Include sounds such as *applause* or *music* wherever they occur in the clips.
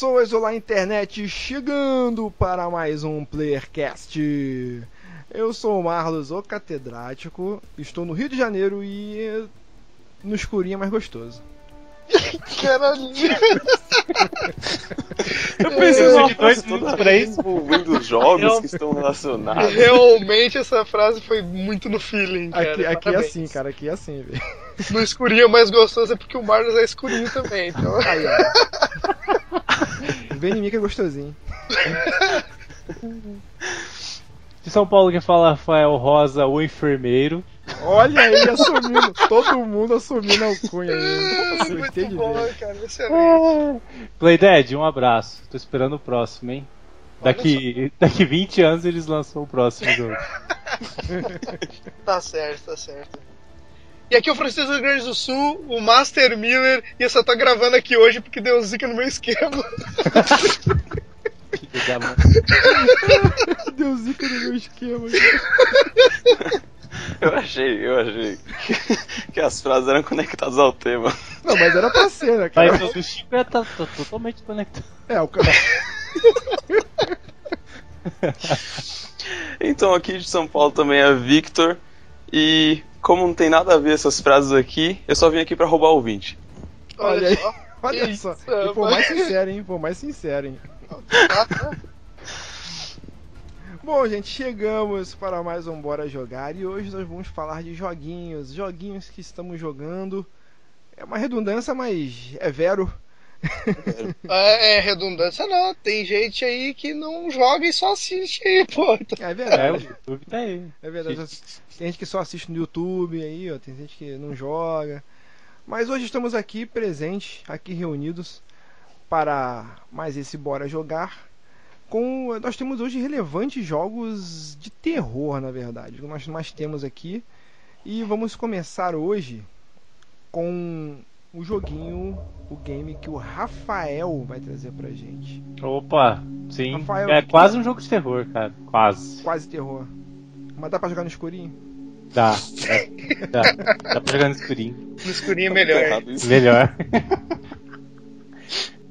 Pessoas, olá internet, chegando para mais um Playercast. Eu sou o Marlos, o catedrático, estou no Rio de Janeiro e no escurinho é mais gostoso. *laughs* Caralho. Eu pensei É, numa frase toda vez. envolvendo os jogos Eu- que estão relacionados. Realmente essa frase foi muito no feeling, cara. Aqui, aqui é assim, cara, aqui é assim, velho. No escurinho mais gostoso é porque o Marlos é escurinho também, então. Aí, ó. Vem em mim que é gostosinho. De São Paulo que fala Rafael Rosa, o enfermeiro. Olha aí, assumindo, todo mundo assumindo a alcunha aí. Nossa, muito bom, ver. cara, excelente. Playdead, um abraço. Tô esperando o próximo, hein? Daqui, daqui 20 anos eles lançam o próximo jogo. *laughs* Tá certo, tá certo. E aqui é o Francisco do Grande do Sul, o Master Miller, e eu só tô gravando aqui hoje porque deu zica no meu esquema. Mãe. Deu zica no meu esquema. *laughs* Eu achei, eu achei que, que as frases eram conectadas ao tema. Não, mas era pra ser, né, cara? Mas o Chico é tá, tá totalmente conectado. É, o cara. *laughs* Então aqui de São Paulo também é Victor. E como não tem nada a ver essas frases aqui, eu só vim aqui pra roubar o ouvinte. Olha aí. só. Olha só. isso, E rapaz. mais sincero, hein? For mais sincero, hein? Bom, gente, chegamos para mais um Bora Jogar e hoje nós vamos falar de joguinhos, joguinhos que estamos jogando. É uma redundância, mas é vero. *laughs* É, é redundância não, tem gente aí que não joga e só assiste aí, pô. É É, o verdade. YouTube tá aí. É verdade. Tem gente que só assiste no YouTube aí, ó, tem gente que não joga. Mas hoje estamos aqui presentes, aqui reunidos para mais esse Bora Jogar. Com, nós temos hoje relevantes jogos de terror, na verdade. Nós mais temos aqui. E vamos começar hoje com o joguinho, o game que o Rafael vai trazer pra gente. Opa, sim. Rafael, é quase um jogo de terror, cara. Quase. Quase terror. Mas dá pra jogar no escurinho? Dá. Dá, dá, dá pra jogar no escurinho. no escurinho é melhor. Melhor. *laughs*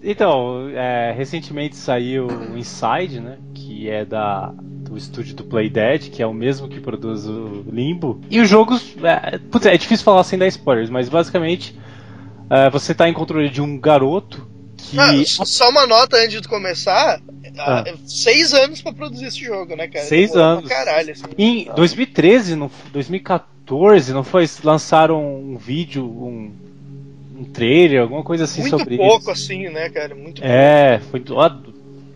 então, é, recentemente saiu o Inside, né? Que é da do estúdio do Playdead, que é o mesmo que produz o Limbo. E os jogos. É, putz, é difícil falar sem dar spoilers, mas basicamente é, você tá em controle de um garoto que. Ah, só uma nota antes de começar. Ah. Seis anos pra produzir esse jogo, né, cara? Seis Demorou anos. Caralho, assim. Em 2013, não, 2014, não foi? Lançaram um vídeo, um, um trailer, alguma coisa assim Muito sobre pouco, isso. assim, né, cara? Muito É, foi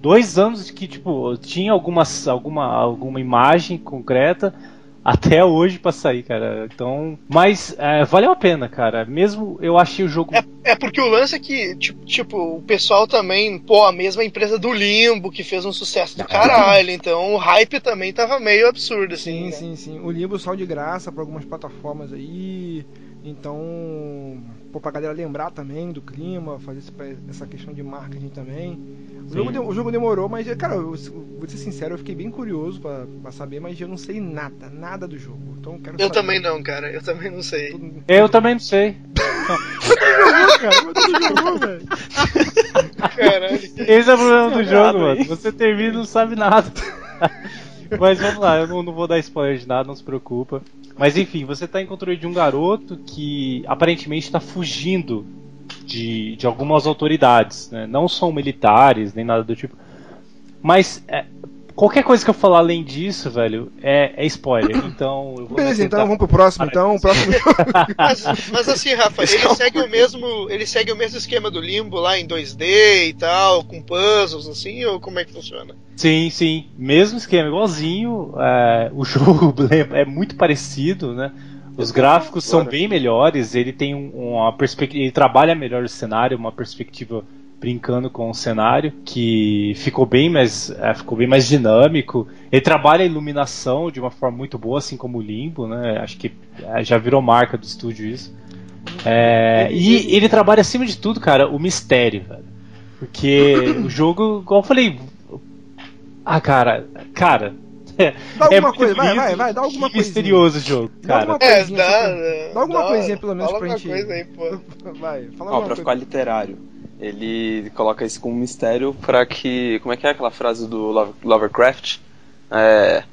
dois anos que tipo tinha algumas, alguma, alguma imagem concreta *laughs* até hoje pra sair, cara. Então, mas é, valeu a pena, cara. Mesmo eu achei o jogo É, é porque o lance é que, tipo, tipo, o pessoal também, pô, a mesma empresa do Limbo, que fez um sucesso do caralho, então o hype também tava meio absurdo, assim. Sim, né? sim, sim. O Limbo saiu de graça para algumas plataformas aí. Então, pô, pra galera lembrar também do clima, fazer esse- essa questão de marketing também. O jogo, de- o jogo demorou, mas, cara, eu, vou ser sincero, eu fiquei bem curioso pra, pra saber, mas eu não sei nada, nada do jogo. Então, eu quero Eu saber. também não, cara, eu também não sei. Todo Eu também não sei. *laughs* jogou, cara, mas todo jogou, velho. Caralho. Esse é o problema do Errado, jogo, mano. Você termina e não sabe nada. *laughs* Mas vamos lá, eu não, não vou dar spoiler de nada, não se preocupa. Mas enfim, você tá em controle de um garoto que aparentemente está fugindo de, de algumas autoridades, né? Não são militares, nem nada do tipo. Mas é, qualquer coisa que eu falar além disso, velho, é, é spoiler. *clears throat* Então eu vou Beleza, então vamos pro próximo, então. O próximo jogo. *laughs* Mas, mas assim, Rafa, ele segue o mesmo. Ele segue o mesmo esquema do Limbo lá em 2D e tal, com puzzles, assim, ou como é que funciona? Sim, sim. Mesmo esquema, igualzinho. é, o *laughs* jogo é muito parecido, né? Os gráficos são bem melhores, ele tem um- uma perspectiva. Ele trabalha melhor o cenário, uma perspectiva brincando com o cenário, que ficou bem mais. é, ficou bem mais dinâmico. Ele trabalha a iluminação de uma forma muito boa, assim como o Limbo, né? Acho que é, já virou marca do estúdio isso. É, e ele trabalha acima de tudo, cara, o mistério, velho. Porque o jogo, igual eu falei. Ah, cara, cara. *laughs* Dá alguma muito coisa, vai, vai, vai, dá alguma coisinha. misterioso o jogo, Dá cara. alguma É, coisinha, dá, só Dá alguma dá- coisinha, pelo menos, fala pra alguma gente- coisa aí, pô. *laughs* Vai, fala Ó, alguma pra coisa. ficar literário, ele coloca isso como mistério pra que. Como é que é aquela frase do Love- Lovecraft? É.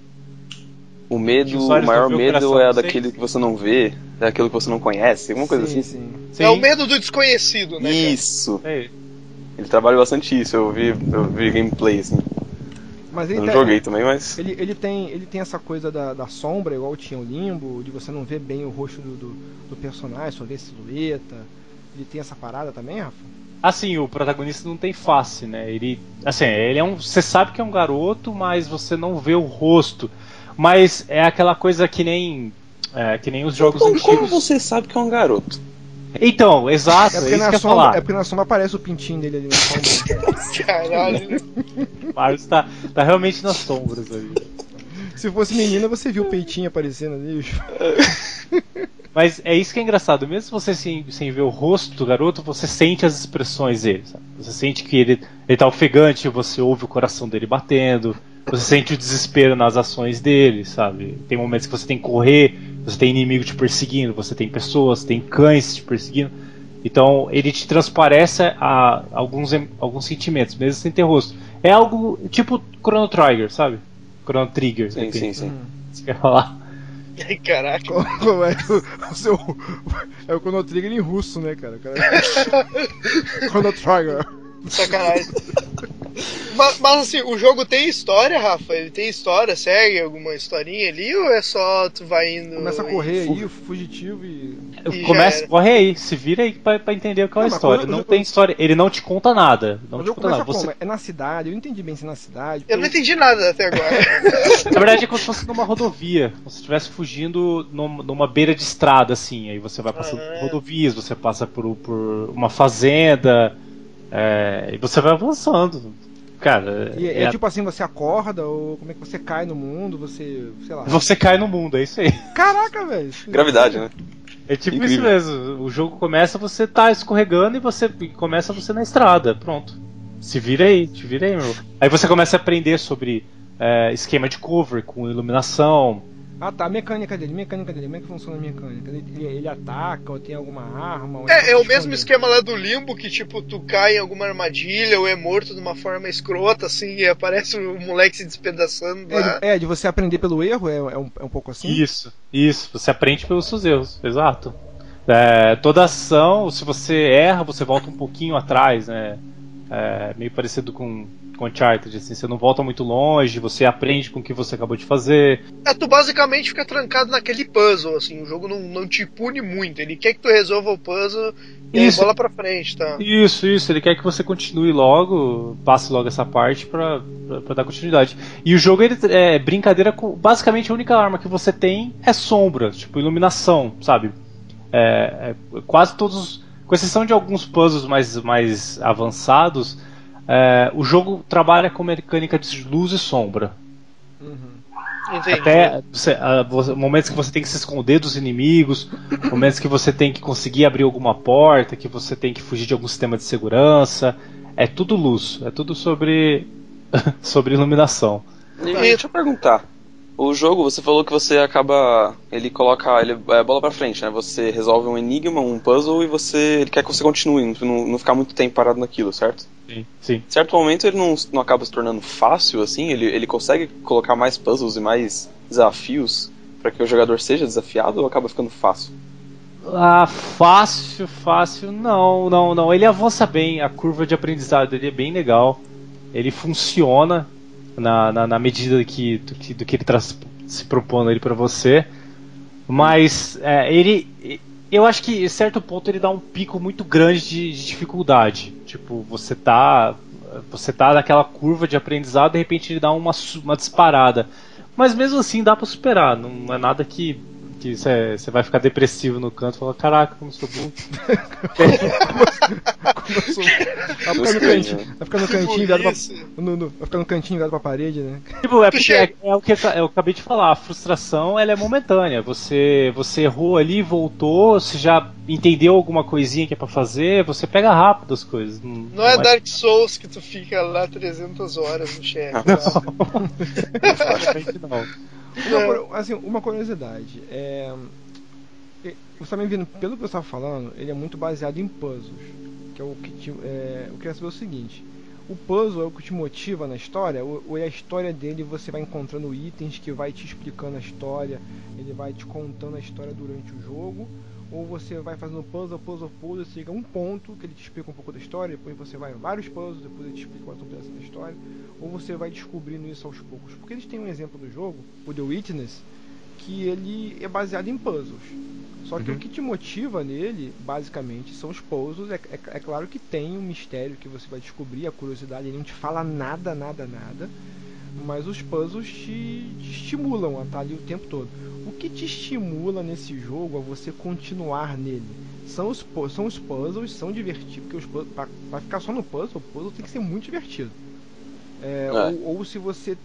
O medo, o maior não o medo coração é não daquele que você não vê, é daquilo que você não conhece, alguma coisa sim, assim. Sim. Sim. É o medo do desconhecido, né? Isso! É, Ele trabalha bastante isso, eu vi, eu vi gameplay, assim. Mas Eu ele não tá- joguei também, mas. Ele, ele, tem, ele tem essa coisa da, da sombra, igual tinha o limbo, de você não ver bem o rosto do, do, do personagem, só ver silhueta. Ele tem essa parada também, Rafa? Assim, o protagonista não tem face, né? Ele, assim, ele é um, você sabe que é um garoto, mas você não vê o rosto. Mas é aquela coisa que nem, é, que nem os jogos Como, como antigos. você sabe que é um garoto? Então, exato, É é, porque, isso na que eu falar. é porque na sombra aparece o pintinho dele ali na sombra. *laughs* Caralho. O Marcos tá, tá realmente nas sombras ali. Se fosse menina, você viu o peitinho aparecendo ali. *laughs* Mas é isso que é engraçado. Mesmo você sem, sem ver o rosto do garoto, você sente as expressões dele. sabe? Você sente que ele, ele tá ofegante, você ouve o coração dele batendo, você sente o desespero nas ações dele, sabe? Tem momentos que você tem que correr, você tem inimigo te perseguindo, você tem pessoas, tem cães te perseguindo. Então ele te transparece a alguns, alguns sentimentos, mesmo sem ter rosto. É algo tipo Chrono Trigger, sabe? Chrono Trigger. Sim, sim, sim. Você quer falar? *laughs* Ai, caraca. Como é o, o seu. É o Chrono Trigger em russo, né, cara? Cara- *laughs* Chrono Trigger. Sacanagem. Mas, mas assim, o jogo tem história, Rafa? Ele tem história? Segue alguma historinha ali? Ou é só tu vai indo. Começa a e- correr aí, o fugitivo e. E Começa, corre aí, se vira aí pra, pra entender qual é a história. quando Não tem história, ele não te conta nada. Não o te conta nada. Você, como? É na cidade, eu não entendi bem se é na cidade. Eu não entendi nada até agora. *laughs* na verdade é como se fosse numa rodovia. Como se estivesse fugindo num- numa beira de estrada, assim. Aí você vai passando por Ah. rodovias, você passa por, por uma fazenda. É, e você vai avançando. Cara, E é, é- tipo assim, você acorda, ou como é que você cai no mundo, você. sei lá. você cai no mundo, é isso aí. Caraca, velho. Gravidade, né? É tipo Incrível. isso mesmo. O jogo começa, você tá escorregando e você e começa você na estrada. Pronto. Se vira aí, te vira aí, meu. Aí você começa a aprender sobre é, esquema de cover com iluminação. Ah tá, a mecânica dele, mecânica dele, como é que funciona a mecânica? Ele, ele- ele ataca ou tem alguma arma? ou É, é o mesmo esquema lá do limbo que, tipo, tu cai em alguma armadilha ou é morto de uma forma escrota, assim, e aparece o moleque se despedaçando É é, de você aprender pelo erro, é, é um, é um pouco assim? Isso, isso. Você aprende pelos seus erros, exato. É, toda ação, se você erra, você volta um pouquinho atrás, né? É, meio parecido com, com Uncharted, assim, você não volta muito longe, você aprende com o que você acabou de fazer. É, tu basicamente fica trancado naquele puzzle, assim, o jogo não, não te pune muito, ele quer que tu resolva o puzzle e Isso. bola pra frente, tá? Isso, isso, ele quer que você continue logo, passe logo essa parte pra, pra, pra dar continuidade. E o jogo ele é brincadeira com. Basicamente a única arma que você tem é sombra, tipo iluminação, sabe? É, é, quase todos. os- Com exceção de alguns puzzles mais, mais avançados, é, o jogo trabalha com mecânica de luz e sombra. Uhum. Entendi. Até você- você- momentos que você tem que se esconder dos inimigos, momentos que você tem que conseguir abrir alguma porta, que você tem que fugir de algum sistema de segurança. É tudo luz, é tudo sobre, *laughs* sobre iluminação. E, deixa eu perguntar. O jogo, você falou que você acaba. Ele coloca. Ele é bola pra frente, né? Você resolve um enigma, um puzzle e você. Ele quer que você continue, não, não ficar muito tempo parado naquilo, certo? Sim, sim. Em certo momento ele não, não acaba se tornando fácil, assim? Ele, ele consegue colocar mais puzzles e mais desafios para que o jogador seja desafiado ou acaba ficando fácil? Ah, fácil, fácil, não, não, não. Ele avança bem, a curva de aprendizado dele é bem legal. Ele funciona na, na, na medida que, do, que, do que ele está se propondo ele para você. Mas é, ele. Eu acho que em certo ponto ele dá um pico muito grande de, de dificuldade. Tipo, você tá. Você tá naquela curva de aprendizado, de repente ele dá uma, uma disparada. Mas mesmo assim dá pra superar. Não é nada que que você vai ficar depressivo no canto e falar, caraca, como *laughs* sou burro. Vai ficar no cantinho, vai ficar no cantinho virado pra, no, no- vai ficar no cantinho virado pra parede, né? Tipo, é, porque é, é o que eu ca- eu acabei de falar, a frustração ela é momentânea. Você, você errou ali, voltou, você já entendeu alguma coisinha que é pra fazer, você pega rápido as coisas. Não, Não é Dark Souls que tu fica lá 300 horas no chefe. sabe? Praticamente *laughs* não. *laughs* Uma, curi- assim, uma curiosidade. É, você também vendo, pelo que você estava falando, ele é muito baseado em puzzles. Que é o que te, é, eu queria saber o seguinte. O puzzle é o que te motiva na história, ou, ou é a história dele você vai encontrando itens que vai te explicando a história, ele vai te contando a história durante o jogo, ou você vai fazendo puzzle, puzzle, puzzle, você chega a um ponto que ele te explica um pouco da história, depois você vai em vários puzzles, depois ele te explica mais um pedaço da história, ou você vai descobrindo isso aos poucos. Porque eles têm um exemplo do jogo, o The Witness, que ele é baseado em puzzles. Só que Uhum. o que te motiva nele, basicamente, são os puzzles. É, é- é claro que tem um mistério que você vai descobrir, a curiosidade, ele não te fala nada, nada, nada. Mas os puzzles te, te estimulam a estar ali o tempo todo. O que te estimula nesse jogo a você continuar nele? São os, são os puzzles, são divertidos, porque os puzzles, pra, pra ficar só no puzzle, o puzzle tem que ser muito divertido. É, É. Ou, ou se você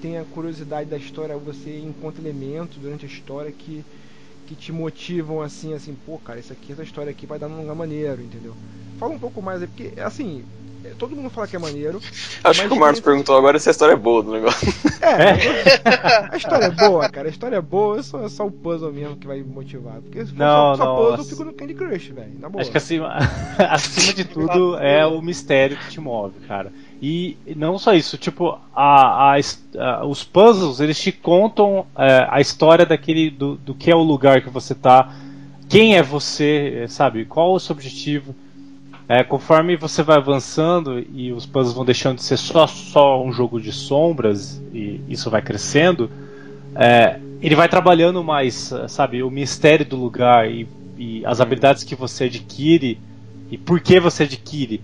tem a curiosidade da história, você encontra elementos durante a história que, que te motivam assim, assim, pô, cara, isso aqui, essa história aqui vai dar num lugar maneiro, entendeu? Fala um pouco mais aí, porque, assim, é, todo mundo fala que é maneiro. Acho que o Marcos tem- perguntou agora se a história é boa do negócio. É, a história é boa, cara, a história é boa, é só, é só o puzzle mesmo que vai me motivar. Porque se for Não, só, só não, puzzle, eu fico no Candy Crush, velho, na boa. Acho que acima, *laughs* acima de tudo é o mistério que te move, cara. E não só isso, tipo, a, a- os puzzles, eles te contam é, a história daquele, do, do que é o lugar que você tá, quem é você, é, sabe, qual o seu objetivo. É, conforme você vai avançando e os puzzles vão deixando de ser só, só um jogo de sombras e isso vai crescendo, é, ele vai trabalhando mais, sabe, o mistério do lugar e, e as habilidades que você adquire e por que você adquire.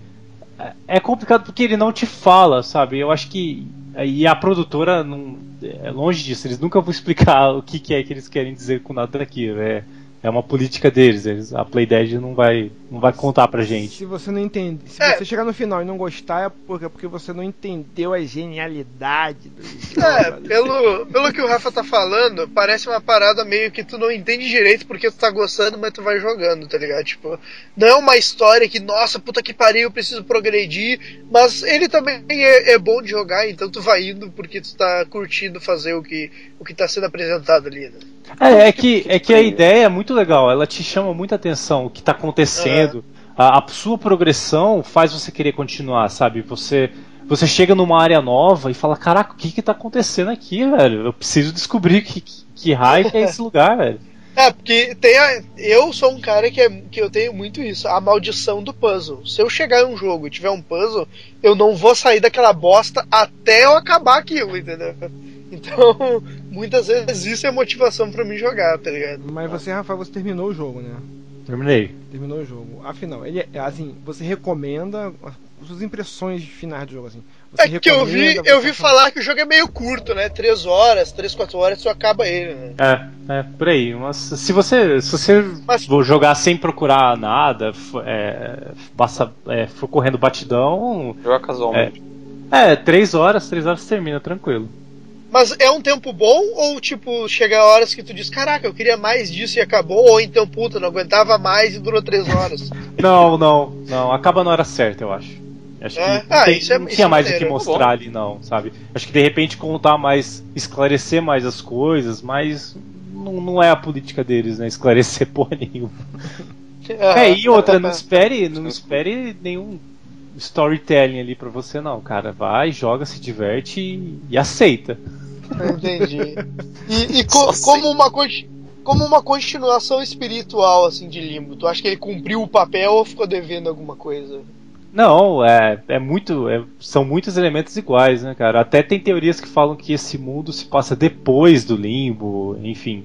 É- É complicado porque ele não te fala, sabe? Eu acho que. E a produtora não. É longe disso, eles nunca vão *laughs* explicar o que, que é que eles querem dizer com nada daquilo. É, é uma política deles, eles, a Playdead não vai, não vai contar pra gente. Se você não entende, se É. você chegar no final e não gostar, é porque, é porque você não entendeu a genialidade do jogo. É, pelo, pelo que o Rafa tá falando, parece uma parada meio que tu não entende direito porque tu tá gostando, mas tu vai jogando, tá ligado? Tipo, não é uma história que, nossa, puta que pariu, eu preciso progredir, mas ele também é, é bom de jogar, então tu vai indo porque tu tá curtindo fazer o que, o que tá sendo apresentado ali, né? É, é que, é que a ideia é muito legal, ela te chama muita atenção, o que está acontecendo, a, a sua progressão faz você querer continuar, sabe? Você, você chega numa área nova e fala, caraca, o que que tá acontecendo aqui, velho? Eu preciso descobrir que, que, que raio que é esse lugar, velho. É, porque tem a, eu sou um cara que, é, que eu tenho muito isso, a maldição do puzzle. Se eu chegar em um jogo e tiver um puzzle, eu não vou sair daquela bosta até eu acabar aquilo, entendeu? *laughs* Então, muitas vezes isso é motivação pra mim jogar, tá ligado? Mas você, Rafael, você terminou o jogo, né? Terminei. Terminou o jogo. Afinal, ele é assim, você recomenda as suas impressões finais do jogo assim. Você É que eu vi, eu vi falar que o jogo é meio curto, né? Três horas, três, quatro horas, tu acaba ele, né? É, é, por aí. Mas se você, se você Mas- jogar sem procurar nada, é, basta, é, for correndo batidão, Jogar casualmente. é, três horas, três horas termina, tranquilo. Mas é um tempo bom ou, tipo, chega horas que tu diz, caraca, eu queria mais disso e acabou, ou então, puta, não aguentava mais e durou três horas. *laughs* Não, não, não. Acaba na hora certa, eu acho. Acho É? que Ah, tem- isso é- não tinha é mais o que maneiro. mostrar ali, não, sabe? Acho que de repente contar mais, esclarecer mais as coisas, mas não, não é a política deles, né? Esclarecer *laughs* porra nenhuma. É, e outra, não espere, não espere nenhum storytelling ali pra você, não, cara. Vai, joga, se diverte e, e aceita. Entendi. *laughs* E, e co- como, uma, como uma continuação espiritual, assim, de Limbo, tu acha que ele cumpriu o papel ou ficou devendo alguma coisa? Não, é, é muito. é- são muitos elementos iguais, né, cara? Até tem teorias que falam que esse mundo se passa depois do limbo, enfim.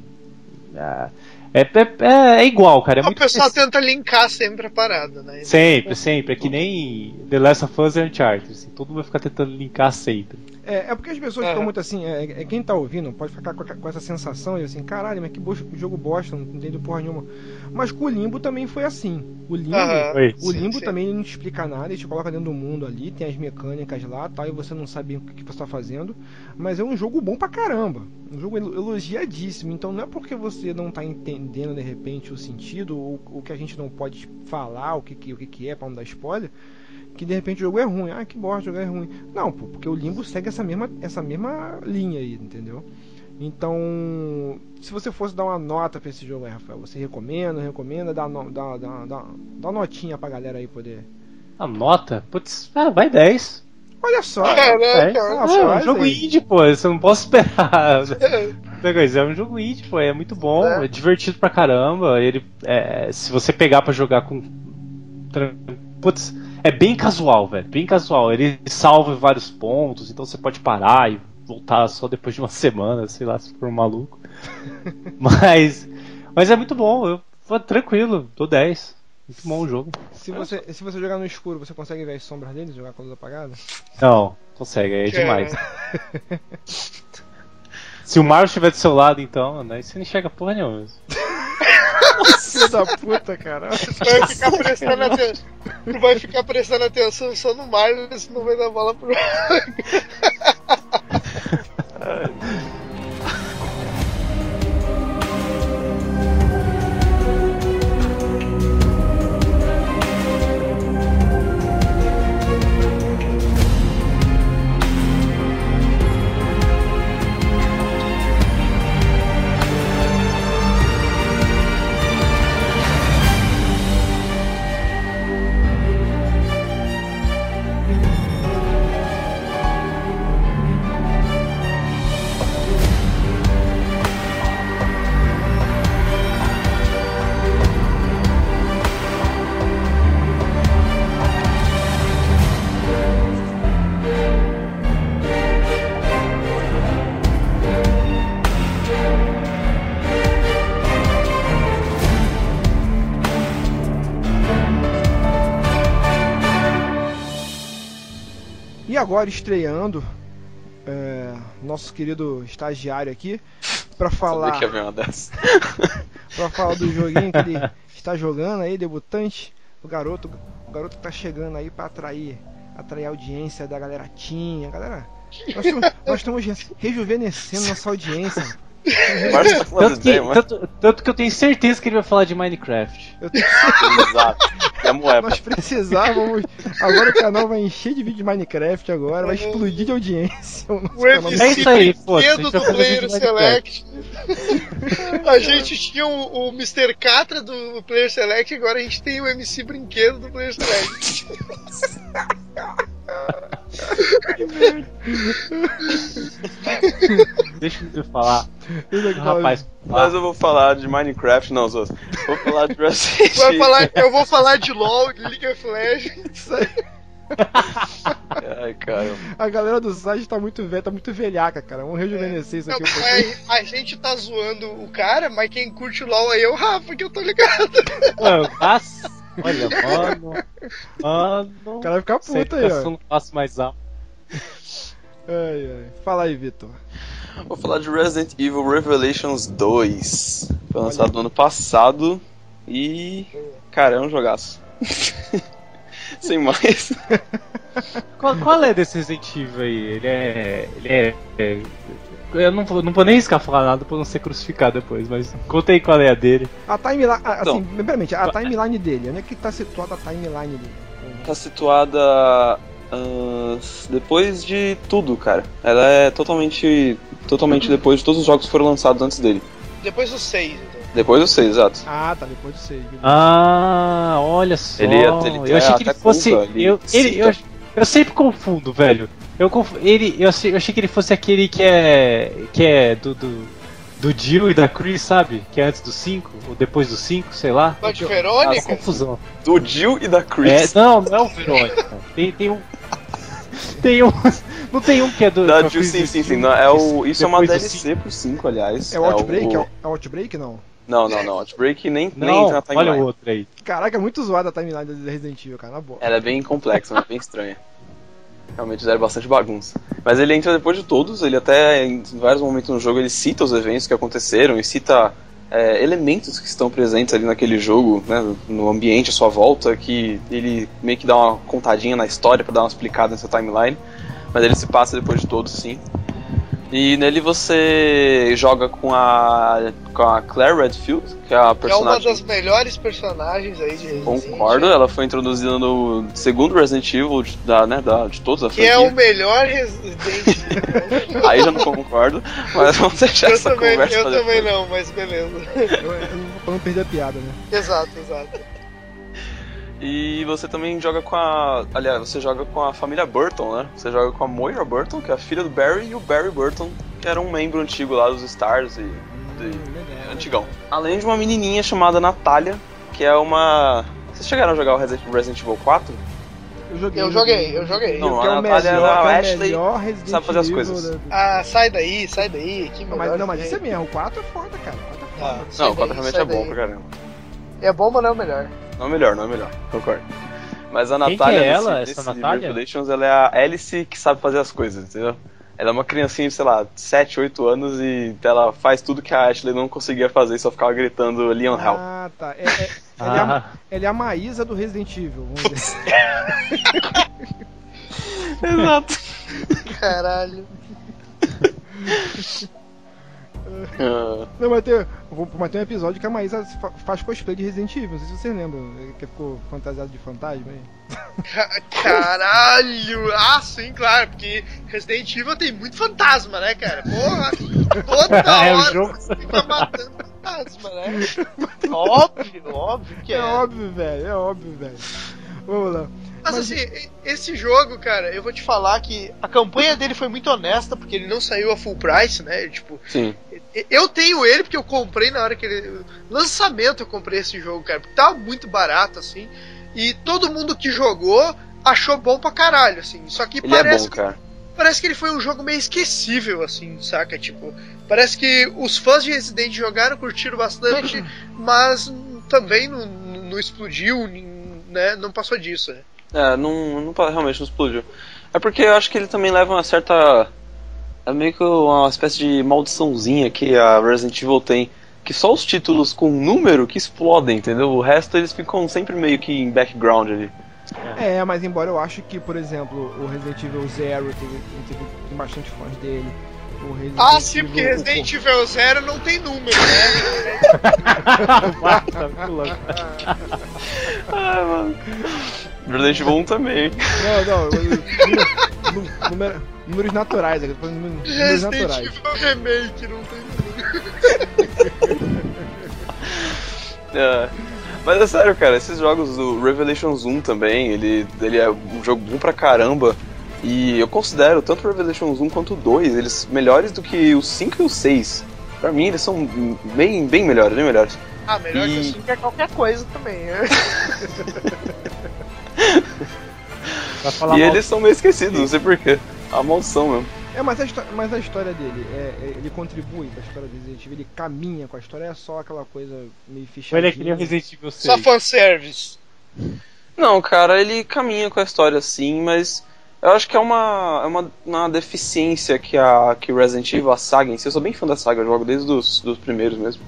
É, é, é- é igual, cara. É o pessoal parecido. tenta linkar sempre a parada, né? Sempre, sempre. É que nem The Last of Us e Uncharted. Assim, todo mundo vai ficar tentando linkar sempre. É, é porque as pessoas Aham. ficam muito assim, é, é quem tá ouvindo pode ficar com, com essa sensação e assim, caralho, mas que bo- jogo bosta, não entendo porra nenhuma. Mas com o Limbo também foi assim. O Limbo. Oi. o Sim, Limbo sim. também não te explica nada, ele te coloca dentro do mundo ali, tem as mecânicas lá tal, e você não sabe o que, que você tá fazendo. Mas é um jogo bom pra caramba. Um jogo elo- elogiadíssimo. Então não é porque você não tá entendendo de repente o sentido, ou o que a gente não pode falar, o que, que, o que, que é pra não dar spoiler, que de repente o jogo é ruim. Ah, que bosta, o jogo é ruim. Não, pô, porque o Limbo segue essa mesma, essa mesma linha aí, entendeu? Então, se você fosse dar uma nota pra esse jogo aí, Rafael, você recomenda, recomenda, dá, no, dá, dá, dá, dá uma notinha pra galera aí poder. A nota? Putz, ah, vai 10. Olha só! Caraca, É, Nossa, é um faz jogo aí. indie, pô. Você não posso esperar. *laughs* É um jogo indie, pô. É muito bom, É. é, divertido pra caramba. Ele, é, se você pegar pra jogar com. Putz, é bem casual, velho. Bem casual. Ele salva vários pontos, então você pode parar e voltar só depois de uma *laughs* semana, sei lá, se for um maluco. *laughs* mas. Mas é muito bom. Eu vou tranquilo, dou 10. Muito bom o jogo. Se você, se você jogar no escuro, você consegue ver as sombras deles, jogar com a luz apagada? Não, consegue, é demais. *laughs* Se o Mario estiver do seu lado, então, né? Você não enxerga porra nenhuma. Filho da puta, cara. Tu vai ficar prestando atenção. Tu vai ficar prestando atenção só no Marlon, senão não vai dar bola pro. *laughs* agora estreando é, nosso querido estagiário aqui pra falar que dessa. *laughs* para falar do joguinho que ele está jogando aí, debutante, o garoto, o garoto que tá chegando aí pra atrair, atrair a audiência da galera tinha, galera. Nós estamos, nós estamos re- rejuvenescendo nossa audiência. *laughs* Tá Tanto que, ideias, mas. tanto, tanto que eu tenho certeza que ele vai falar de Minecraft. Eu *laughs* tenho- Exato. E a moeba. nós precisávamos. Agora o canal vai encher de vídeo de Minecraft agora, vai explodir de audiência. o É isso aí, pô, a brinquedo gente do Player. Select. A gente tinha o, o Mr. Catra do Player Select, agora a gente tem o MC Brinquedo do Player Select. *laughs* Deixa eu falar. Isso tá- Rapaz, Mas eu vou falar de Minecraft, não, Zos. Vou falar de Resident *laughs* Vai falar, eu vou falar de LOL, de League of Legends. Isso. *laughs* Ai, cara. A galera do site tá muito velha, tá muito velhaca, cara. Vamos rejuvenescer isso Não, aqui um pouquinho. a, gente tá zoando o cara, mas quem curte o LOL aí é o Rafa, que eu tô ligado. mano, nossa, olha, mano. Mano. O cara vai ficar puto aí, ó. não passo mais alto. Ai, ai. Fala aí, Vitor. Vou falar de Resident Evil Revelations 2. Foi lançado no ano passado e. Cara, é um jogaço. *laughs* Sem mais. *laughs* Qual, qual é desse Resident Evil aí? Ele é. Ele é. é- eu não vou, não vou nem riscar falar nada pra não ser crucificado depois, mas conta aí qual é a dele. A timeline. Assim, Então. primeiramente, a timeline dele. Onde é que tá situada a timeline dele? Tá situada. ah, depois de tudo, cara. Ela é totalmente. Totalmente depois de todos os jogos que foram lançados antes dele. Depois do 6, então. Depois do 6, exato. Ah, tá, depois do 6. Ah, olha só. Ele é- ele eu achei é que ele fosse. eu, ele, eu, eu sempre confundo, velho. Eu, confu- ele, eu, achei, eu achei que ele fosse aquele que é. que é do. do, do Jill e da Chris, sabe? Que é antes do 5, ou depois do 5, sei lá. Mas de Ah, Verônica? confusão. Do Jill e da É, Chris. não, não é o Verônica. Tem, tem um. Tem um. Não tem um que é do. da da sim, sim, sim. Jill, Não, é o, isso é uma DLC pro 5, aliás. É o Outbreak? É o- o, é o Outbreak, não? Não, não, não. Outbreak nem, nem Não, entra na timeline. olha o outro aí. Caraca, é muito zoada a timeline do Resident Evil, cara, na boa. Ela é bem complexa, mas bem estranha. Realmente fizeram bastante bagunça. Mas ele entra depois de todos, ele até em vários momentos no jogo ele cita os eventos que aconteceram e cita é, elementos que estão presentes ali naquele jogo, né, no ambiente à sua volta, que ele meio que dá uma contadinha na história para dar uma explicada nessa timeline. Mas ele se passa depois de todos, sim. E nele você joga com a com a Claire Redfield, que é a É uma personagem. das melhores personagens aí de Resident Concordo, ela foi introduzida no segundo Resident Evil de, da, né, da, de todos a Que é franquia. o melhor Resident Evil. *laughs* Aí já não concordo, mas vamos deixar eu essa também, conversa eu também depois. não, mas beleza. Eu, eu não- pra não perder a piada, né? Exato, exato. E você também joga com a. Aliás, você joga com a família Burton, né? Você joga com a Moira Burton, que é a filha do Barry, e o Barry Burton, que era um membro antigo lá dos Stars e. de- antigão. Além de uma menininha chamada Natália, que é uma. Vocês chegaram a jogar o Resident Evil 4? Eu joguei. Eu joguei, eu joguei. Não, é a o Natália melhor, era a é Ashley, melhor Resident sabe fazer as coisas. da- Ah, sai daí, sai daí. Que Não, melhor mas, não, mas isso é mesmo. O 4 é foda, cara. O 4 é foda. Ah, Não, o 4 daí, realmente é bom daí. pra caramba. É bom, mas não é o melhor. Não é melhor, não é melhor, concordo. Mas a Quem que Natália, é ela, nesse, essa nesse Natália? Revelations, ela é a Alice que sabe fazer as coisas, entendeu? Ela é uma criancinha de, sei lá, 7, 8 anos e ela faz tudo que a Ashley não conseguia fazer e só ficava gritando Leon Hell. Ah, tá. É, é- *laughs* ela, é a, Ah, ela é a Maísa do Resident Evil, vamos dizer. *laughs* Exato. Caralho. *laughs* Ah, *laughs* Não, mas tem, vou- mas tem um episódio que a Maísa fa- faz cosplay de Resident Evil, não sei se vocês lembram, que ficou fantasiado de fantasma aí. Ca- *laughs* Caralho! Ah, sim, claro, porque Resident Evil tem muito fantasma, né, cara? Porra! Toda *laughs* É, o hora jogo- você fica matando fantasma, né? Óbvio, óbvio que É, é. óbvio, velho, é óbvio, velho. Vamos lá. Mas Mas- assim, esse jogo, cara, eu vou te falar que a campanha dele foi muito honesta, porque ele não saiu a full price, né? Tipo, sim. eu tenho ele porque eu comprei na hora que ele. Lançamento eu comprei esse jogo, cara, porque tava muito barato, assim. E todo mundo que jogou achou bom pra caralho, assim. Só que Ele parece é bom, cara. parece que ele foi um jogo meio esquecível, assim, saca? Tipo, parece que os fãs de Resident jogaram, curtiram bastante, *clears throat* mas também não, não explodiu, né? Não passou disso, né? É, não, não realmente não explodiu. É porque eu acho que ele também leva uma certa. É meio que uma espécie de maldiçãozinha que a Resident Evil tem. Que só os títulos com número que explodem, entendeu? O resto eles ficam sempre meio que em background ali. É, mas embora eu acho que, por exemplo, o Resident Evil Zero teve, teve, bastante fãs dele. O Resident Ah, sim, porque Resident Evil Zero não tem número, né? Basta, pula. Ah, mano. Resident Evil 1 também. Não, não, eu- nu- nu- número- números naturais, eu tô falando números números Resident naturais. Evil Remake não tem número. *laughs* É. Mas é sério, cara, esses jogos do Revelations 1 também, ele, ele é um jogo bom pra caramba. E eu considero tanto o Revelations 1 quanto o 2, eles melhores do que o 5 e o 6. Pra mim, eles são bem, bem melhores, bem melhores. Ah, melhor que E- que é qualquer coisa também, *laughs* e mal. eles são meio esquecidos, não sei porquê. A maldição mesmo. É, mas a, mas a história dele, é, é- ele contribui com a história do Resident Evil, ele caminha com a história, é só aquela coisa meio fechadinha. ele é que nem o Resident Evil 6. Só fanservice. Não, cara, ele caminha com a história sim, mas eu acho que é uma, é uma, uma deficiência que a que Resident Evil, a saga em si, eu sou bem fã da saga, eu jogo desde os dos primeiros mesmo.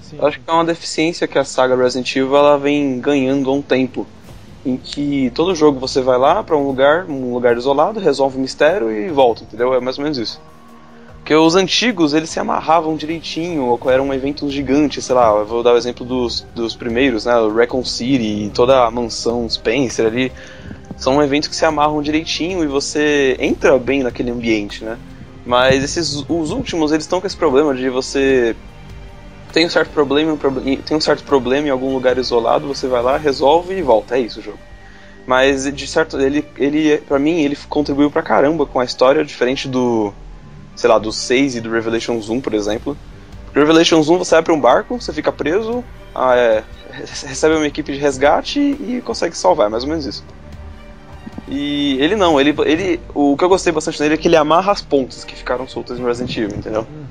Sim. Eu acho que é uma deficiência que a saga Resident Evil ela vem ganhando há um tempo. Em que todo jogo você vai lá pra um lugar, um lugar isolado, resolve o mistério e volta, entendeu? É mais ou menos isso. Porque os antigos, eles se amarravam direitinho, ou eram eventos gigantes, sei lá, vou dar o exemplo dos, dos primeiros, né? O Recon City e toda a mansão Spencer ali. São eventos que se amarram direitinho e você entra bem naquele ambiente, né? Mas esses os últimos, eles estão com esse problema de você tem um certo problema, proble- tem um certo problema em algum lugar isolado, você vai lá, resolve e volta. É isso o jogo. Mas de certo, ele, ele para mim, ele contribuiu pra caramba com a história, diferente do, sei lá, do 6 e do Revelations 1, por exemplo. O Revelations 1 você pra um barco, você fica preso, ah, é, recebe uma equipe de resgate e consegue salvar, é mais ou menos isso. E ele não, ele, ele, o que eu gostei bastante dele é que ele amarra as pontas que ficaram soltas no Resident Evil, entendeu? Uhum.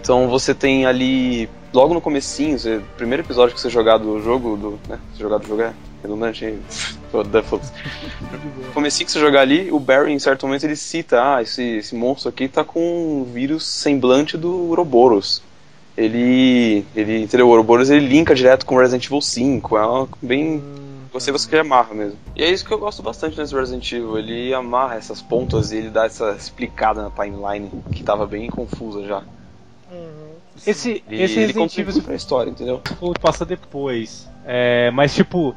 Então você tem ali logo no comecinho, você, primeiro episódio que você jogar do jogo, do, né, jogar do jogo é redundante, *laughs* foda-se. *laughs* Comecinho que você jogar ali, o Barry em certo momento ele cita, ah, esse, esse monstro aqui tá com um vírus semblante do Ouroboros. Ele, ele, entendeu? O Ouroboros ele linka direto com Resident Evil 5, é uma, bem você você que amarra mesmo. E é isso que eu gosto bastante nesse Resident Evil. Ele amarra essas pontas e ele dá essa explicada na timeline que tava bem confusa já. Esse, E esse ele Resident Evil pra história, entendeu? Ou passa depois. É, mas tipo,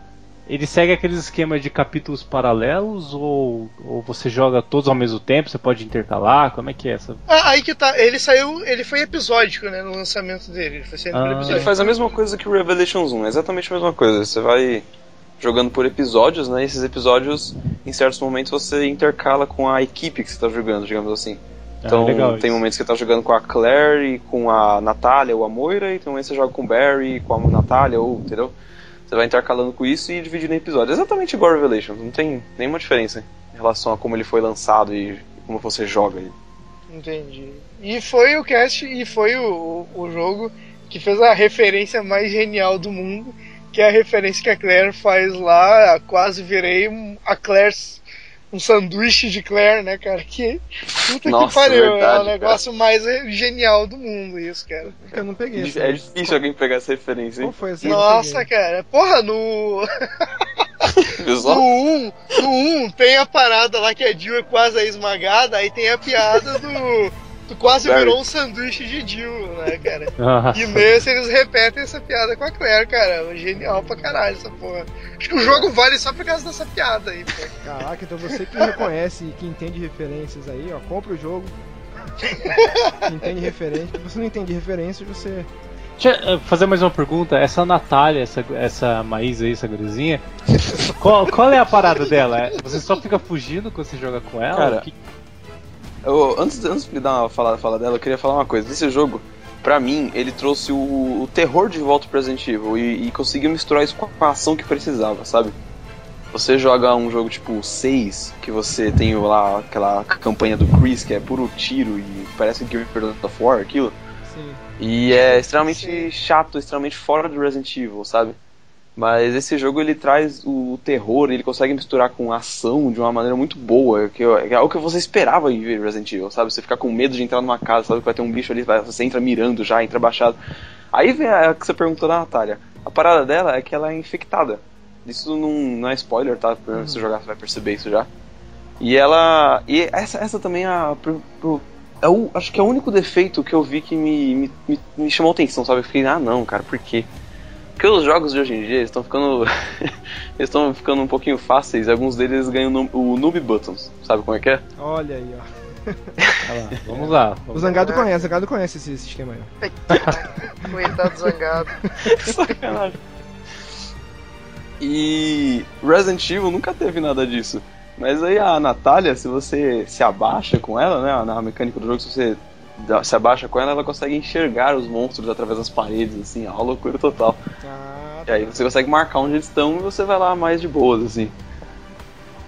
ele segue aqueles esquemas de capítulos paralelos ou, ou você joga todos ao mesmo tempo, você pode intercalar? Como é que é essa? Ah, aí que tá. Ele saiu. Ele foi episódico, né? No lançamento dele. Ele foi Ah. Ele faz a mesma coisa que o Revelations 1, é exatamente a mesma coisa. Você vai jogando por episódios, né? E esses episódios, em certos momentos, você intercala com a equipe que você tá jogando, digamos assim. Então, Ah, tem momentos que você tá jogando com a Claire e com a Natália ou a Moira, e tem momentos que você joga com o Barry, com a Natália, ou, entendeu? Você vai intercalando com isso e dividindo em episódios. Exatamente igual a Revelations, não tem nenhuma diferença em relação a como ele foi lançado e como você joga ele. Entendi. E foi o cast e foi o, o, o jogo que fez a referência mais genial do mundo, que é a referência que a Claire faz lá. Quase virei um- a Claire. Um sanduíche de Claire, né, cara? Que puta Nossa, que pariu. é verdade, o negócio mais genial do mundo, isso, cara. Eu não peguei essa. É difícil alguém pegar essa referência, Qual hein? foi essa? Eu não Nossa, cara. Porra, no. *laughs* No 1, no 1 tem a parada lá que a Jill é quase esmagada, aí tem a piada do. Tu quase Barry. virou um sanduíche de Jill, né, cara? *laughs* Nossa. E nesse eles repetem essa piada com a Claire, cara. Genial pra caralho essa porra. Acho que o jogo vale só por causa dessa piada aí, pô. Caraca, então você que reconhece e que entende referências aí, ó, compra o jogo. *laughs* entende referência. Se você não entende referências, você. Deixa eu fazer mais uma pergunta. Essa Natália, essa, essa Maísa aí, essa gurizinha, qual, qual é a parada dela? É- Você só fica fugindo quando você joga com ela? Cara, Que- Eu, antes, antes de dar uma falada, fala dela, eu queria falar uma coisa. Esse jogo, pra mim, ele trouxe o, o terror de volta pro Resident Evil e, e conseguiu misturar isso com a ação que precisava, sabe? Você joga um jogo tipo 6, que você tem lá aquela campanha do Chris, que é puro tiro e parece Gears of War, aquilo. Sim. E é extremamente chato, extremamente fora do Resident Evil, sabe? Mas esse jogo ele traz o terror, ele consegue misturar com ação de uma maneira muito boa, que é algo que você esperava em Resident Evil, sabe? Você ficar com medo de entrar numa casa, sabe que vai ter um bicho ali, você entra mirando já, entra baixado. Aí vem a que você perguntou da Natália. A parada dela é que ela é infectada. Isso não, não é spoiler, tá? Se você jogar você vai perceber isso já. E ela. E essa, essa também é a. pro- pro- é o, acho que é o único defeito que eu vi que me, me, me, me chamou atenção, sabe? Eu fiquei, ah não, cara, por quê? Porque os jogos de hoje em dia estão ficando. eles *laughs* estão ficando um pouquinho fáceis, alguns deles ganham o Noob Buttons, sabe como é que é? Olha aí, ó. Olha lá, vamos lá. O Vamos Zangado conhece, o Zangado conhece esse sistema aí. Coitado *laughs* zangado. Sacanagem. E Resident Evil nunca teve nada disso. Mas aí a Natália, se você se abaixa com ela, né, na mecânica do jogo, se você se abaixa com ela, ela consegue enxergar os monstros através das paredes, assim, uma loucura total. Ah, E aí você consegue marcar onde eles estão e você vai lá mais de boas, assim.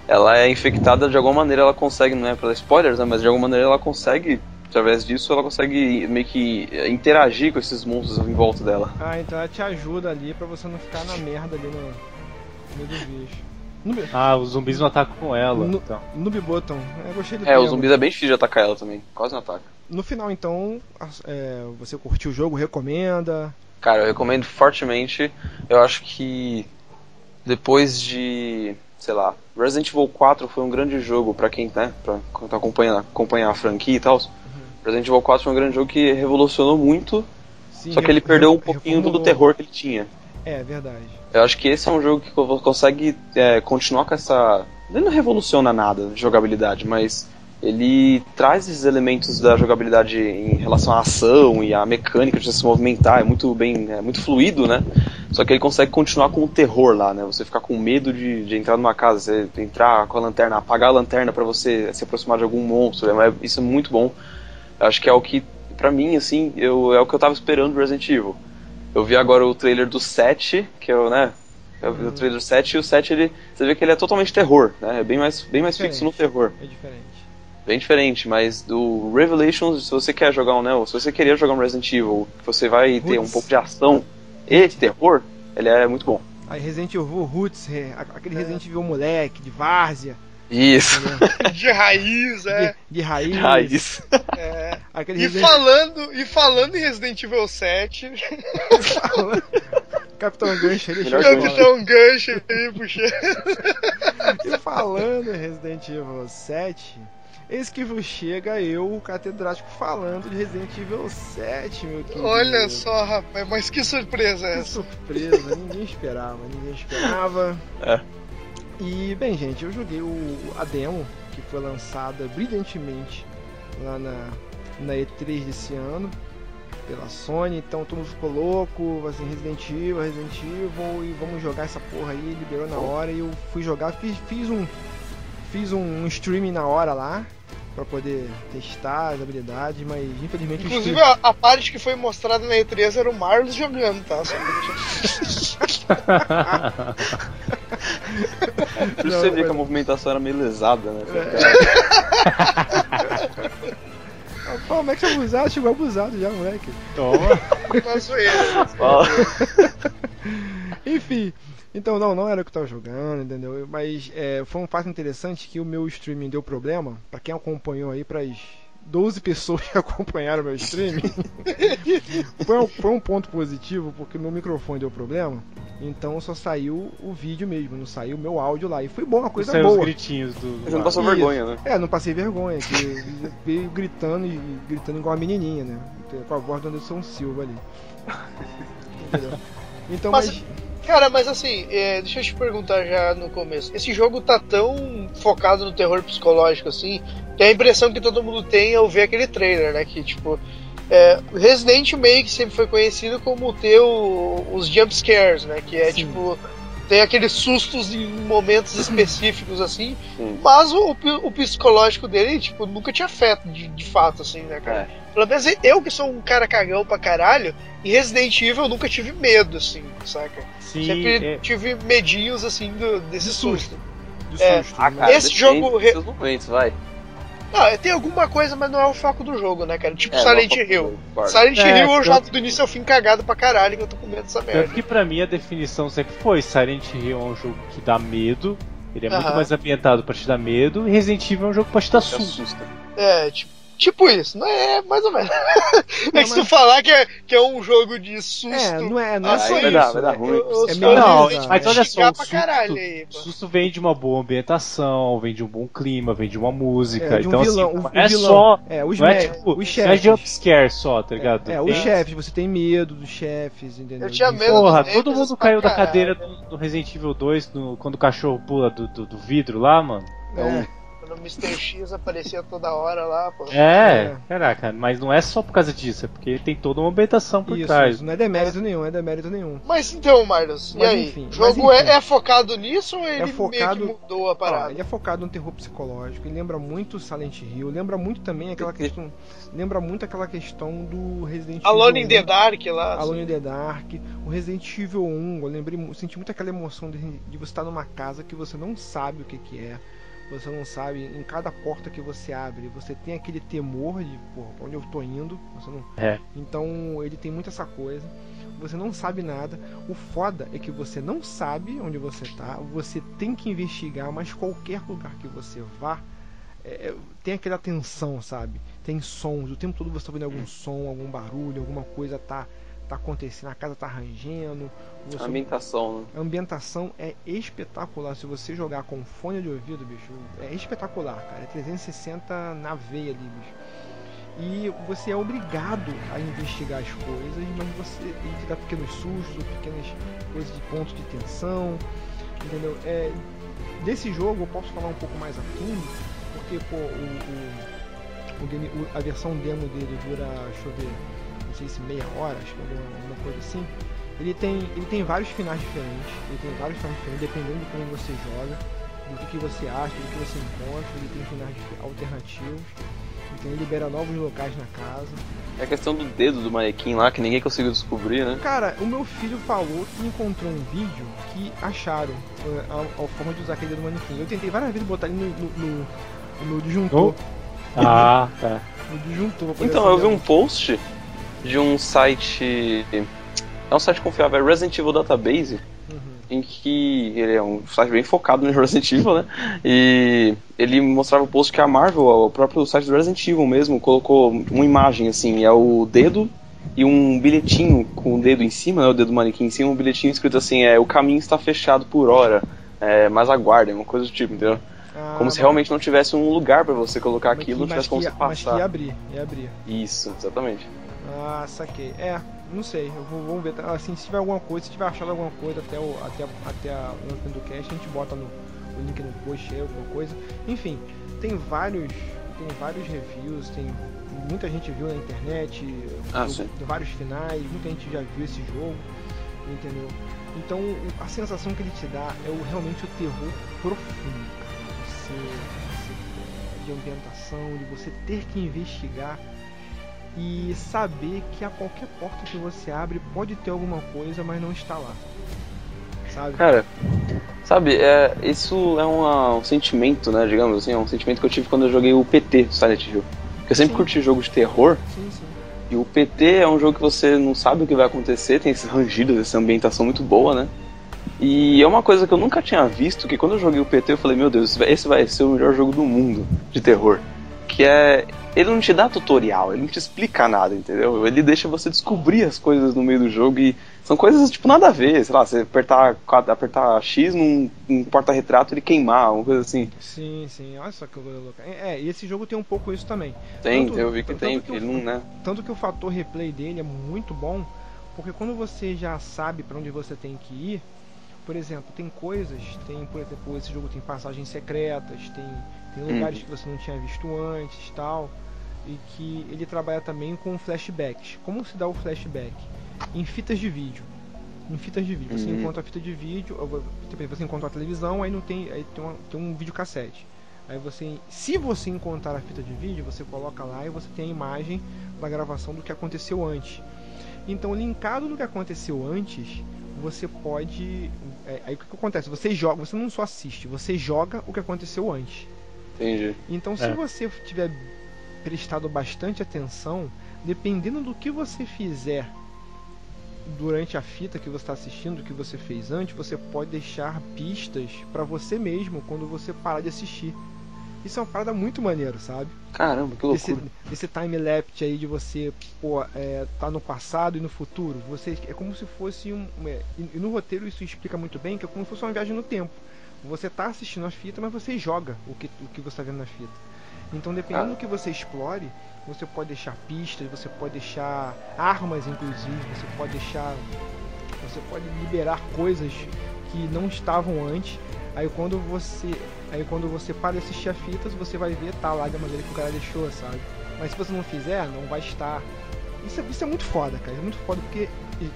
Ela é infectada de alguma maneira, ela consegue, não é pra spoilers, né, mas de alguma maneira ela consegue, através disso, ela consegue meio que eh, interagir com esses monstros em volta dela. ah, então ela te ajuda ali pra você não ficar na merda ali no meio do bicho. Noob, Ah, os zumbis não atacam com ela. No- Então. noob Button, eu gostei do É, termo. os zumbis é bem difícil de atacar ela também, quase não ataca. No final, então, é, você curtiu o jogo, recomenda. Cara, eu recomendo fortemente. Eu acho que depois de, sei lá, Resident Evil 4 foi um grande jogo pra quem, né, pra quem tá acompanhando, acompanhar a franquia e tal. Resident Evil 4 foi um grande jogo que revolucionou muito, Sim, só que ele perdeu um pouquinho do terror que ele tinha. É, verdade. Eu acho que esse é um jogo que co- consegue é, continuar com essa. Ele não revoluciona nada de jogabilidade, mas ele traz esses elementos da jogabilidade em relação à ação e à mecânica de você se movimentar, é muito bem, é muito fluido, né? Só que ele consegue continuar com o terror lá, né? Você ficar com medo de, de entrar numa casa, você entrar com a lanterna, apagar a lanterna pra você se aproximar de algum monstro, é- isso é muito bom. Acho que é o que, pra mim, assim, eu, é o que eu tava esperando do Resident Evil. Eu vi agora o trailer do 7, que é o, né? Eu vi o trailer do 7 e o 7 ele. Você vê que ele é totalmente terror, né? É bem mais, bem mais fixo no terror. É diferente. bem diferente, mas do Revelations, se você quer jogar um, né, se você queria jogar um Resident Evil, que você vai ter um pouco de ação e de terror, ele é muito bom. Aí Resident Evil Roots, aquele Resident Evil moleque, de várzea, Isso. *laughs* De raiz, é. de, de raiz. Raiz. é. Aquele E Resident falando, e falando em Resident Evil 7, *laughs* Capitão Gancho, ele chegou. Capitão Gancho aí, puxa. *laughs* E falando em Resident Evil 7, eis que vos chega eu, o catedrático, falando de Resident Evil 7, meu querido. Olha só, rapaz, mas que surpresa é Que essa? surpresa, ninguém esperava, ninguém esperava. É. E, bem, gente, eu joguei o, a demo, que foi lançada brilhantemente lá na, na E3 desse ano, pela Sony, então todo mundo ficou louco, assim, Resident Evil, Resident Evil, e vamos jogar essa porra aí, liberou na hora, e eu fui jogar, fiz, fiz um fiz um, um streaming na hora lá, pra poder testar as habilidades, mas infelizmente o Inclusive, stream- a, a parte que foi mostrada na E3 era o Marlos jogando, tá? Só pra deixar- você vê mas- que a movimentação era meio lesada, né? Ah, *laughs* Pô, o Max é abusado, chegou abusado já, moleque. Toma. uma zoeira. Fala. *laughs* Enfim, então não, não era o que eu tava jogando, entendeu? Mas é, foi um fato interessante que o meu streaming deu problema. Pra quem acompanhou aí, pras 12 *laughs* pessoas que acompanharam meu streaming, *laughs* foi, um, foi um ponto positivo porque meu microfone deu problema. Então só saiu o vídeo mesmo, não saiu o meu áudio lá. E foi bom, uma coisa Saiu os boa. gritinhos do. Você não passou Isso. vergonha, né? É, não passei vergonha, que veio gritando e gritando igual a menininha, né? Com a voz do Anderson Silva ali. *laughs* Entendeu? Então, Mas- mas. Cara, mas assim, é, deixa eu te perguntar já no começo. Esse jogo tá tão focado no terror psicológico assim, que a impressão que todo mundo tem ao ver aquele trailer, né? Que tipo. É, Resident meio que sempre foi conhecido como ter o- os jump scares, né? Que é Sim. tipo. Tem aqueles sustos em momentos *clears throat* específicos, assim. Sim. Mas o, o- psicológico dele, tipo, nunca tinha afeto de, de fato, assim, né, cara? É. Pelo menos eu que sou um cara cagão pra caralho, em Resident Evil eu nunca tive medo, assim, saca? Sim, Sempre é, tive medinhos assim do, desse De susto. De É, susto, Ah, né? cara, Esse jogo dos re- momentos, vai. Não, tem alguma coisa, mas não é o foco do jogo, né, cara? Tipo É, Silent não, Hill. Silent É, Hill eu já tanto- do início ao fim cagado pra caralho que eu tô com medo dessa merda. Tanto que pra mim a definição sempre foi Silent Hill é um jogo que dá medo, ele é muito Aham. mais ambientado pra te dar medo, e Resident Evil é um jogo pra te dar susto. É, tipo, tipo isso, não é mais ou menos. *laughs* é que se tu mas- falar que é, que é um jogo de susto. É, não é, não é só vai dar- vai dar é- ruim. É meio Não, mas olha só, o susto, aí, susto vem de uma boa ambientação, vem de um bom clima, vem de uma música. É, de um então, vilão, assim, o- não o é vilão. só. É, os, Não é tipo, os não é chefes. jumpscare só, tá ligado? É, é, os chefes, você tem medo dos chefes, entendeu? Eu tinha De- medo Porra, todo mundo caiu da caralho. cadeira do, do Resident Evil 2 no- quando o cachorro pula do, do, do vidro lá, mano. É, Quando o Mr. X aparecia toda hora lá, pô. É, É. caraca, mas não é só por causa disso, é porque tem toda uma ambientação por isso, trás. isso, não é demérito nenhum, é demérito nenhum. Mas então, Marlos, e Mas aí? enfim, o jogo mas enfim. É, é focado nisso ou ele focado- meio que mudou a Ó, parada? ele é focado no terror psicológico, ele lembra muito Silent Hill, lembra muito também aquela questão, lembra muito aquela questão do Resident Alone in Evil the Dark lá. 1, Alone in the Dark, o Resident Evil 1, eu lembrei, senti muito aquela emoção de, de você estar numa casa que você não sabe o que que é. Você não sabe, em cada porta que você abre, você tem aquele temor de, porra, pra onde eu tô indo, você não É. Então ele tem muito essa coisa. Você não sabe nada. O foda é que você não sabe onde você tá. Você tem que investigar, mas qualquer lugar que você vá é, tem aquela tensão, sabe? Tem sons. O tempo todo você tá ouvindo algum som, algum barulho, alguma coisa tá, tá acontecendo. A casa tá rangendo. Você... A ambientação, né? A ambientação é espetacular. Se você jogar com fone de ouvido, bicho, é espetacular, cara. É 360 na veia ali, bicho. E você é obrigado a investigar as coisas, mas você tem que dar pequenos sustos, pequenas coisas de pontos de tensão, entendeu? É, desse jogo eu posso falar um pouco mais a fundo, porque pô, o, o, o game- a versão demo dele dura, deixa eu ver, sei se meia hora, acho que alguma, alguma coisa assim. Ele tem, ele tem vários finais diferentes, ele tem vários finais diferentes, dependendo de como você joga, do que, que você acha, do que você encontra, ele tem finais alternativos, então ele libera novos locais na casa. É a questão do dedo do manequim lá, que ninguém conseguiu descobrir, né? Cara, o meu filho falou que encontrou um vídeo que acharam uh, a, a forma de usar aquele dedo manequim. Eu tentei várias vezes botar ele no, no, no, no disjuntor. Ah, tá. *laughs* O disjuntor. Então, eu vi um post de um site. É um site confiável, é Resident Evil Database, Uhum. em que ele é um site bem focado no *laughs* Resident Evil, né? E ele mostrava o post que a Marvel, o próprio site do Resident Evil mesmo, colocou uma imagem assim, é o dedo e um bilhetinho com o dedo em cima, né? O dedo do manequim em cima, um bilhetinho escrito assim, é o caminho está fechado por hora, é, mas aguardem, uma coisa do tipo, entendeu? Ah, Como se realmente não tivesse um lugar pra você colocar aquilo, não tivesse como você que, mas que ia passar. abrir, ia abrir. Isso, exatamente. Ah, saquei. É, não sei. Vou, vamos ver. Assim, se tiver alguma coisa, se tiver achado alguma coisa até o até, até a, o do cast, a gente bota no, o link no post aí, alguma coisa. Enfim, tem vários, tem vários reviews, tem muita gente viu na internet, Ah, do- vários finais, muita gente já viu esse jogo, entendeu? Então a sensação que ele te dá é o, realmente o terror profundo, cara. Você, você de ambientação, de você ter que investigar e saber que a qualquer porta que você abre pode ter alguma coisa, mas não está lá. Sabe? Cara, sabe, é, isso é uma- um sentimento, né, digamos assim, é um sentimento que eu tive quando eu joguei o PT Silent Hill. Porque eu sempre Sim. curti jogo de terror, Sim, sim. e o PT é um jogo que você não sabe o que vai acontecer, tem esses *laughs* rangidos, essa ambientação muito boa, né? E é uma coisa que eu nunca tinha visto, que quando eu joguei o PT eu falei, meu Deus, esse vai ser o melhor jogo do mundo de terror. Que é. Ele não te dá tutorial, ele não te explica nada, entendeu? Ele deixa você descobrir as coisas no meio do jogo e são coisas tipo nada a ver, sei lá, você apertar, apertar X num, num porta-retrato ele queimar, uma coisa assim. Sim, sim. Olha só que vou louca. É, é, e esse jogo tem um pouco isso também. Tem, Tanto- eu vi que tem, que ele o- não, né? Tanto que o fator replay dele é muito bom, porque quando você já sabe pra onde você tem que ir, por exemplo, tem coisas, tem, por exemplo, esse jogo tem passagens secretas, tem, tem lugares Uhum. que você não tinha visto antes tal, e que ele trabalha também com flashbacks. Como se dá o flashback? Em fitas de vídeo. Em fitas de vídeo. Você Uhum. encontra a fita de vídeo, tipo, você encontra a televisão, aí não tem, aí tem, uma, tem um videocassete. Aí você, se você encontrar a fita de vídeo, você coloca lá e você tem a imagem da gravação do que aconteceu antes. Então, linkado no que aconteceu antes, você pode. é, aí o que, que acontece? Você joga, você não só assiste, você joga o que aconteceu antes. Entendi. Então, se É. você tiver prestado bastante atenção, dependendo do que você fizer durante a fita que você está assistindo, do que você fez antes, você pode deixar pistas para você mesmo quando você parar de assistir. Isso é uma parada muito maneiro, sabe? Caramba, que esse, loucura. esse time lapse aí de você pô, é, tá no passado e no futuro você é como se fosse um é, e no roteiro isso explica muito bem que é como se fosse uma viagem no tempo você tá assistindo a fita mas você joga o que, o que você tá vendo na fita então dependendo do que você explore você pode deixar pistas você pode deixar armas inclusive você pode deixar você pode liberar coisas que não estavam antes aí quando você Aí quando você para de assistir a fitas, você vai ver, tá lá da maneira que o cara deixou, sabe? Mas se você não fizer, não vai estar. Isso é, isso é muito foda, cara. É muito foda porque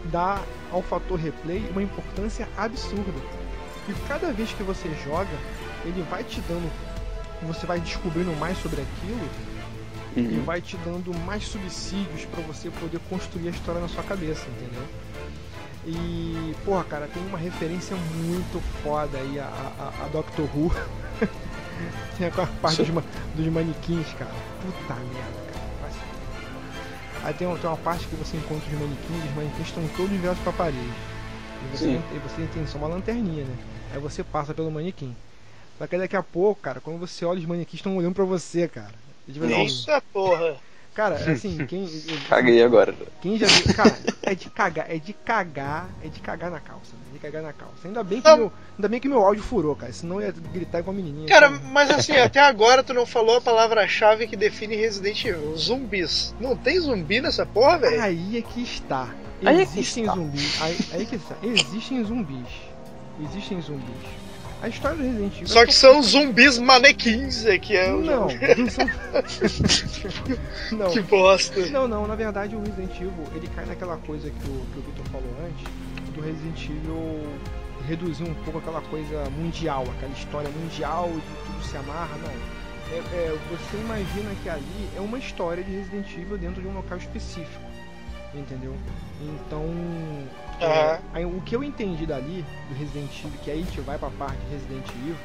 dá ao fator replay uma importância absurda. E cada vez que você joga, ele vai te dando. Você vai descobrindo mais sobre aquilo e Uhum. vai te dando mais subsídios pra você poder construir a história na sua cabeça, entendeu? E, porra, cara, tem uma referência muito foda aí a, a, a Doctor Who. *laughs* tem a parte dos, dos manequins, cara. Puta merda, cara. Aí tem, uma- tem uma parte que você encontra os manequins, os manequins estão todos virados pra parede. E você, Sim. e você tem só uma lanterninha, né? Aí você passa pelo manequim. Só que daqui a pouco, cara, quando você olha, os manequins estão olhando pra você, cara. E, tipo assim, Eita porra. Cara, assim, *laughs* quem. Caguei agora. Quem já viu. Cara, é de cagar, é de cagar, é de cagar na calça, né? De cagar na calça. Ainda bem que, Não. meu, ainda bem que meu áudio furou, cara. Senão eu ia gritar igual a menininha. Cara, mas assim, até agora tu não falou a palavra-chave que define Resident Evil: zumbis. Não tem zumbi nessa porra, velho? Aí é que está. Aí é que Existem está. zumbis. Aí, aí que está. Existem zumbis. Existem zumbis. A história do Resident Evil. Só que são zumbis manequins, é que é o Não, *laughs* *laughs* não. Que bosta. Não, não, na verdade o Resident Evil ele cai naquela coisa que o, que o Victor falou antes, do Resident Evil reduzir um pouco aquela coisa mundial, aquela história mundial de tudo se amarra, não. É, é, você imagina que ali é uma história de Resident Evil dentro de um local específico, entendeu? Então, é, Aham. aí, o que eu entendi dali do Resident Evil, que aí a gente vai pra parte de Resident Evil,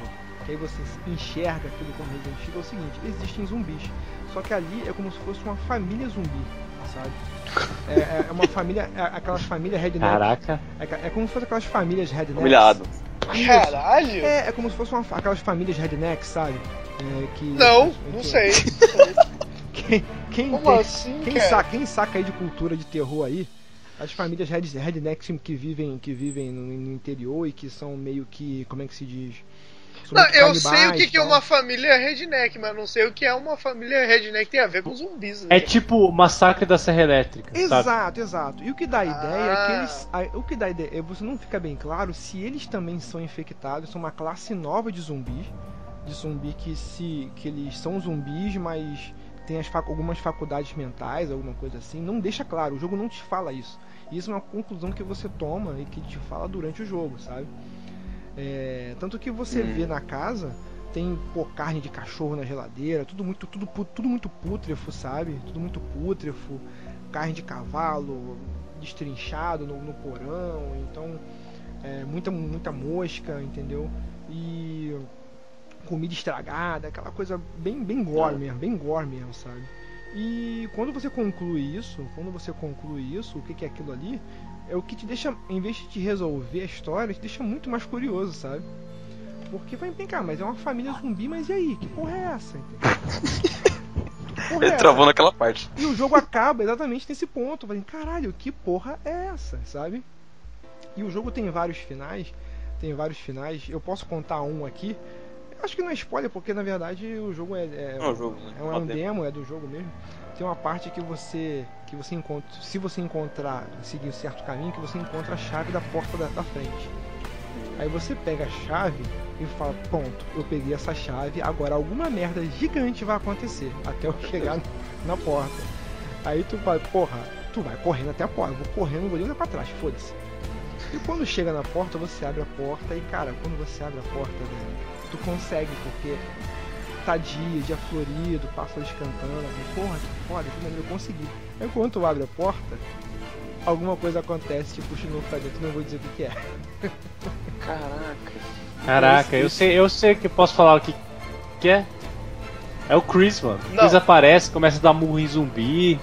que aí você enxerga aquilo como Resident Evil, é o seguinte, existem zumbis. Só que ali é como se fosse uma família zumbi, sabe? É, é- é uma família, é aquelas famílias redneck. Caraca. É, é como se fosse aquelas famílias redneck. Humilhado. Caralho! É, é como se fosse uma, aquelas famílias redneck, sabe? É, que, Não, que- não sei. *laughs* Quem, quem, Como tem- assim, quem, saca, quem saca aí de cultura de terror aí, as famílias red, rednecks que vivem, que vivem no, no interior e que são meio que. Como é que se diz? Não, eu sei o que, que é uma família redneck, mas não sei o que é uma família redneck que tem a ver com zumbis. né? É tipo Massacre da Serra Elétrica. sabe? Exato, exato. E o que dá a ideia é que Ah. eles. a- o que dá a ideia é você não fica bem claro se eles também são infectados, são uma classe nova de zumbis. De zumbi que se. que eles são zumbis, mas tem as fac- algumas faculdades mentais, alguma coisa assim. Não deixa claro, o jogo não te fala isso. E isso é uma conclusão que você toma e que te fala durante o jogo, sabe? É, tanto que você Hum. vê na casa, tem pô, carne de cachorro na geladeira, tudo muito, tudo, tudo muito pútrefo, sabe? Tudo muito pútrefo, carne de cavalo destrinchado no, no porão, então é, muita, muita mosca, entendeu? E comida estragada, aquela coisa bem, bem gore mesmo, bem gore mesmo, sabe? E quando você conclui isso, quando você conclui isso, o que que é aquilo ali, é o que te deixa, em vez de te resolver a história, te deixa muito mais curioso, sabe? Porque vai cá, mas é uma família zumbi, mas e aí? Que porra é essa? é *laughs* Ele essa? travou naquela parte. E o jogo acaba exatamente nesse ponto. Falei, caralho, que porra é essa, sabe? E o jogo tem vários finais. Tem vários finais. Eu posso contar um aqui. Acho que não é spoiler, porque na verdade o jogo é. é Não, o jogo, né? é um, é um demo, é do jogo mesmo. Tem uma parte que você que você encontra, se você encontrar, seguir um certo caminho, que você encontra a chave da porta da, da frente. Aí você pega a chave e fala, ponto, eu peguei essa chave, agora alguma merda gigante vai acontecer até eu chegar *laughs* na porta. Aí tu vai, porra, tu vai correndo até a porta, eu vou correndo, vou olhar pra trás, foda-se. E quando chega na porta, você abre a porta e, cara, quando você abre a porta, velho, tu consegue, porque tá dia, dia florido, pássaros cantando, assim, porra, que foda, que maneiro, eu consegui. Tu abre a porta, alguma coisa acontece, te puxa de novo pra dentro, não vou dizer o que, que é. *laughs* Caraca. Caraca, eu sei, eu sei que posso falar o que, que é. É o Chris, mano. O Não. Chris aparece, começa a dar murro em zumbi,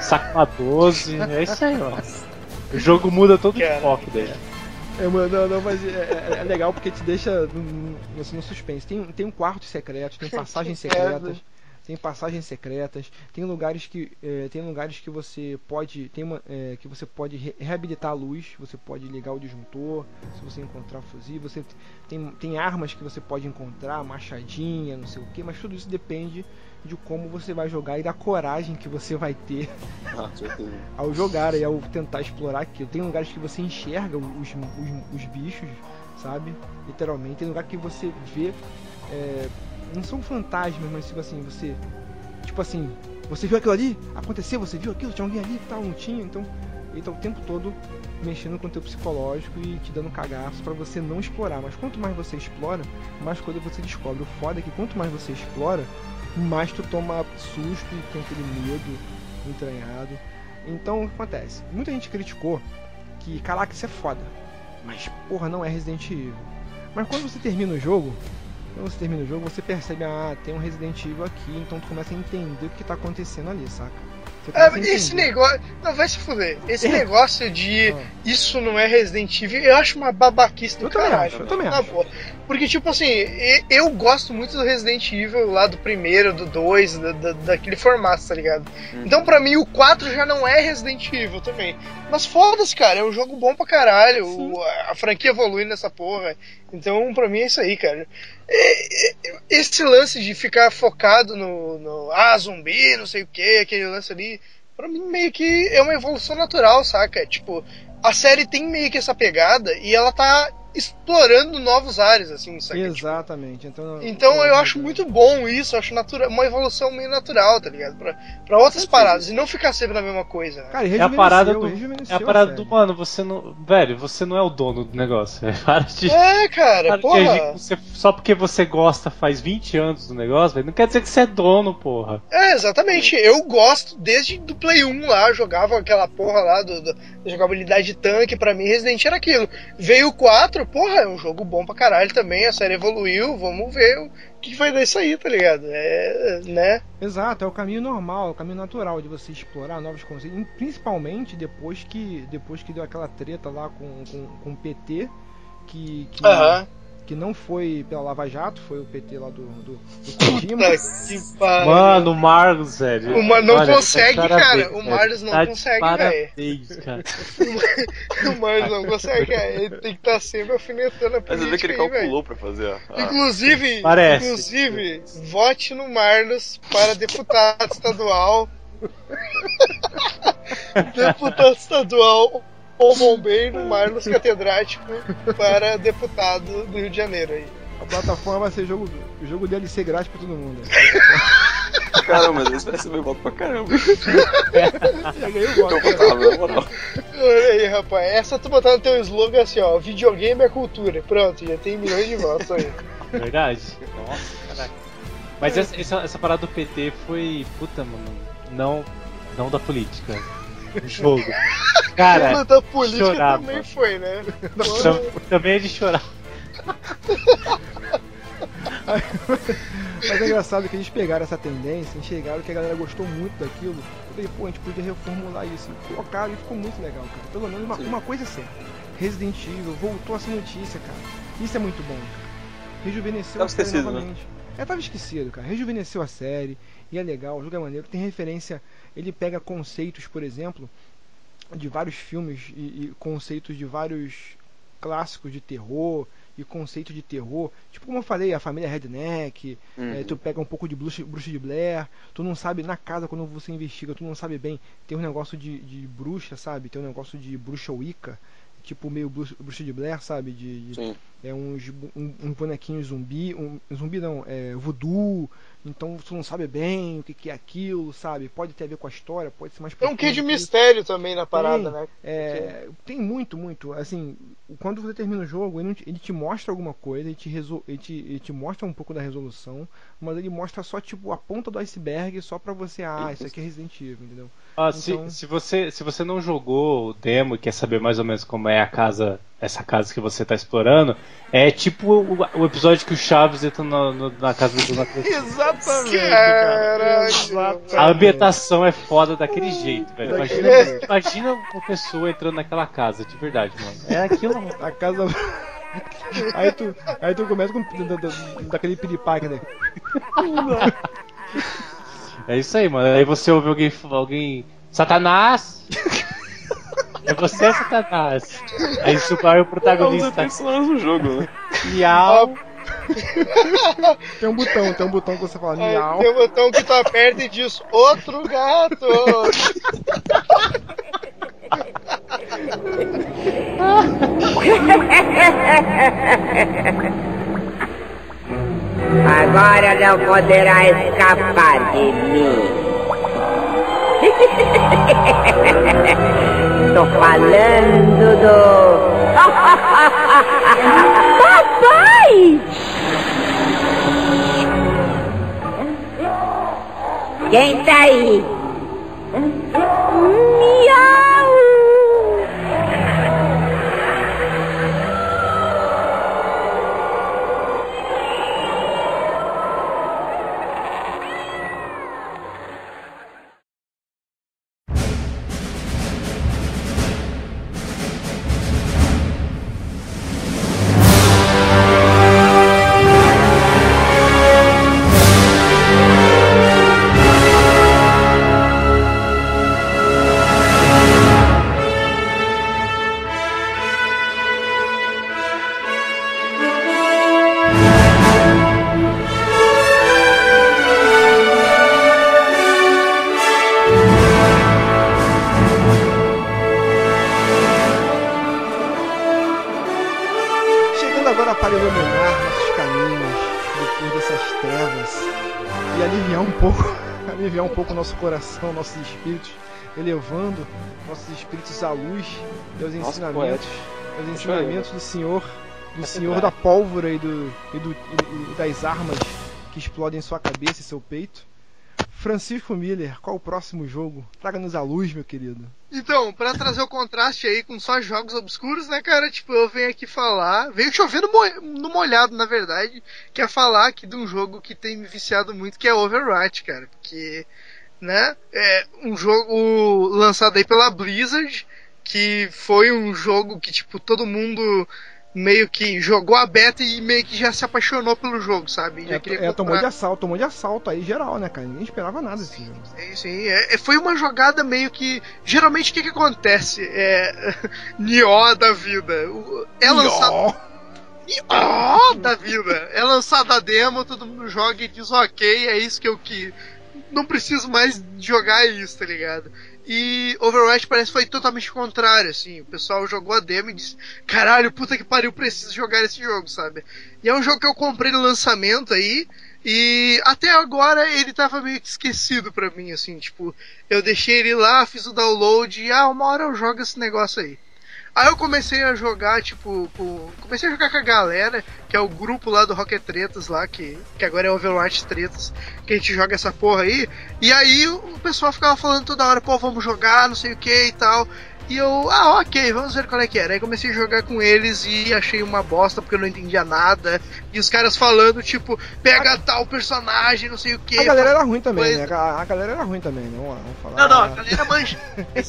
saca uma 12. É isso aí, mano. *laughs* O jogo muda todo o Cara. foco dele. É, mano, não, não, mas é, é- é legal porque te deixa no, assim, no suspense. Tem, tem um quarto secreto, tem passagens *laughs* secretas, tem passagens secretas, tem lugares que é, tem lugares que você pode tem uma, é, que você pode re- reabilitar a luz, você pode ligar o disjuntor, se você encontrar fuzil, você tem, tem armas que você pode encontrar, machadinha, não sei o que, mas tudo isso depende de como você vai jogar e da coragem que você vai ter *laughs* Ah, ao jogar e ao tentar explorar aquilo. Tem lugares que você enxerga os, os, os bichos, sabe? Literalmente. Tem lugar que você vê. é, não são fantasmas, mas tipo assim, você. Tipo assim, você viu aquilo ali? Aconteceu, você viu aquilo? Tinha alguém ali tal, não tinha? Então. Ele tá o tempo todo mexendo com o teu psicológico e te dando cagaço pra você não explorar. Mas quanto mais você explora, mais coisa você descobre. O foda é que quanto mais você explora, mais tu toma susto e tem aquele medo entranhado. Então o que acontece? Muita gente criticou que, caraca, isso é foda. Mas porra, não é Resident Evil. Mas quando você termina o jogo, quando você termina o jogo, você percebe, ah, tem um Resident Evil aqui, então tu começa a entender o que tá acontecendo ali, saca? É, esse negócio. Não, vai se fuder. Esse É. negócio de Ah. isso não é Resident Evil, eu acho uma babaquice do Eu também caralho. acho, eu também acho. Porque, tipo assim, eu gosto muito do Resident Evil lá do primeiro, do dois, da, da- daquele formato, tá ligado? Uhum. Então, pra mim, o 4 já não é Resident Evil também. Mas foda-se, cara, é um jogo bom pra caralho. O- a franquia evolui nessa porra. Então, pra mim, é isso aí, cara. E- e- Esse lance de ficar focado no, no. Ah, zumbi, não sei o que, aquele lance ali. Pra mim, meio que é uma evolução natural, saca? Tipo, a série tem meio que essa pegada e ela tá explorando novos ares, assim, saca? Tipo, Exatamente. Então, então eu acho muito bom isso, eu acho natura- uma evolução meio natural, tá ligado? Pra, pra outras paradas, e não ficar sempre na mesma coisa. né? Cara, e É a parada do. É a parada do, mano, você não. Velho, você não é o dono do negócio. velho. *laughs* Para de. É, cara, para de você- só porque você gosta faz 20 anos do negócio, velho. Não quer dizer que você é dono, porra. É, exatamente. Eu gosto, desde do Play 1 lá, jogava aquela porra lá do, do- da jogabilidade de tanque, pra mim Resident era aquilo. Veio o 4, 4, porra, é um jogo bom pra caralho também, a série evoluiu, vamos ver o que vai dar isso aí, tá ligado? É, né? Exato, é o caminho normal, é o caminho natural de você explorar novos conceitos, principalmente depois que depois que deu aquela treta lá com, com, com o PT, que, que, Aham. Que não foi pela Lava Jato, foi o PT lá do, do, do. Mano, o Marlos, velho. O Mar- não Olha, consegue, tá cara. parabéns, O. Marlos não Tá consegue, Parabéns, cara. *laughs* O Marlos não consegue, cara. Ele tem que estar sempre alfinetando a Mas você vê que política ele aí, calculou pra fazer a- Inclusive, *laughs* Parece. inclusive, vote no Marlos para deputado estadual. *laughs* deputado estadual ou bombeiro Marlos catedrático para deputado do Rio de Janeiro aí. A plataforma vai ser jogo, jogo DLC grátis pra todo mundo. Caramba, esse vai receber voto pra caramba. Já ganhei o Eu voto. votava, na moral. Olha aí, rapaz. Essa tu botar no teu slogan assim, ó. Videogame é cultura. Pronto, já tem milhões de votos aí. Verdade. Nossa, caraca. Mas essa, essa, essa parada do PT foi. Puta, mano. Não. Não da política. O jogo. Cara, Tudo da política chorava. também foi, né? tam- também é de chorar. Mas é engraçado que eles pegaram essa tendência, enxergaram que a galera gostou muito daquilo. Eu falei, pô, a gente podia reformular isso. E colocaram e ficou muito legal, cara. Pelo menos uma, uma coisa é certa. Resident Evil voltou a ser notícia, cara. Isso é muito bom, cara. Rejuvenesceu Tava a série esquecido, né? novamente. É, tava esquecido, cara. Rejuvenesceu a série. E é legal, o jogo é maneiro. Tem referência. Ele pega conceitos, por exemplo, de vários filmes e, e conceitos de vários clássicos de terror e conceitos de terror. Tipo, como eu falei, a família Redneck. Uhum. É, tu pega um pouco de bruxa, bruxa de Blair, tu não sabe, na casa quando você investiga, tu não sabe bem, tem um negócio de, de bruxa, sabe? Tem um negócio de bruxa Wicca, tipo meio bruxa, bruxa de Blair, sabe? De, de- Sim. é uns, um, um bonequinho zumbi, um zumbi não, é voodoo, então tu não sabe bem o que, que é aquilo, sabe? Pode ter a ver com a história, pode ser mais Tem um quê de mistério também na parada, Tem. né? É, tem muito, muito. Assim, quando você termina o jogo, ele, ele te mostra alguma coisa, ele te, resol, ele, te, ele te mostra um pouco da resolução, mas ele mostra só tipo a ponta do iceberg só pra você, ah, isso aqui é Resident Evil, entendeu? Ah, Então- se, se, você, se você não jogou o demo e quer saber mais ou menos como é a casa, essa casa que você tá explorando, é tipo o, o episódio que o Chaves entra na, no- na casa do Dona. *laughs* Exatamente, Caralho. A ambientação é foda daquele jeito, velho. Imagina, imagina uma pessoa entrando naquela casa, de verdade, mano. É aquilo. A casa. Aí tu, aí tu começa com da, da- daquele piripaque, né? É isso aí, mano. Aí você ouve alguém. alguém Satanás! *laughs* É você, Satanás! Aí super o É dos protagonista. personagens do jogo, né? Miau! Tem um botão, tem um botão que você fala Aí miau. tem um botão que tu aperta e diz outro gato. Agora não poderá escapar de mim. *laughs* Tô falando do. *laughs* Papai! Quem tá aí? Miau! Nosso coração, nossos espíritos, elevando nossos espíritos à luz e aos ensinamentos, aos ensinamentos do Senhor, do Senhor da pólvora e, do, e, do- e- e das armas que explodem sua cabeça e seu peito. Francisco Miller, qual o próximo jogo? Traga-nos a luz, meu querido. Então, pra trazer o contraste aí com só jogos obscuros, né, cara? Tipo, eu venho aqui falar. Venho chovendo no molhado, na verdade. Que é falar aqui de um jogo que tem me viciado muito, que é Overwatch, cara. Porque, né? É um jogo lançado aí pela Blizzard. Que foi um jogo que, tipo, todo mundo meio que jogou a beta e meio que já se apaixonou pelo jogo, sabe? Já É, queria é, tomou de assalto, tomou de assalto aí geral, né, cara? Ninguém esperava nada desse jogo. Sim, sim. É, é- foi uma jogada meio que. Geralmente o que, que acontece? É. *laughs* Nió da vida. É lançado. Nió da vida. É lançada a demo, todo mundo joga e diz, ok, é isso que eu que. Não preciso mais jogar isso, tá ligado? E Overwatch parece que foi totalmente contrário, assim. O pessoal jogou a demo e disse: Caralho, puta que pariu, preciso jogar esse jogo, sabe? E é um jogo que eu comprei no lançamento aí. E até agora ele tava meio que esquecido pra mim, assim, tipo, eu deixei ele lá, fiz o download e ah, uma hora eu jogo esse negócio aí. Aí eu comecei a jogar, tipo, com... comecei a jogar com a galera, que é o grupo lá do Rocket Tretas lá, que, que agora é Overwatch Tretas, que a gente joga essa porra aí. E aí o pessoal ficava falando toda hora, pô, vamos jogar, não sei o que e tal. E eu, ah, ok, vamos ver qual é que era. Aí comecei a jogar com eles e achei uma bosta porque eu não entendia nada. E os caras falando, tipo, pega tal personagem, não sei o que. a galera era ruim também, coisa. né? A, a galera era ruim também, né? Vamos, falar. Não, não, a *laughs* galera manja.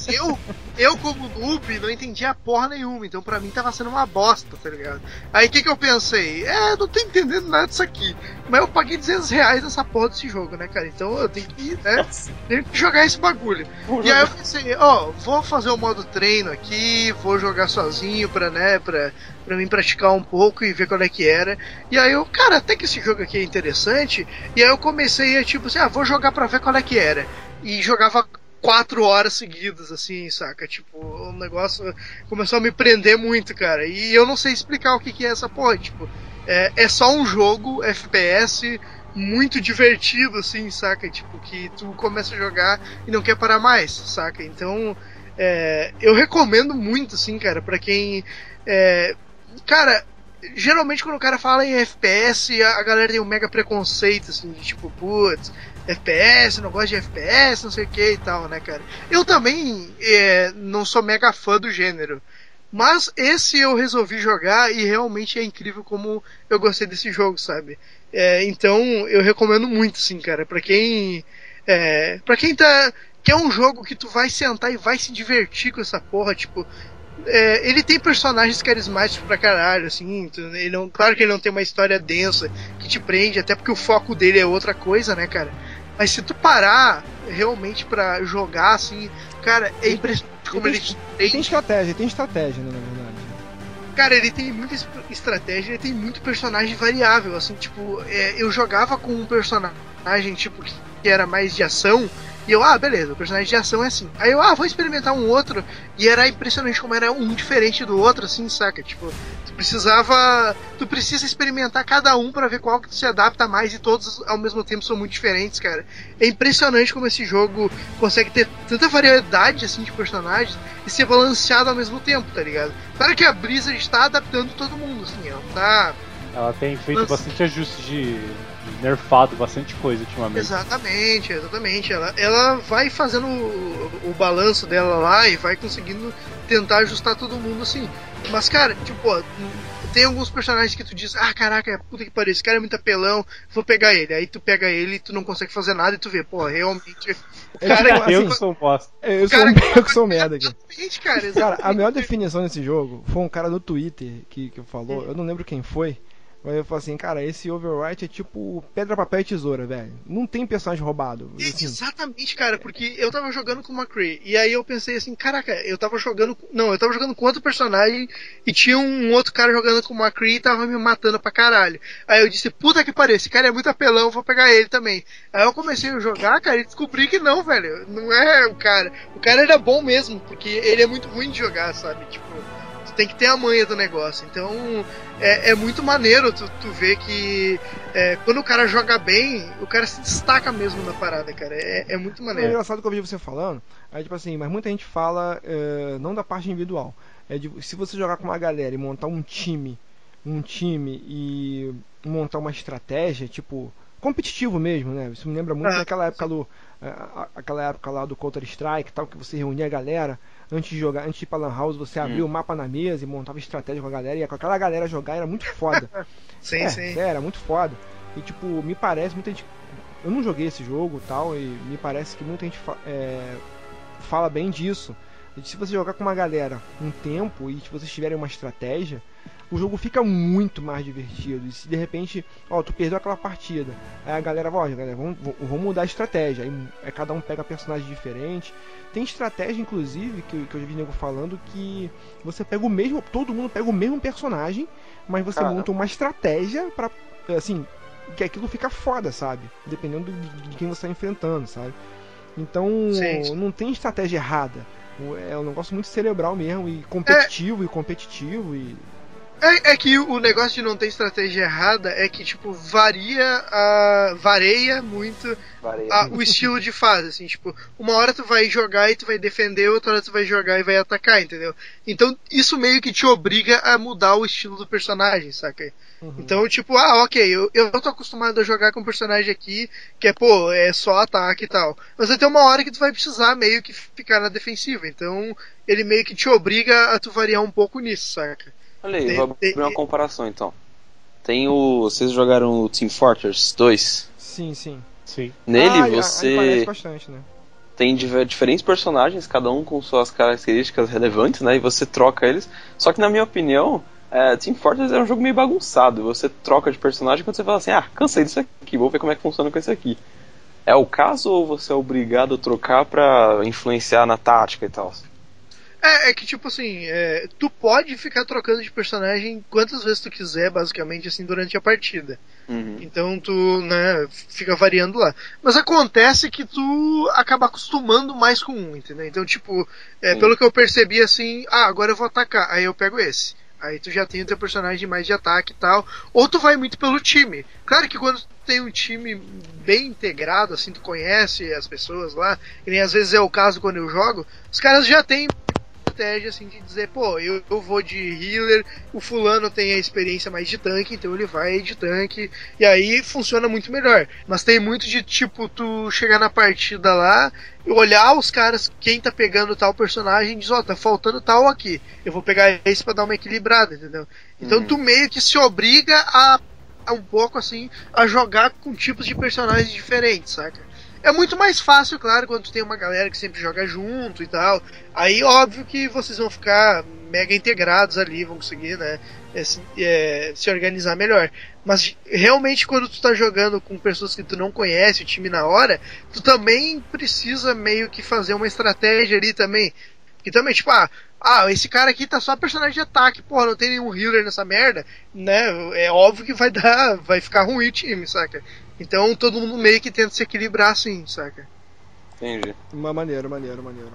Eu, eu como noob, não entendia porra nenhuma. Então pra mim tava sendo uma bosta, tá ligado? Aí o que que eu pensei? É, não tô entendendo nada disso aqui. Mas eu paguei 200 reais nessa porra desse jogo, né, cara? Então eu tenho que, né, tenho que jogar esse bagulho. E aí eu pensei, ó, vou fazer o modo treino aqui, vou jogar sozinho pra, né, pra, pra mim praticar um pouco e ver qual é que era. E aí eu, cara, até que esse jogo aqui é interessante. E aí eu comecei a, tipo assim, ah, vou jogar pra ver qual é que era. E jogava quatro horas seguidas, assim, saca? Tipo, o negócio começou a me prender muito, cara. E eu não sei explicar o que, que é essa porra, tipo. É, é só um jogo FPS muito divertido, assim, saca? Tipo, que tu começa a jogar e não quer parar mais, saca? Então, é, eu recomendo muito, assim, cara, pra quem. É, cara, geralmente quando o cara fala em FPS, a, galera tem um mega preconceito, assim, de tipo, putz, FPS, não gosto de FPS, não sei o que e tal, né, cara? Eu também é, não sou mega fã do gênero. Mas esse eu resolvi jogar e realmente é incrível como eu gostei desse jogo, sabe? É, então eu recomendo muito, sim, cara. Pra quem. É, pra quem tá. Quer um jogo que tu vai sentar e vai se divertir com essa porra, tipo. é, ele tem personagens carismáticos pra caralho, assim. tu- Ele não, claro que ele não tem uma história densa que te prende, até porque o foco dele é outra coisa, né, cara? Mas se tu parar realmente pra jogar, assim, cara, é impressionante como tem- ele te Tem prende. estratégia, tem estratégia, né, na verdade. Cara, ele tem muita es- estratégia, ele tem muito personagem variável, assim, tipo, é, eu jogava com um personagem, tipo, que que era mais de ação, e eu, ah, beleza, o personagem de ação é assim. Aí eu, ah, vou experimentar um outro, e era impressionante como era um diferente do outro, assim, saca? Tipo, tu precisava. Tu precisa experimentar cada um pra ver qual que se adapta mais, e todos ao mesmo tempo são muito diferentes, cara. É impressionante como esse jogo consegue ter tanta variedade, assim, de personagens, e ser balanceado ao mesmo tempo, tá ligado? Claro que a Blizzard está adaptando todo mundo, assim, ela tá. Ela tem feito bastante ajuste de, de nerfado, bastante coisa ultimamente. Exatamente, exatamente. Ela, ela vai fazendo o, o balanço dela lá e vai conseguindo tentar ajustar todo mundo assim. Mas, cara, tipo, ó, tem alguns personagens que tu diz, ah, caraca, puta que pariu, esse cara é muito apelão, vou pegar ele. Aí tu pega ele e tu não consegue fazer nada e tu vê, pô, realmente. O É cara eu assim, que sou um bosta. Eu sou, cara- um, eu que sou um merda aqui. Exatamente, cara, Cara, a melhor definição desse jogo foi um cara no Twitter que, que falou, eu não lembro quem foi, mas ele falou assim, cara, esse Overwatch é tipo pedra, papel e tesoura, velho. Não tem personagem roubado. Assim, Exatamente, cara, porque eu tava jogando com o McCree, e aí eu pensei assim, caraca, eu tava jogando. Não, eu tava jogando com outro personagem e tinha um outro cara jogando com o McCree e tava me matando pra caralho. Aí eu disse, puta que pariu, esse cara é muito apelão, vou pegar ele também. Aí eu comecei a jogar, cara, e descobri que não, velho. Não é o cara. O cara era bom mesmo, porque ele é muito ruim de jogar, sabe? Tipo, tu tem que ter a manha do negócio. Então, é, é muito maneiro tu, tu ver que é, quando o cara joga bem, o cara se destaca mesmo na parada, cara. É, é muito É maneiro. engraçado que eu vi você falando, aí tipo assim, mas muita gente fala eh, não da parte individual. É de, se você jogar com uma galera e montar um time, um time e montar uma estratégia, tipo, competitivo mesmo, né? Isso me lembra muito Ah, daquela época do. a- a- aquela época lá do Counter Strike tal, que você reunia a galera antes de jogar, antes de ir pra Lan House, você abria o mapa na mesa e montava estratégia com a galera, e com aquela galera jogar era muito foda. *laughs* Sim, é, sim. sério, era muito foda. E tipo, me parece, muita gente. Eu não joguei esse jogo tal, e me parece que muita gente fa- é, fala bem disso. E se você jogar com uma galera um tempo e se vocês tiverem uma estratégia, o jogo fica muito mais divertido. E se de repente, ó, tu perdeu aquela partida, aí a galera ó, galera, vamos, vamos mudar a estratégia. Aí é, cada um pega personagem diferente. Tem estratégia, inclusive, que, eu- que eu já vi nego falando, que você pega o mesmo. Todo mundo pega o mesmo personagem, mas você Cara. monta uma estratégia pra. Assim, que aquilo fica foda, sabe? Dependendo de, de quem você tá enfrentando, sabe? Então, Sim, não tem estratégia errada. É um negócio muito cerebral mesmo, e competitivo, e competitivo, e. É, é que o negócio de não ter estratégia errada é que, tipo, varia a. vareia muito a- o estilo de fase, assim, tipo, uma hora tu vai jogar e tu vai defender, outra hora tu vai jogar e vai atacar, entendeu? Então isso meio que te obriga a mudar o estilo do personagem, saca? Uhum. Então, tipo, ah, ok, eu, eu tô acostumado a jogar com um personagem aqui que é, pô, é só ataque e tal. Mas vai ter uma hora que tu vai precisar meio que ficar na defensiva. Então, ele meio que te obriga a tu variar um pouco nisso, saca? Olha aí, tem- vou abrir tem- uma comparação então. Tem o. Vocês jogaram o Team Fortress 2? Sim, sim. Sim. Nele Ah, você bastante, né? tem diferentes personagens, cada um com suas características relevantes, né? E você troca eles. Só que na minha opinião, é, Team Fortress é um jogo meio bagunçado. Você troca de personagem quando você fala assim, ah, cansei disso aqui, vou ver como é que funciona com esse aqui. É o caso ou você é obrigado a trocar pra influenciar na tática e tal? É, é que tipo assim, é, tu pode ficar trocando de personagem quantas vezes tu quiser, basicamente, assim, durante a partida. Uhum. Então tu, né, fica variando lá. Mas acontece que tu acaba acostumando mais com um, entendeu? Então, tipo, é, pelo que eu percebi assim, ah, agora eu vou atacar, aí eu pego esse. Aí tu já tem o teu personagem mais de ataque e tal. Ou tu vai muito pelo time. Claro que quando tu tem um time bem integrado, assim, tu conhece as pessoas lá, e nem às vezes é o caso quando eu jogo, os caras já têm estratégia assim de dizer, pô, eu, eu vou de healer, o fulano tem a experiência mais de tanque, então ele vai de tanque, e aí funciona muito melhor. Mas tem muito de tipo, tu chegar na partida lá, e olhar os caras, quem tá pegando tal personagem, diz, ó, tá faltando tal aqui. Eu vou pegar esse pra dar uma equilibrada, entendeu? Então Uhum. tu meio que se obriga a, a um pouco assim, a jogar com tipos de personagens diferentes, saca? É muito mais fácil, claro, quando tem uma galera que sempre joga junto e tal. Aí, óbvio que vocês vão ficar mega integrados ali, vão conseguir, né, é, se, é, se organizar melhor. Mas realmente, quando tu tá jogando com pessoas que tu não conhece, o time na hora, tu também precisa meio que fazer uma estratégia ali também. E também, tipo, ah, ah, esse cara aqui tá só personagem de ataque, porra, não tem nenhum healer nessa merda, né? É óbvio que vai dar, vai ficar ruim o time, saca? Então todo mundo meio que tenta se equilibrar assim, saca? Entendi. Uma maneiro, maneiro, maneiro.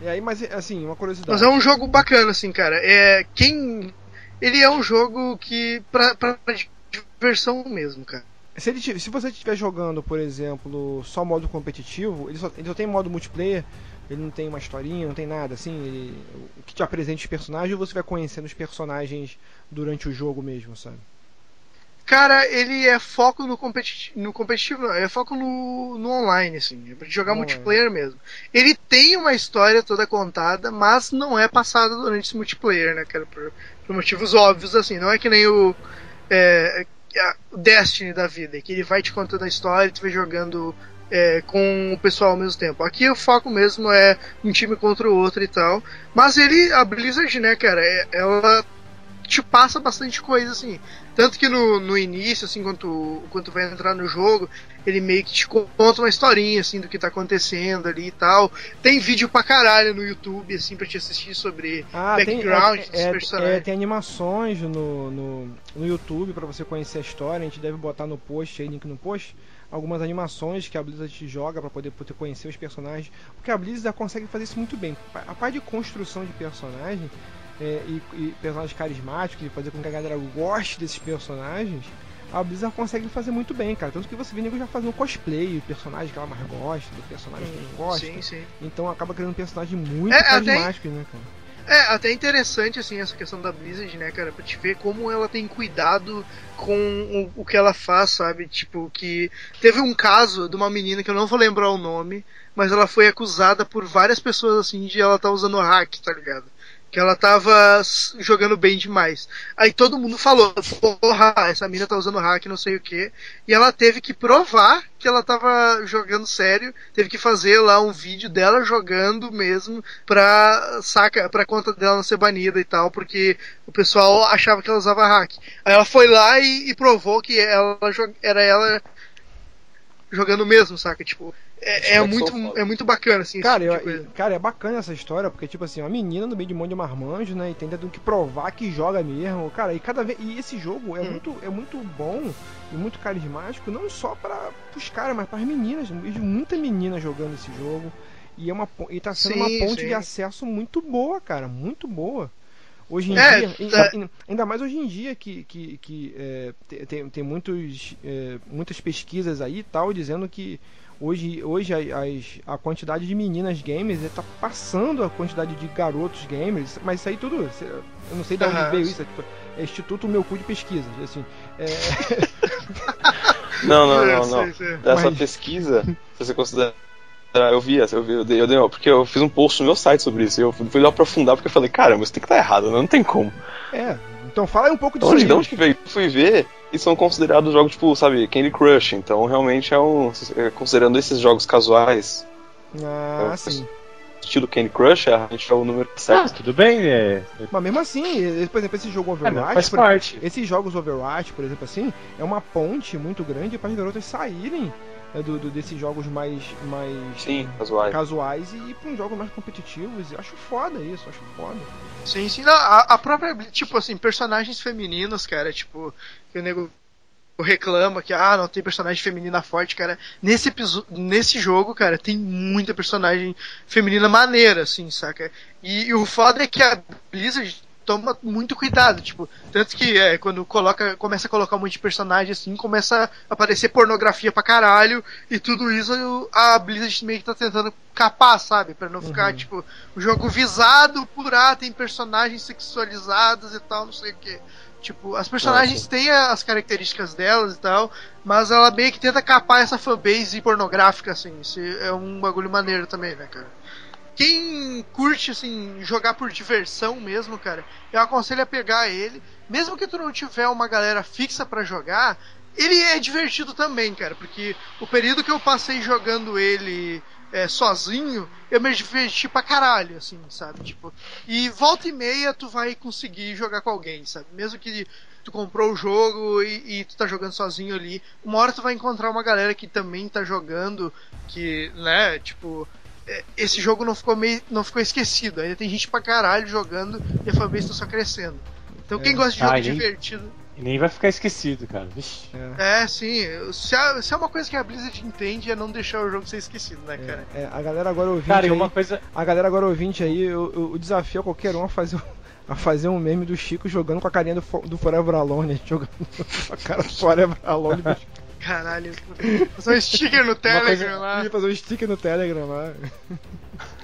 E aí, mas assim, uma curiosidade. Mas é um jogo bacana, assim, cara. É, quem. Ele é um jogo que. pra, pra diversão mesmo, cara. Se, ele, se você estiver jogando, por exemplo, só modo competitivo, ele só, ele só tem modo multiplayer, ele não tem uma historinha, não tem nada, assim, ele, o que te apresenta os personagens, ou você vai conhecendo os personagens durante o jogo mesmo, sabe? Cara, ele é foco no, competi no competitivo, não, é foco no, no online, assim, é pra jogar Online. multiplayer mesmo. Ele tem uma história toda contada, mas não é passada durante esse multiplayer, né, cara, por, por motivos óbvios, assim, não é que nem o, é, o Destiny da vida, que ele vai te contando a história e tu vai jogando é, com o pessoal ao mesmo tempo. Aqui o foco mesmo é um time contra o outro e tal, mas ele, a Blizzard, né, cara, é- ela te passa bastante coisa, assim. Tanto que no, no início, assim, quando tu, quando tu vai entrar no jogo, ele meio que te conta uma historinha, assim, do que tá acontecendo ali e tal. Tem vídeo pra caralho no YouTube, assim, pra te assistir sobre Ah, tem, background é, dos é, personagens. é, tem animações no, no, no YouTube pra você conhecer a história. A gente deve botar no post aí, link no post, algumas animações que a Blizzard te joga pra poder, poder conhecer os personagens. Porque a Blizzard consegue fazer isso muito bem. A parte de construção de personagem é, e, e personagens carismáticos e fazer com que a galera goste desses personagens. A Blizzard consegue fazer muito bem, cara. Tanto que você vê nego já fazendo cosplay, o personagem que ela mais gosta, do personagem que não gosta. Sim, sim. Então acaba criando um personagem muito É, até- carismático, né, cara? É, até interessante, assim, essa questão da Blizzard, né, cara, pra te ver como ela tem cuidado com o, o que ela faz, sabe? Tipo, que teve um caso de uma menina que eu não vou lembrar o nome, mas ela foi acusada por várias pessoas, assim, de ela estar tá usando hack, tá ligado? Que ela tava jogando bem demais. Aí todo mundo falou, porra, essa mina tá usando hack, não sei o que. E ela teve que provar que ela tava jogando sério, teve que fazer lá um vídeo dela jogando mesmo pra, saca, pra conta dela não ser banida e tal, porque o pessoal achava que ela usava hack. Aí ela foi lá e, e provou que ela era ela jogando mesmo, saca? Tipo, é, é muito, é muito bacana, assim, esse Cara, tipo eu- cara, é bacana essa história, porque, tipo assim, uma menina no meio de um monte de marmanjos, né? E tem tendo que provar que joga mesmo. Cara, e cada vez. E esse jogo é, Hum. muito, é muito bom e muito carismático, não só para os caras, mas para as meninas. Vejo muita menina jogando esse jogo. E, é uma, e tá sendo Sim, uma ponte sim. de acesso muito boa, cara. Muito boa. Hoje em É, dia, tá. ainda, ainda mais hoje em dia que, que, que é, te- tem, tem muitos, é, muitas pesquisas aí e tal dizendo que hoje, hoje a- as, a quantidade de meninas gamers está passando a quantidade de garotos gamers, mas isso aí tudo, eu não sei de onde Aham. veio isso, é, tipo, é Instituto Meu Cu de Pesquisas, assim, é, *laughs* Não, não, É, não, *laughs* não. sei. Dessa Mas- pesquisa, se você considerar. Eu vi essa, eu vi, eu dei, eu dei, ó, porque eu fiz um post no meu site sobre isso. e Eu fui lá aprofundar porque eu falei, caramba, isso tem que estar errado, né? não tem como. é, então fala aí um pouco De disso onde, de onde que veio? Eu fui ver e são considerados jogos tipo, sabe, Candy Crush. Então realmente é um. é, Considerando esses jogos casuais, Ah, É, sim. estilo Candy Crush, a gente é o número Ah, certo. tudo bem, é. Mas mesmo assim, por exemplo, esse jogo é Overwatch, faz por- parte. esses jogos Overwatch, por exemplo, assim, é uma ponte muito grande para as garotas saírem né, do, do- desses jogos mais, mais Sim, casuais. casuais e ir para uns jogos mais competitivos. Eu acho foda isso, acho foda. Sim, sim. Não, a, a própria, tipo assim, personagens femininos, cara, tipo, que o nego reclama que, ah, não tem personagem feminina forte, cara. Nesse episódio, nesse jogo, cara, tem muita personagem feminina maneira, assim, saca? E, e o foda é que a Blizzard toma muito cuidado, tipo, tanto que é, quando coloca, começa a colocar um monte de personagem assim, começa a aparecer pornografia pra caralho, e tudo isso a Blizzard meio que tá tentando capar, sabe? Pra não ficar, Uhum. tipo, o jogo visado por, ah, tem personagens sexualizados e tal, não sei o que. Tipo, as personagens têm as características delas e tal, mas ela meio que tenta capar essa fanbase pornográfica, assim. Isso é um bagulho maneiro também, né, cara? Quem curte, assim, jogar por diversão mesmo, cara, eu aconselho a pegar ele. Mesmo que tu não tiver uma galera fixa pra jogar, ele é divertido também, cara, porque o período que eu passei jogando ele é, sozinho, eu me diverti pra caralho, assim, sabe? Tipo, e volta e meia tu vai conseguir jogar com alguém, sabe? Mesmo que tu comprou o jogo e, e tu tá jogando sozinho ali, uma hora tu vai encontrar uma galera que também tá jogando, que, né, tipo, esse jogo não ficou meio, não ficou esquecido. Ainda tem gente pra caralho jogando e a fanbase tá só crescendo. Então quem gosta de jogo Ah, e nem- divertido, E nem vai ficar esquecido, cara. Vixe. é, sim. Se, a- se é uma coisa que a Blizzard entende é não deixar o jogo ser esquecido, né, cara? É, a galera agora ouvinte Cara, e aí, uma coisa. a galera agora ouvinte aí, eu, eu- o desafio a qualquer um a fazer a fazer um meme do Chico jogando com a carinha do, do Forever Alone, *laughs* jogando com a cara do Forever Alone do Caralho. Fazer um sticker no Telegram coisa- lá. Fazer um sticker no Telegram lá.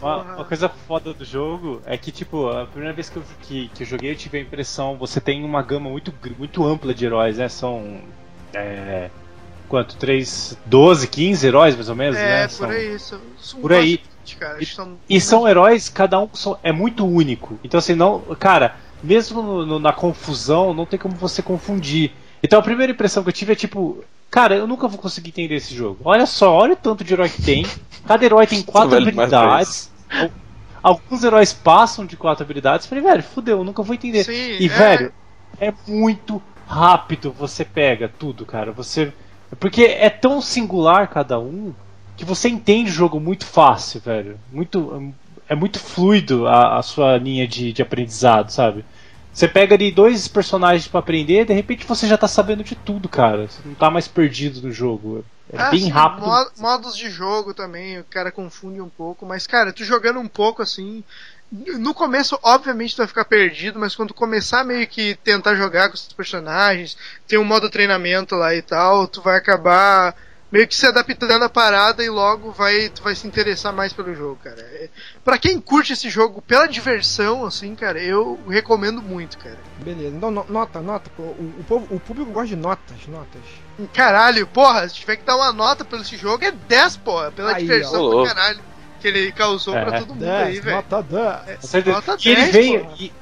Uma, uma coisa foda do jogo é que, tipo, a primeira vez que eu, que, que eu joguei, eu tive a impressão. Você tem uma gama muito, muito ampla de heróis, né? São. É, quanto? 3, 12, 15 heróis mais ou menos, É, né? por São- aí. São, são Por aí. cara. Que são- E são heróis, cada um são- é muito único. Então, assim, não. Cara, mesmo no- no- na confusão, não tem como você confundir. Então, a primeira impressão que eu tive é tipo. Cara, eu nunca vou conseguir entender esse jogo. Olha só, olha o tanto de herói que tem. Cada herói tem *laughs* quatro habilidades. Al- Alguns heróis passam de quatro habilidades. Falei, velho, fudeu, eu nunca vou entender. Sim, E, é. velho, é muito rápido você pega tudo, cara. Você. Porque é tão singular cada um que você entende o jogo muito fácil, velho. Muito. É muito fluido a, a sua linha de, de aprendizado, sabe? Você pega ali dois personagens pra aprender, de repente você já tá sabendo de tudo, cara. Você não tá mais perdido no jogo. É Ah, bem sim, rápido. mo- Modos de jogo também, o cara confunde um pouco, mas cara, tu jogando um pouco assim. No começo, obviamente, tu vai ficar perdido, mas quando tu começar meio que tentar jogar com os personagens, tem um modo treinamento lá e tal, tu vai acabar meio que se adaptando à parada e logo vai, tu vai se interessar mais pelo jogo, cara. É, pra quem curte esse jogo pela diversão, assim, cara, eu recomendo muito, cara. Beleza, então no- nota, nota. pô, O, o, povo- o público gosta de notas, notas. Caralho, porra, se tiver que dar uma nota pelo esse jogo, é 10, porra, pela Aí, diversão ó. do caralho que ele causou É. pra todo mundo aí, 10, velho. nota 10. É. Nota E ele 10, veio. porra. E,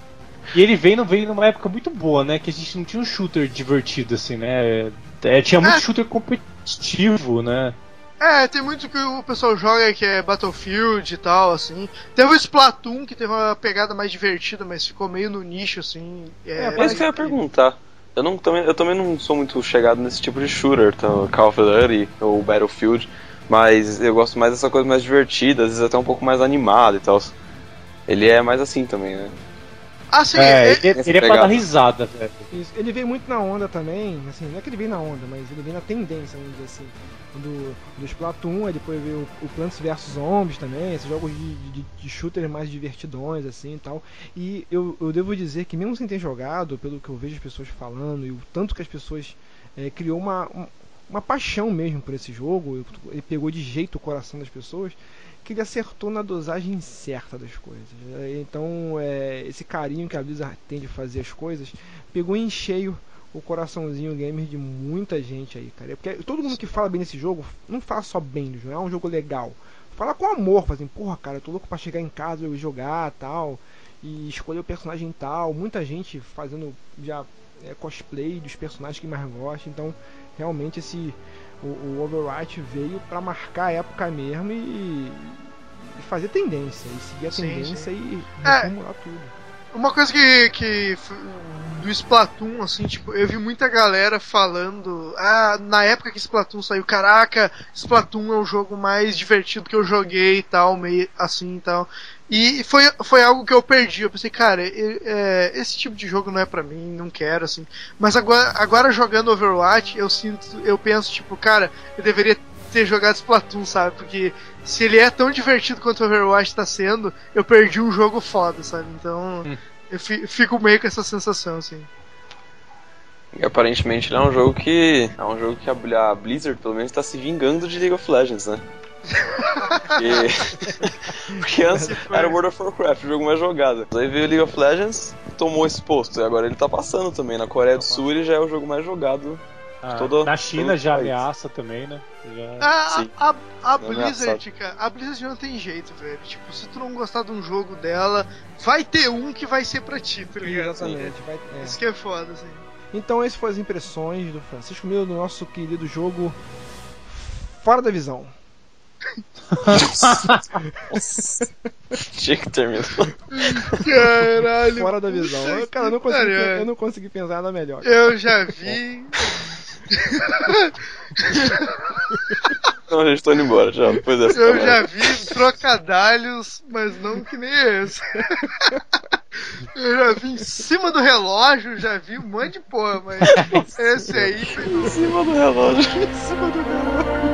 e ele veio, não veio numa época muito boa, né? Que a gente não tinha um shooter divertido, assim, né? É, tinha muito É. shooter competitivo, né? É, tem muito que o pessoal joga que é Battlefield e tal, assim. Teve o Splatoon, que teve uma pegada mais divertida, mas ficou meio no nicho, assim. É, É, isso que eu ia perguntar. Eu, não, também, eu também não sou muito chegado nesse tipo de shooter, então, Call of Duty ou Battlefield, mas eu gosto mais dessa coisa mais divertida, às vezes até um pouco mais animada e tal. Ele é mais assim também, né? Assim, É, é- ele, essa ele é pra dar risada, velho. Ele veio muito na onda também, assim, não é que ele veio na onda, mas ele veio na tendência, vamos dizer assim, do, do Splatoon, aí depois veio o, o Plants vs Zombies também, esses jogos de, de, de shooter mais divertidões, assim e tal. E eu, eu devo dizer que mesmo sem ter jogado, pelo que eu vejo as pessoas falando, e o tanto que as pessoas eh, criou uma, um- uma paixão mesmo por esse jogo, ele pegou de jeito o coração das pessoas, que ele acertou na dosagem certa das coisas. Então, eh, esse carinho que a Blizzard tem de fazer as coisas pegou em cheio o coraçãozinho gamer de muita gente aí, cara. Porque todo mundo que fala bem desse jogo não fala só bem do jogo, é um jogo legal. Fala com amor, fala assim, porra, cara, eu tô louco pra chegar em casa e jogar tal. E escolher o personagem tal. Muita gente fazendo já é, cosplay dos personagens que mais gosta. Então, realmente esse. O, o Overwatch veio pra marcar a época mesmo e, e fazer tendência. E seguir a Sim, tendência e É. reformular tudo. Uma coisa que, que do Splatoon, assim, tipo, eu vi muita galera falando, ah, na época que Splatoon saiu, caraca, Splatoon é o jogo mais divertido que eu joguei e tal, meio assim e tal. E foi, foi algo que eu perdi. Eu pensei, cara, é, esse tipo de jogo não é pra mim, não quero, assim. Mas agora, agora jogando Overwatch, eu sinto, eu penso, tipo, cara, eu deveria ter jogado Splatoon, sabe? Porque se ele é tão divertido quanto o Overwatch tá sendo, eu perdi um jogo foda, sabe? Então, Hum. eu fi- fico meio com essa sensação, assim. E aparentemente ele é um jogo que. É um jogo que a Blizzard pelo menos tá se vingando de League of Legends, né? Porque, Porque antes era World of Warcraft, o jogo mais jogado. Aí veio League of Legends, tomou esse posto. E agora ele tá passando também. Na Coreia do Sul ele já é o jogo mais jogado. Ah, Todo- na China já país. ameaça também, né? Já... A, Sim. a, a É Blizzard, cara, a Blizzard não tem jeito, velho. Tipo, se tu não gostar de um jogo dela, vai ter um que vai ser pra ti, tá ligado? Exatamente. Vai, é. Isso que é foda, assim. Então, essas foram as impressões do Francisco Miller do nosso querido jogo Fora da Visão. *laughs* Tinha que terminar. Caralho. Fora da Visão. Eu, cara, eu não, consegui, eu não consegui pensar nada melhor. Eu já vi. *laughs* Não, a gente tá indo embora já, depois dessa. Eu já vi trocadalhos, mas não que nem esse. *laughs* Eu já vi em cima do relógio, já vi um monte de porra, mas esse aí foi Em cima do relógio. Chegando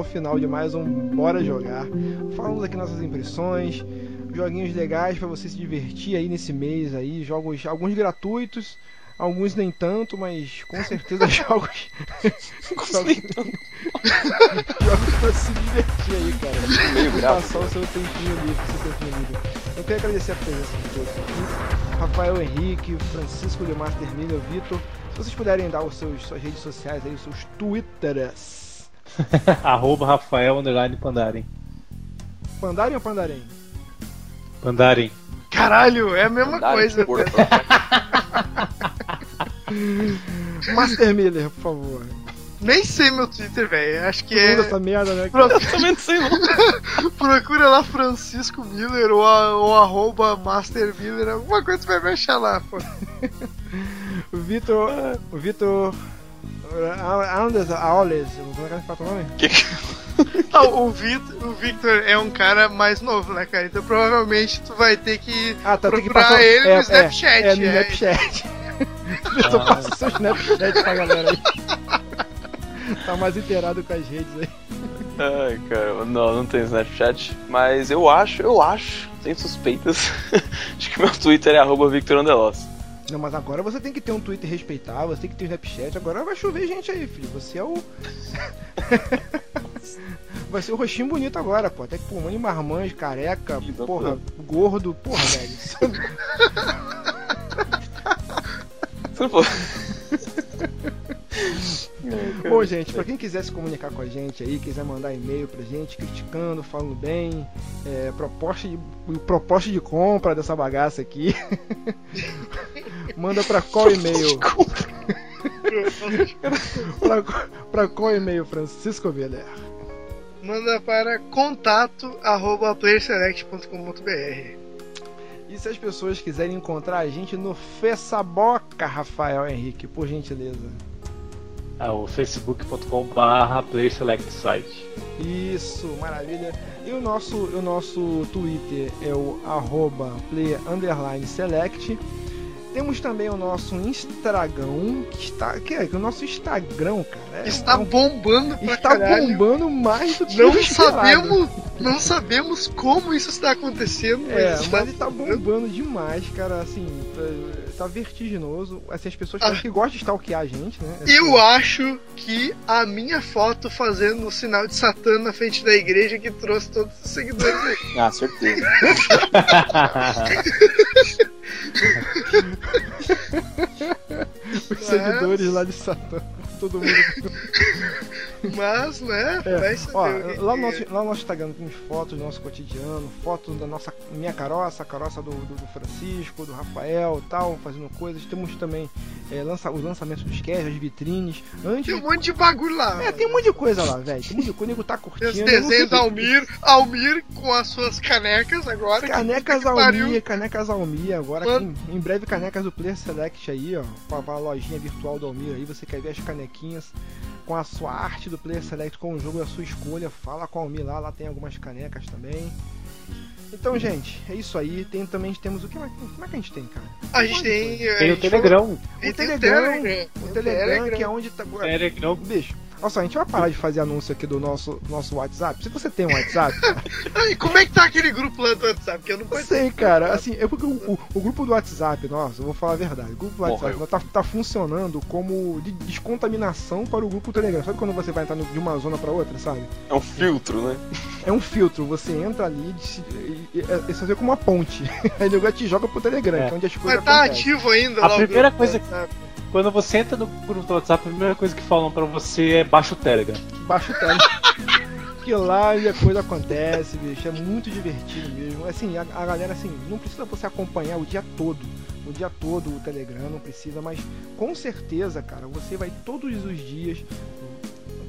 ao final de mais um Bora Jogar. Falamos aqui nossas impressões, joguinhos legais pra você se divertir aí nesse mês aí, jogos alguns gratuitos, alguns nem tanto, mas com *laughs* certeza jogos *laughs* jogos, jogos pra se divertir aí, cara. Meio passar o seu tempinho livre, seu tempinho livre. Eu quero agradecer a presença de todos aqui. Rafael Henrique, Francisco de Master Vitor. Se vocês puderem dar os seus, suas redes sociais aí, os seus twitters. *laughs* Arroba Rafael Underline Pandaren. Pandarem ou Pandarém? Pandaren. Caralho, é a mesma Dá, coisa. porra. *laughs* Master Miller, por favor. Nem sei meu Twitter, velho. Acho que é. essa merda, né? Pro- cara? *laughs* Também não sei não. Procura lá Francisco Miller ou, a, ou arroba Master Miller, alguma coisa vai me achar lá, pô. O Vitor. O Vitor. Anders Aules, como é que fala o nome? Que que- Não, *laughs* o, Victor, o Victor é um cara mais novo, né, cara? Então provavelmente tu vai ter que Ah, tá, tem que procurar passar ele é, no Snapchat. É, é no é. Snapchat. *laughs* Eu tô passando seu Snapchat pra galera aí. Tá mais inteirado com as redes aí. Ai, cara, não, não tem Snapchat. Mas eu acho, eu acho, sem suspeitas, *laughs* acho que meu Twitter é arroba Victor Andelos. Não, mas agora você tem que ter um Twitter respeitável, você tem que ter um Snapchat. Agora vai chover gente aí, filho. Você é o. *laughs* vai ser o roxinho bonito agora, pô. Até que pulmão de marmanjo, careca, porra, gordo, porra, velho. Se não *laughs* for. Bom, gente, pra quem quiser se comunicar com a gente aí, quiser mandar e-mail pra gente, criticando, falando bem, é, proposta, de, proposta de compra dessa bagaça aqui, *laughs* manda pra qual e-mail? *laughs* pra, pra qual e-mail, Francisco Veller? Manda para contato arroba playerselect.com.br. E se as pessoas quiserem encontrar a gente no Fessaboca, Rafael Henrique, por gentileza? É o facebook.com.br PlayerSelectSite. Isso, maravilha. E o nosso, o nosso Twitter é o arroba select. Temos também o nosso Instagram, que está. Que é que o nosso Instagram, cara. é- Está é um- bombando pra está caralho. bombando mais do que Não sabemos, não sabemos como isso está acontecendo, É, mas está mas ele tá bombando demais, cara, assim, tá- vertiginoso. Assim, as pessoas falam que gostam de stalkear a gente, né? Assim, Eu acho que a minha foto fazendo o sinal de Satã na frente da igreja que trouxe todos os seguidores aí. *laughs* Ah, certeza. *laughs* os seguidores lá de Satã. Todo mundo. *laughs* Mas, né? É, Vai saber Ó, lá, no que- nosso, lá no nosso Instagram temos fotos do nosso cotidiano, fotos da nossa minha caroça, a caroça do, do, do Francisco, do Rafael tal, fazendo coisas. Temos também é, lança, os lançamentos dos cash, as vitrines. Antes. Tem um monte de bagulho lá. É, tem um monte de coisa lá, velho. Tem um monte de coisa, o nego tá Tem curtindo. os desenhos da Almir, Almir com as suas canecas agora. Canecas. Almir, canecas Almir, agora em, em breve canecas do Player Select aí, ó, pra, pra lojinha virtual do Almir aí, você quer ver as canequinhas com a sua arte do Player Select com o jogo da sua escolha, fala com o Almir lá, lá tem algumas canecas também. Então, gente, é isso aí. Tem também temos o que mais, como é que a gente tem, cara? A gente tem. a Tem o Telegram. O Telegram, o Telegram. O Telegram, que é onde tá Telegram. Bicho, olha só, a gente vai parar de fazer anúncio aqui do nosso, nosso WhatsApp. Se você tem um WhatsApp, *laughs* Ai, como é que tá aquele grupo lá do WhatsApp? Que eu não Eu conheço. sei, cara. Assim, é porque o, o- o grupo do WhatsApp, nossa, eu vou falar a verdade. O grupo do WhatsApp Morreu. tá, tá funcionando como de descontaminação para o grupo Telegram. Sabe quando você vai entrar no- de uma zona para outra, sabe? É um filtro, né? É um filtro. Você entra ali e, e, e, e você vê como uma ponte. *laughs* Aí o negócio te joga pro Telegram, É. que é onde as coisas Mas tá acontecem. ativo ainda A primeira coisa- WhatsApp. Quando você entra no grupo do WhatsApp, a primeira coisa que falam pra você é baixa o Telegram. Baixa o Telegram. Que lá e a coisa acontece, bicho. É muito divertido mesmo. Assim, a, a galera, assim, não precisa você acompanhar o dia todo. O dia todo o Telegram, não precisa, mas com certeza, cara, você vai todos os dias,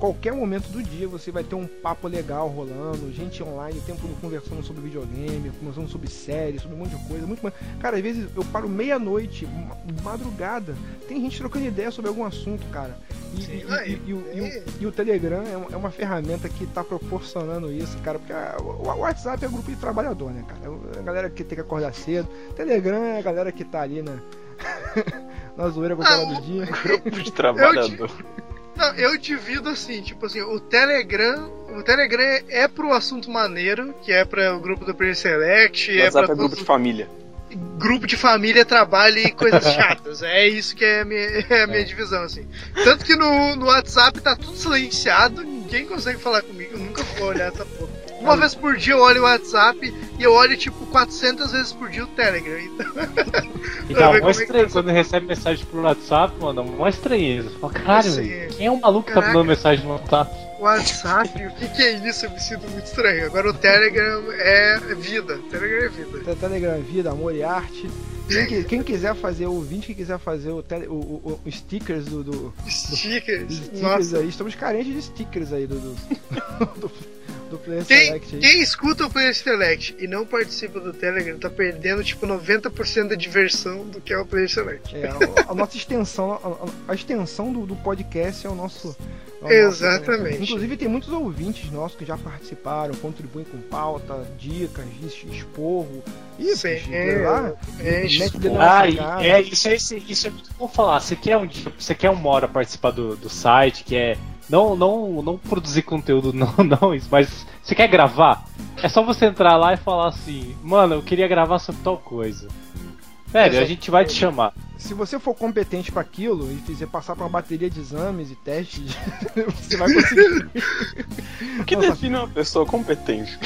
qualquer momento do dia, você vai ter um papo legal rolando, gente online, o tempo todo conversando sobre videogame, conversando sobre séries, sobre um monte de coisa. Muito mais. Cara, às vezes eu paro meia-noite, ma- madrugada, tem gente trocando ideia sobre algum assunto, cara. E, Sim, e- e- aí, e o- e o- e o Telegram é uma, é uma ferramenta que está proporcionando isso, cara, porque a- o o WhatsApp é grupo de trabalhador, né, cara? É a galera que tem que acordar cedo. Telegram é a galera que tá ali na, *laughs* na zoeira com a cara do dia. Grupo de trabalhador. Não, eu divido assim, tipo assim, o Telegram. O Telegram é pro assunto maneiro, que é para o grupo do Player Select, é pra é grupo de família. grupo de família, trabalho e coisas *laughs* chatas. É isso que é a minha, é a minha É. divisão, assim. Tanto que no, no WhatsApp tá tudo silenciado, ninguém consegue falar comigo, eu nunca vou olhar essa porra. Uma vez por dia eu olho o WhatsApp e eu olho tipo 400 vezes por dia o Telegram. Então, E dá uma como é que estranha quando recebe mensagem pro WhatsApp, mano, uma estranheza. Fala, caralho, Assim, velho, quem é o maluco que tá mandando mensagem no WhatsApp? WhatsApp, o que, que é isso? Eu me sinto muito estranho. Agora o Telegram é vida. Telegram é vida. Te- Telegram Vida, Amor e Arte. Quem, quem quiser fazer o ouvinte, quem quiser fazer o, tele, o, o- o stickers do, do Stickers. dos stickers Nossa. aí, estamos carentes de stickers aí do, do, *laughs* do, do Player Quem, Select quem escuta o Player Select e não participa do Telegram tá perdendo tipo 90% da diversão do que é o Player Select. É, a, a nossa extensão, a, a extensão do, do podcast é o nosso. é o Exatamente. nosso- inclusive, tem muitos ouvintes nossos que já participaram, contribuem com pauta, dicas, es- esporro. Lá, é, cara. é, isso, é, isso, isso é muito bom falar. Você quer, um, dia- você quer uma hora participar do, do site, quer. Não, não, não produzir conteúdo, *laughs* não, não, isso, mas você quer gravar? É só você entrar lá e falar assim, mano, eu queria gravar sobre tal coisa. Velho, a gente vai te chamar. Se você for competente para aquilo e fizer passar por uma bateria de exames e testes, *laughs* você vai conseguir. O que Nossa. define uma pessoa competente?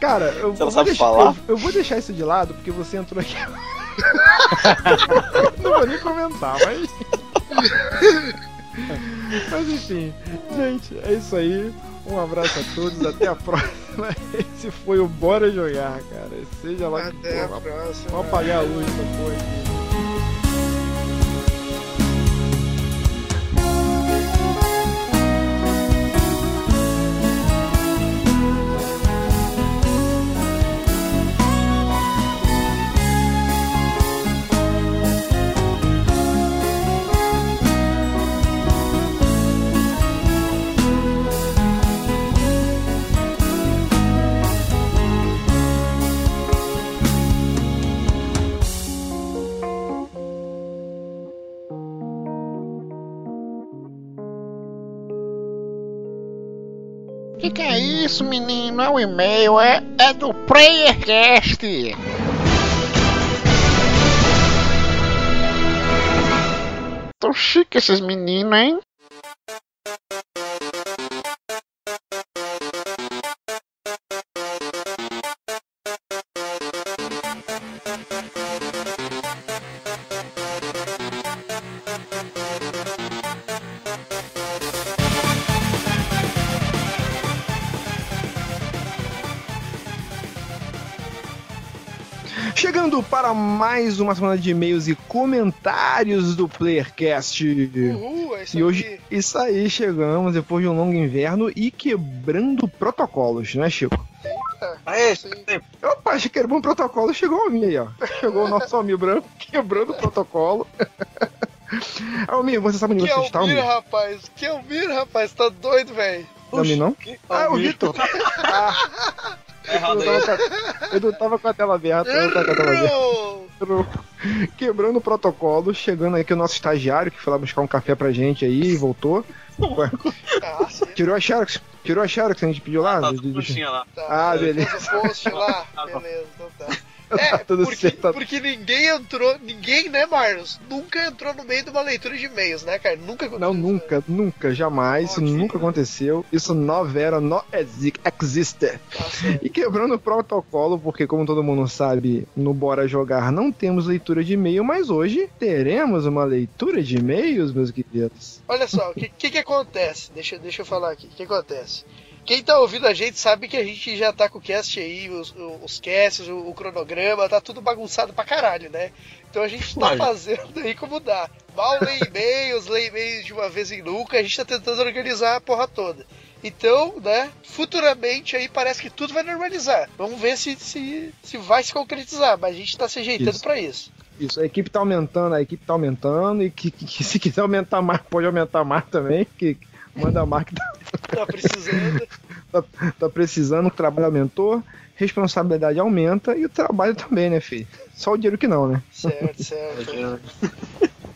Cara, eu, Se ela eu vou sabe deixar, falar? eu, eu vou deixar isso de lado porque você entrou aqui. *laughs* Não vou nem comentar, mas. Mas enfim, gente, é isso aí. Um abraço a todos, até a próxima. *laughs* Esse foi o Bora Jogar, cara. Seja lá que Até a for. próxima. Vamos apagar a luz da Que é isso, menino? É um e-mail, é, é do PlayerCast. Tão chique esses meninos, hein? Chegando para mais uma semana de e-mails e comentários do PlayerCast. Uhul, é isso E hoje, aqui. isso aí, chegamos depois de um longo inverno e quebrando protocolos, né, Chico? Aê, Sim. Opa, acho que quebrou um protocolo, chegou a mim aí, ó. *laughs* Chegou o nosso amigo branco quebrando o protocolo. *laughs* Almir, você sabe onde Que você está, Almir, Almir? rapaz. Que Almir, rapaz. Tá doido, velho. Não, Almir, não? Ah, o Vitor. *laughs* Errado Eu não tava com a- eu não tava com a tela aberta, eu não tava com a tela aberta. Quebrando o protocolo, chegando aqui o nosso estagiário que foi lá buscar um café pra gente aí e voltou. Ah, tirou a Xerox? Tirou a Xerox que a gente pediu lá? Tá De- tudo de- coxinha lá. Tá, Ah, beleza. post lá. *laughs* Beleza, então tá. É, tudo porque, tá- porque ninguém entrou, ninguém, né, Marlos? Nunca entrou no meio de uma leitura de e-mails, né, cara? Nunca Não, aconteceu. nunca, nunca, jamais. Isso nunca aconteceu. Isso não era, não exi- existe. Tá. E quebrando o protocolo, porque como todo mundo sabe, no Bora Jogar não temos leitura de e-mail, mas hoje teremos uma leitura de e-mails, meus queridos. Olha só, o que, que que acontece? Deixa, deixa eu falar aqui. O que acontece? Quem tá ouvindo a gente sabe que a gente já tá com o cast aí, os, os casts, o, o cronograma, tá tudo bagunçado pra caralho, né? Então a gente tá Lógico. fazendo aí como dá. Mal lê e-mails, lê e-mails de uma vez em nunca, a gente tá tentando organizar a porra toda. Então, né, futuramente aí parece que tudo vai normalizar. Vamos ver se, se, se vai se concretizar, mas a gente tá se ajeitando pra isso. Isso, a equipe tá aumentando, a equipe tá aumentando, e que, que- que se quiser aumentar mais, pode aumentar mais também, que manda mais que tá, Tá precisando. *laughs* tá precisando, o trabalho aumentou, responsabilidade aumenta e o trabalho também, né, filho? Só o dinheiro que não, né? certo, certo. *laughs*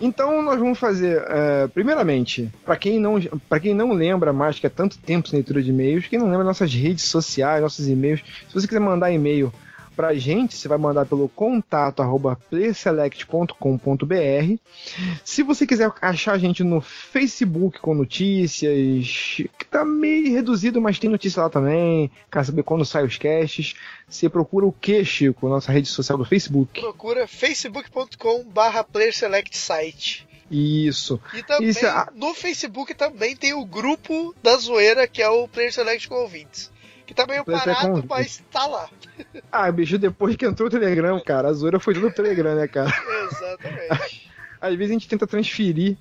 Então nós vamos fazer, é, primeiramente, para quem não para quem não lembra mais que é tanto tempo sem leitura de e-mails, quem não lembra nossas redes sociais, nossos e-mails, se você quiser mandar e-mail pra gente, você vai mandar pelo contato arroba playselect.com.br. Se você quiser achar a gente no Facebook com notícias, que tá meio reduzido, mas tem notícia lá também, quer saber quando saem os casts, você procura o que, Chico, nossa rede social do Facebook. Procura facebook.com barra playerselectsite. Isso. E também Isso, a- no Facebook também tem o grupo da zoeira, que é o Player Select com ouvintes. Que tá meio com parado, mas tá lá. Ah, bicho, depois que entrou o Telegram, cara, a zoeira foi tudo no Telegram, né, cara? *laughs* Exatamente. Às vezes a gente tenta transferir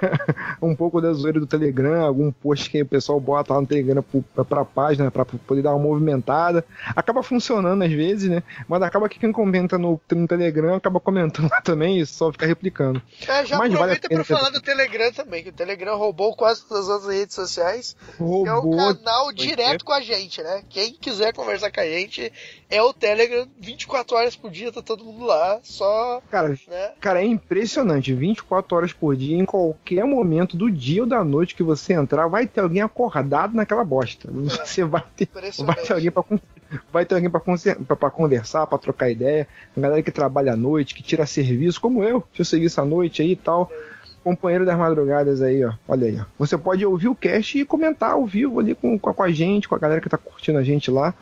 *laughs* um pouco da zoeira do Telegram, algum post que o pessoal bota lá no Telegram pra, pra página, pra poder dar uma movimentada. Acaba funcionando às vezes, né? Mas acaba que quem comenta no, no Telegram acaba comentando lá também e só fica replicando. É, já Mas vale a aproveita pena pra falar do Telegram também, que o Telegram roubou quase todas as outras redes sociais. É o Roubou. canal direto com a gente, né? Quem quiser conversar com a gente é o Telegram 24 horas por dia, tá todo mundo lá, só, Cara, né? Cara, é impressionante. 24 horas por dia, em qualquer momento do dia ou da noite que você entrar, vai ter alguém acordado naquela bosta. Você vai ter, Impressionante. vai ter alguém con- vai ter alguém pra conversar, pra trocar ideia. A galera que trabalha à noite, que tira serviço, como eu, tiro serviço à noite aí e tal. Companheiro das madrugadas aí, ó. Olha aí, ó. Você pode ouvir o cast e comentar ao vivo ali com, com a- gente, com a galera que tá curtindo a gente lá.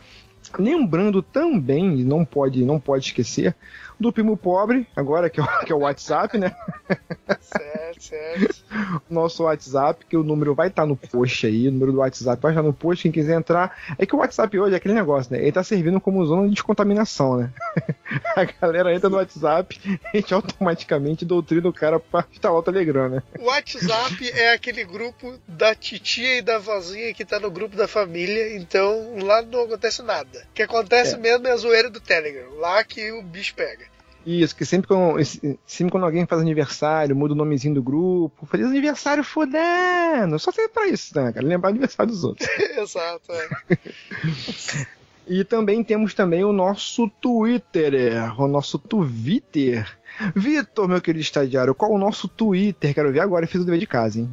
Lembrando também, e não pode, não pode esquecer, do Primo Pobre, agora que é, o, *laughs* que é o WhatsApp, né? Certo, certo. *laughs* Nosso WhatsApp, que o número vai estar no post aí, o número do WhatsApp vai estar no post, quem quiser entrar. É que o WhatsApp hoje é aquele negócio, né? Ele tá servindo como zona de descontaminação, né? *laughs* A galera entra no WhatsApp, a gente automaticamente doutrina o cara pra instalar o Telegram, né? O WhatsApp é aquele grupo da titia e da vozinha que tá no grupo da família, então lá não acontece nada. O que acontece É. mesmo é a zoeira do Telegram, lá que o bicho pega. Isso, que sempre quando, sempre quando alguém faz aniversário, muda o nomezinho do grupo, feliz aniversário fudendo. Só serve pra isso, né, cara? Lembrar o aniversário dos outros. *laughs* Exato, é. E também temos também o nosso Twitter, o nosso Twitter. Vitor, meu querido estagiário, qual o nosso Twitter? Quero ver agora, eu fiz o dever de casa, hein?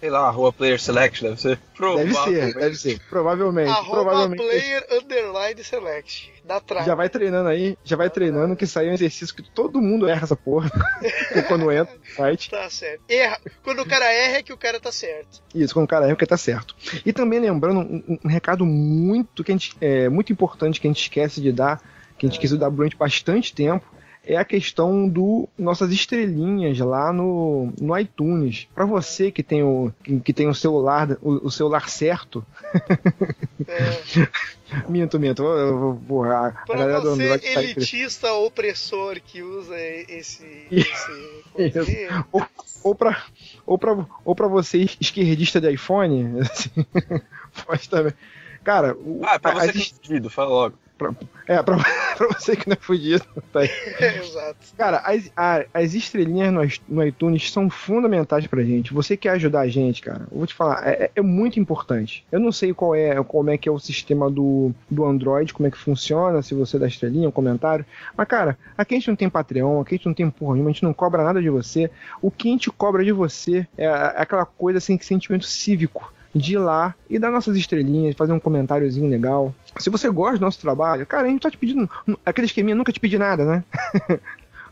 Sei lá, Rua Player Select, deve ser. Deve ser, deve ser. Provavelmente, Arroba provavelmente. player underline select. Na trave. Já vai treinando aí, já vai treinando, que é um exercício que todo mundo erra essa porra. *laughs* quando entra no site. Tá certo. Erra. Quando o cara erra é que o cara tá certo. Isso, quando o cara erra, porque tá certo. E também lembrando um, um- recado muito, que a gente, é, muito importante que a gente esquece de dar, que a gente esqueceu de dar durante bastante tempo, é a questão do nossas estrelinhas lá no, no iTunes. Para você que tem o que, tem o celular o, o celular certo, É, *laughs* minto, minto, eu, eu, vou borrar. A pra galera do você, tá elitista opressor que usa esse. Esse *laughs* poder, ou para ou pra, ou pra você esquerdista de iPhone, *laughs* assim, pode também. Cara, o- Ah, pra você as que est- é fudido, fala logo. É, pra, *laughs* pra você que não é fudido, tá aí. *laughs* Exato. Cara, as, a- as estrelinhas no, no iTunes são fundamentais pra gente. Você quer ajudar a gente, cara? Eu vou te falar, é, é- é muito importante. Eu não sei qual é, como é que é o sistema do, do Android, como é que funciona, se você dá estrelinha, um comentário. Mas, cara, aqui a gente não tem Patreon, aqui a gente não tem porra nenhuma, a gente não cobra nada de você. O que a gente cobra de você é, é aquela coisa assim, que sentimento cívico. De ir lá e dar nossas estrelinhas, fazer um comentáriozinho legal. Se você gosta do nosso trabalho, cara, a gente tá te pedindo. Aquele esqueminha nunca te pedi nada, né? *laughs*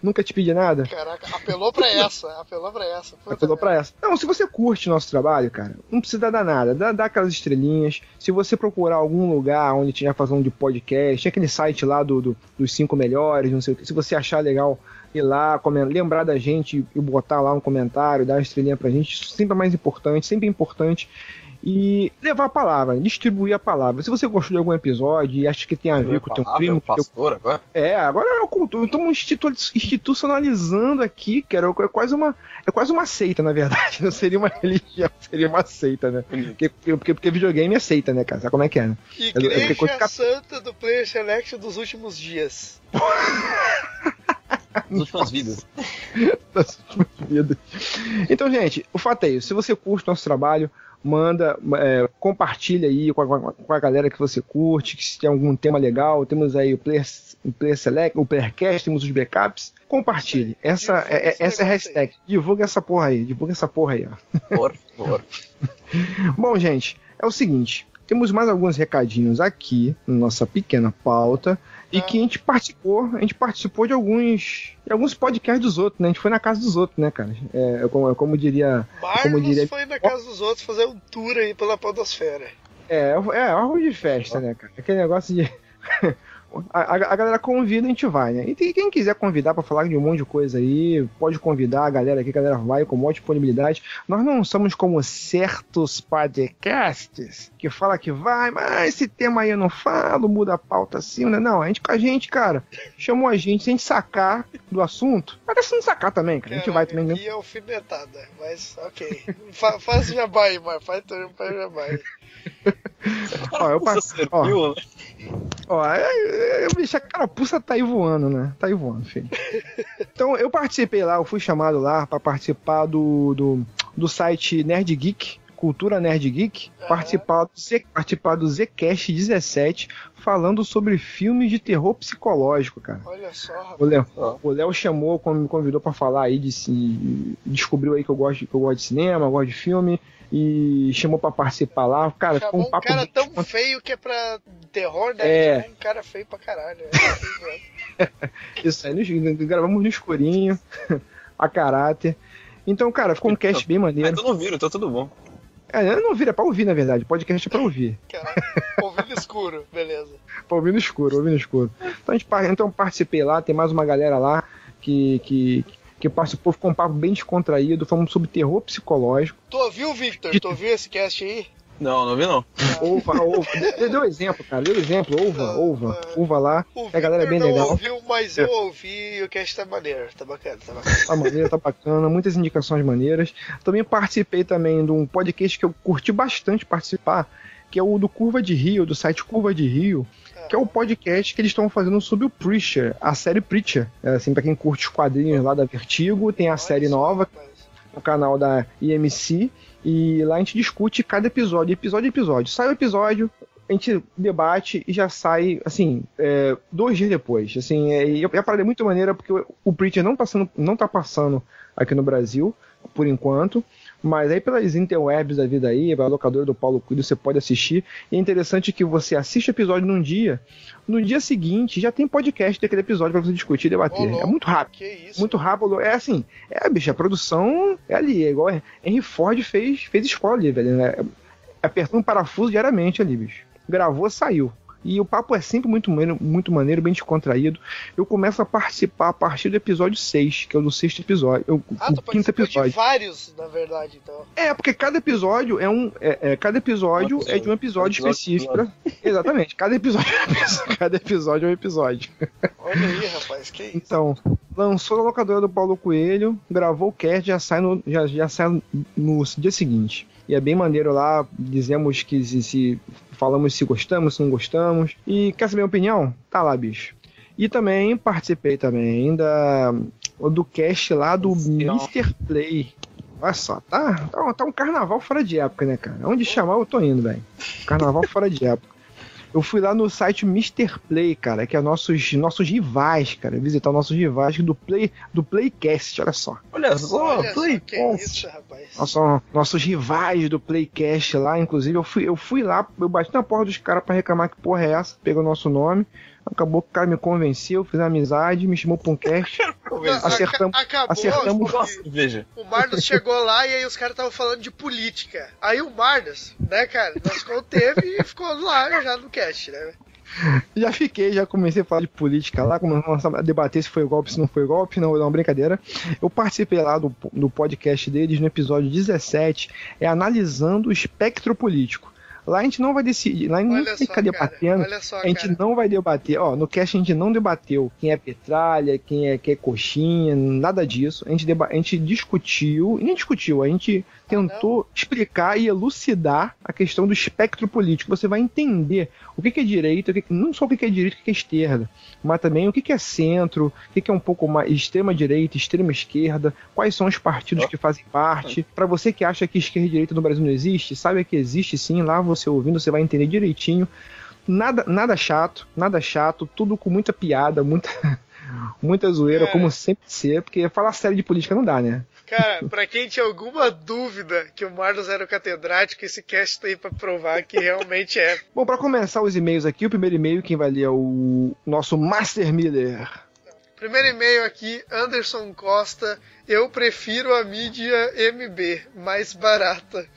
nunca te pedi nada. Caraca, apelou pra essa. Apelou pra essa. Apelou pra essa. Não, se você curte nosso trabalho, cara, não precisa dar nada. Dá, dá aquelas estrelinhas. Se você procurar algum lugar onde tiver fazendo de podcast, tem aquele site lá do, do- dos cinco melhores, não sei o que. Se você achar legal, ir lá, lembrar da gente e botar lá um comentário, dar uma estrelinha pra gente, isso sempre é mais importante, sempre é importante. E levar a palavra, distribuir a palavra. Se você gostou de algum episódio e acha que tem a ver com o teu que teu pastor agora? é, agora é o culto. Estamos institu- institucionalizando aqui, cara. É quase uma, é quase uma seita, na verdade. *laughs* Não seria uma religião, seria uma seita, né? Porque, porque, porque videogame é seita, né, cara? Sabe como é que é, né? É do- é porque Igreja coisa Santa do Player Select dos últimos dias. *laughs* Nas últimas vidas. das últimas vidas. Então, gente, o fato é isso. Se você curte nosso trabalho, manda, é, compartilha aí com a, com a galera que você curte, que se tem algum tema legal. Temos aí o Player, o player Select, o Playercast, temos os backups. Compartilhe. Essa é, esse essa é a hashtag. Divulga essa porra aí. Divulga essa porra aí, ó. Por favor. *laughs* Bom, gente, é o seguinte. Temos mais alguns recadinhos aqui na nossa pequena pauta. E Ah. que a gente participou, a gente participou de alguns, de alguns podcasts dos outros, né? A gente foi na casa dos outros, né, cara? É, é como, é como diria. Como Marlos diria- foi na casa dos outros fazer um tour aí pela podosfera. É, é arroz de festa, né, cara? Aquele negócio de. *laughs* a, a, galera convida, a gente vai, né? E tem- quem quiser convidar pra falar de um monte de coisa aí, pode convidar a galera aqui, a galera vai com maior disponibilidade. Nós não somos como certos podcasts que fala que vai, mas esse tema aí eu não falo, muda a pauta assim, né? Não, a gente com a gente, cara, chamou a gente, se a gente sacar do assunto, até se não sacar também, cara, a gente vai também. né? E alfinetada, mas ok. Fa faz o jabá aí, Mar. Faz o faz o jabá aí. Ó, eu você ó. né? Ó, é, é, bicho, a carapuça tá aí voando, né? Tá aí voando, filho. Então, eu participei lá, eu fui chamado lá pra participar do, do, do site Nerd Geek, Cultura Nerd Geek, Aham. participar, do Z, participar do Zcast 17, falando sobre filmes de terror psicológico, cara. Olha só, rapaz. O Léo, chamou, quando me convidou pra falar aí de se descobriu aí que eu gosto, que eu gosto de cinema, gosto de filme e chamou pra participar lá. Cara, Chamou um um papo cara bem tão feio que é pra terror, né? É. Um cara feio pra caralho. É, *laughs* Isso aí, no- gravamos no escurinho, *laughs* a caráter. Então, cara, ficou um cast bem maneiro. então não viram, então tudo bom. É, eu não vira é pra ouvir, na verdade. Podcast é pra ouvir. *laughs* Ouvido escuro, beleza. Pra ouvir no escuro, ouvir no escuro. Então, a gente, então participei lá, tem mais uma galera lá que, que, que participou, ficou um papo bem descontraído, falamos sobre terror psicológico. Tu ouviu, Victor? Tu ouviu esse cast aí? Não, não vi não. Ouva, ouva. *laughs* Deu, deu exemplo, cara. Deu exemplo, ouva, ouva, ouva lá. O A galera é bem não legal. ouviu, mas eu ouvi e o cast tá maneiro. Tá bacana, tá bacana. Tá maneiro, tá bacana, muitas indicações maneiras. Também participei também de um podcast que eu curti bastante participar, que é o do Curva de Rio, do site Curva de Rio, que é o podcast que eles estão fazendo sobre o Preacher, a série Preacher. É, assim, pra quem curte os quadrinhos lá da Vertigo, tem a série nova no canal da IMC e lá a gente discute cada episódio, episódio a episódio. Sai o episódio, a gente debate e já sai, assim, é, dois dias depois. Assim, é, e a parada é muito maneira porque o, Preacher não tá, sendo, não tá passando aqui no Brasil, por enquanto. Mas aí pelas interwebs da vida aí, pela locadora do Paulo Cuido, você pode assistir. E é interessante que você assiste o episódio num dia, no dia seguinte já tem podcast daquele episódio pra você discutir e debater. é muito rápido. Muito rápido. É assim, é, bicho, a produção é ali, é igual Henry Ford fez, fez escola ali, velho. É, apertando um parafuso diariamente ali, bicho. Gravou, saiu. E o papo é sempre muito maneiro, muito maneiro, bem descontraído. Eu começo a participar a partir do episódio 6, que é o do sexto episódio. o- Ah, tu o quinto participou de episódio. vários, na verdade, então. É, porque cada episódio é um. É, é, cada episódio é de um episódio Episódio, específico. pra- *laughs* Exatamente, cada episódio, é um episódio- *laughs* cada episódio é um episódio. Olha aí, rapaz, que isso. Então, lançou na locadora do Paulo Coelho, gravou o cast, já sai no, já, já sai no dia seguinte. E é bem maneiro lá, dizemos que se, se- falamos se gostamos, se não gostamos. E quer saber a minha opinião? Tá lá, bicho. E também participei também da, do cast lá do Mr. Play. Olha só, tá, tá, tá um carnaval fora de época, né, cara? Onde chamar eu tô indo, velho. Carnaval fora de época. Eu fui lá no site Mr. Play, cara, que é nossos, nossos rivais, cara. Visitar nossos rivais do Play do Playcast, olha só. Olha só, Olha só, Play. que isso, rapaz. Nossa, nossos rivais do Playcast lá, inclusive, eu fui, eu fui lá, eu bati na porta dos caras pra reclamar que porra é essa, pegou nosso nome. Acabou que o cara me convenceu, fiz amizade, me chamou pra um cast. *laughs* acertamos, Aca- acabou, acertamos. porque Veja. O Marlos chegou lá e aí os caras estavam falando de política. Aí o Marlos, né, cara, nós conteve e ficou lá já no cast, né? Já fiquei, já comecei a falar de política lá, começamos a debater se foi golpe, se não foi golpe, não, não, brincadeira. Eu participei lá do, do podcast deles no episódio 17, é analisando o espectro político. Lá a gente não vai decidir, lá a gente não Olha fica só, debatendo, cara, olha só, a gente cara. não vai debater, ó, no cast a gente não debateu quem é petralha, quem é, quem é coxinha, nada disso. A gente, deba a gente discutiu, e nem discutiu, a gente tentou explicar e elucidar a questão do espectro político. Você vai entender o que que é direita, o que que- não só o que que é direita e o que que é esquerda, mas também o que que é centro, o que que é um pouco mais extrema direita, extrema esquerda, quais são os partidos que fazem parte. Para você que acha que esquerda e direita no Brasil não existe, saiba que existe sim, lá você ouvindo você vai entender direitinho. Nada, nada chato, nada chato, tudo com muita piada, muita, *laughs* muita zoeira, É. como sempre ser, porque falar sério de política não dá, né? Cara, *laughs* pra quem tinha alguma dúvida que o Marlos era o catedrático, esse cast tá aí pra provar que realmente é. Bom, para começar os e-mails aqui, o primeiro e-mail quem vai ler é o nosso Master Miller. Primeiro e-mail aqui, Anderson Costa. Eu prefiro a mídia MB, mais barata.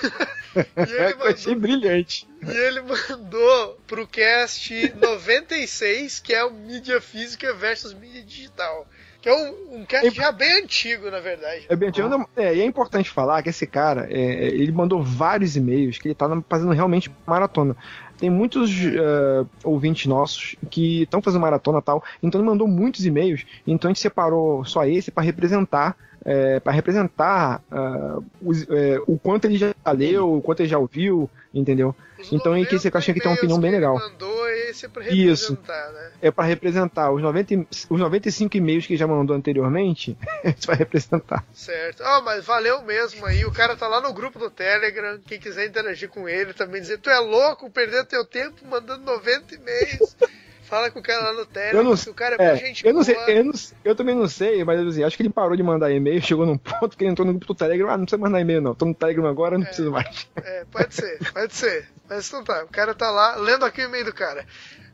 *laughs* e, ele Eu achei mandou, brilhante. e ele mandou pro cast 96, que é o mídia física versus mídia digital. Que é um, um cast já bem antigo, na verdade. É, bem, antigo, é, e é importante falar que esse cara, é, ele mandou vários e-mails que ele tá fazendo realmente maratona. Tem muitos é, ouvintes nossos que estão fazendo maratona e tal, então ele mandou muitos e-mails, então a gente separou só esse para representar é, para representar uh, os, é, o quanto ele já leu, o quanto ele já ouviu, entendeu? Os Então, em que você 90 acha que tem uma opinião bem legal. mandou, esse é pra Isso. representar, né? É para representar os, 90, e- os 95 e-mails que já mandou anteriormente, *laughs* isso vai representar. Certo. Ó, mas valeu mesmo aí. O cara tá lá no grupo do Telegram. Quem quiser interagir com ele também dizer, tu é louco, perdendo teu tempo mandando 90 e-mails. *laughs* Fala com o cara lá no Telegram, Eu não, o cara é, é, gente eu não sei, eu, não- eu também não sei, mas assim, acho que ele parou de mandar e-mail, chegou num ponto que ele entrou no grupo do Telegram, ah, não precisa mandar e-mail não, tô no Telegram agora, não preciso mais. É, pode ser, pode ser. Mas então tá, o cara tá lá, lendo aqui o e-mail do cara.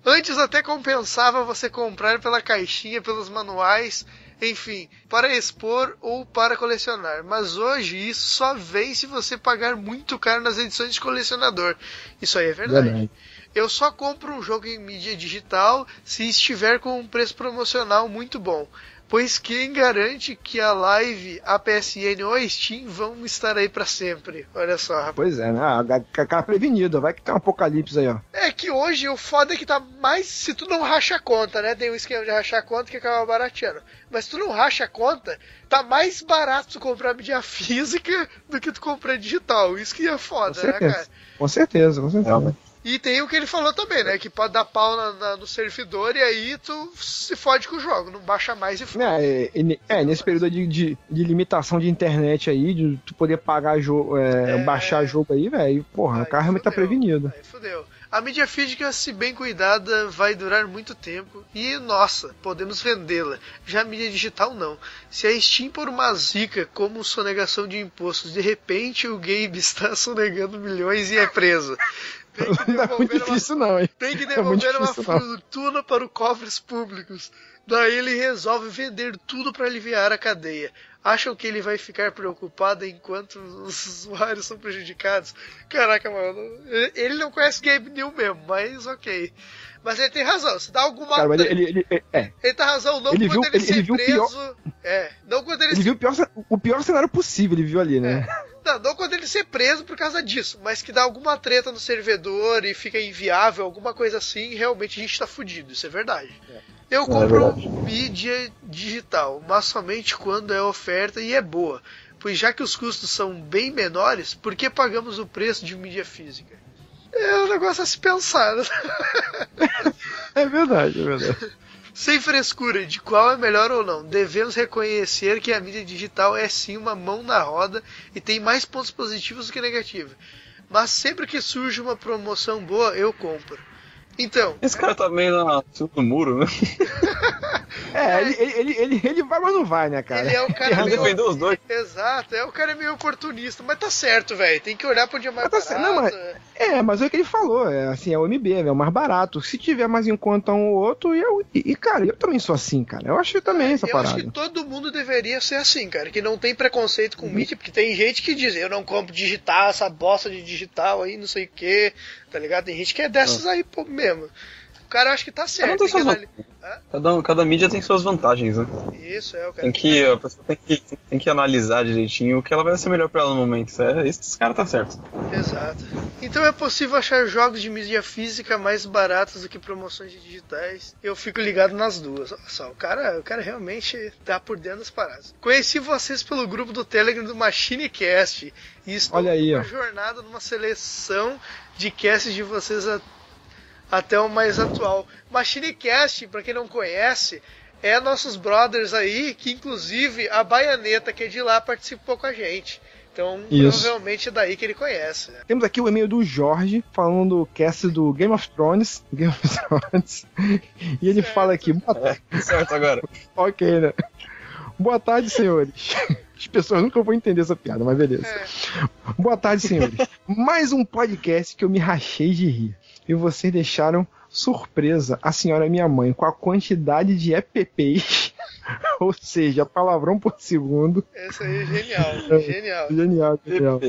Antes até compensava você comprar pela caixinha, pelos manuais, enfim, para expor ou para colecionar. Mas hoje isso só vem se você pagar muito caro nas edições de colecionador. Isso aí é verdade. Eu só compro um jogo em mídia digital se estiver com um preço promocional muito bom. Pois quem garante que a Live, a PSN ou a Steam vão estar aí pra sempre? Olha só, rapaz. Pois é, né? Ah, a cara prevenida, vai que tem um apocalipse aí, ó. É que hoje o foda é que tá mais. Se tu não racha a conta, né? Tem um esquema de rachar a conta que acaba barateando. Mas se tu não racha a conta, tá mais barato tu comprar mídia *laughs* física do que tu comprar digital. Isso que é foda, né, cara? Com certeza, com certeza. E tem o que ele falou também, né? Que pode dar pau na- na- no servidor e aí tu se fode com o jogo. Não baixa mais e foda. É, é, é, nesse período de, de, de limitação de internet aí, de tu poder pagar jogo, é, É. baixar jogo aí, velho, porra, Aí o cara realmente tá prevenido. Aí fudeu. A mídia física, se bem cuidada, vai durar muito tempo e, nossa, podemos vendê-la. Já a mídia digital, não. Se a Steam por uma zica como sonegação de impostos, de repente o Gabe *laughs* está sonegando milhões e é preso. Tem que *laughs* Não é muito devolver uma difícil não, hein? Tem que É devolver uma difícil, não. fortuna para os cofres públicos. Daí ele resolve vender tudo para aliviar a cadeia. Acham que ele vai ficar preocupado enquanto os usuários são prejudicados? Caraca, mano. ele- Ele não conhece Gabe New mesmo, mas ok. Mas ele tem razão. Se dá alguma. Cara, mas ele, ele, ele, ele- é, tem razão, não ele quando viu- ele, ele- ser ele viu o pior- preso. É, não quando ele, ele viu o pior, o pior cenário possível, ele viu ali, né? Não, não quando ele ser preso por causa disso, mas que dá alguma treta no servidor e fica inviável, alguma coisa assim, realmente a gente tá fudido, isso é verdade. Eu compro mídia digital, mas somente quando é oferta e é boa. Pois já que os custos são bem menores, por que pagamos o preço de mídia física? É um negócio a se pensar. né? *laughs* É verdade, é verdade. *laughs* Sem frescura de qual é melhor ou não, devemos reconhecer que a mídia digital é sim uma mão na roda e tem mais pontos positivos do que negativos. Mas sempre que surge uma promoção boa, eu compro. Então, Esse cara tá meio na do muro, né? *laughs* É, ele, ele, ele, ele, vai, mas não vai, né, cara? ele é o *laughs* cara meio... defendeu os dois. Exato, é o cara meio oportunista, mas tá certo, velho. Tem que olhar pra onde é mais Mas tá certo, não, barato. É, mas é o que ele falou, é assim, é o MB, é o mais barato. Se tiver mais em conta um ou outro, e, eu, e, cara, eu também sou assim, cara. Eu acho também essa eu parada. acho que todo mundo deveria ser assim, cara. Que não tem preconceito Uhum. com mídia, porque tem gente que diz, eu não compro digital, essa bosta de digital aí, não sei o que, tá ligado? Tem gente que é dessas aí, pô, mesmo. O cara acha que tá certo. tem tem que Cada, cada mídia tem suas vantagens, né? Isso, é o cara. Tem que, a pessoa tem que, tem que analisar direitinho o que ela vai ser melhor pra ela no momento. Isso é, esse cara tá certo. Exato. Então é possível achar jogos de mídia física mais baratos do que promoções digitais. Eu fico ligado nas duas. Olha só, o cara, o cara realmente tá por dentro das paradas. Conheci vocês pelo grupo do Telegram do MachineCast e estou Olha aí, numa ó. jornada numa seleção de casts de vocês a- até o mais atual. MachineCast, pra quem não conhece, é nossos brothers aí, que inclusive a Baianeta, que é de lá, participou com a gente. Então, Isso. provavelmente é daí que ele conhece. né? Temos aqui o e-mail do Jorge, falando do cast do Game of Thrones. *laughs* Game of Thrones. E ele Certo. fala aqui, boa *laughs* Certo agora. Ok, né? Boa tarde, senhores. *laughs* As pessoas nunca vão entender essa piada, mas beleza. É. Boa tarde, senhores. Mais um podcast que eu me rachei de rir. E vocês deixaram surpresa a senhora minha mãe com a quantidade de EPPs, *laughs* ou seja, palavrão por segundo. Esse aí é genial, genial. Genial, genial.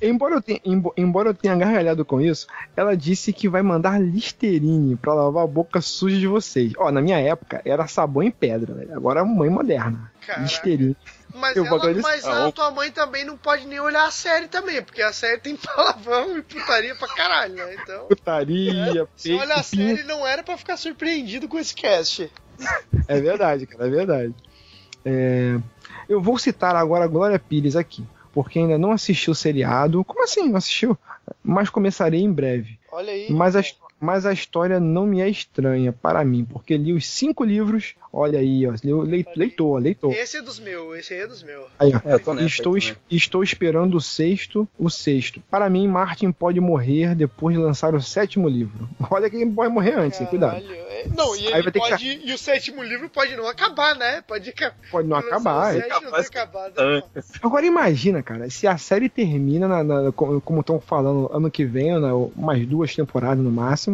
Embora eu, tenha, embo- embora eu tenha gargalhado com isso, ela disse que vai mandar Listerine pra lavar a boca suja de vocês. Ó, na minha época era sabão em pedra, né? agora é mãe moderna. Caraca. Listerine. Mas, Eu ela, mas Ah, a tua mãe também não pode nem olhar a série também, porque a série tem *laughs* palavrão e putaria pra caralho, né? Então. Putaria, Se peito, olha a série, não era pra ficar surpreendido com esse cast. *laughs* É verdade, cara, é verdade. É, Eu vou citar agora a Glória Pires aqui, porque ainda não assisti o seriado. Como assim não assistiu? Mas começarei em breve. Olha aí. Mas mas a história não me é estranha para mim, porque li os cinco livros. Olha aí, ó, leu- lei- leitor, leitor. Esse é dos meus, esse aí é dos meus. Aí, ó. É, eu tô nessa Estou, es- estou esperando o sexto, o sexto. Para mim, Martin pode morrer depois de lançar o sétimo livro. *laughs* Olha quem pode morrer antes, hein, cuidado. É- Não, e Aí ele vai ter que pode. E o sétimo livro pode não acabar, né? Pode Pode não acabar. O é. não acabado. Agora imagina, cara, se a série termina, na- na- co- como estão falando, ano que vem, né, umas duas temporadas no máximo,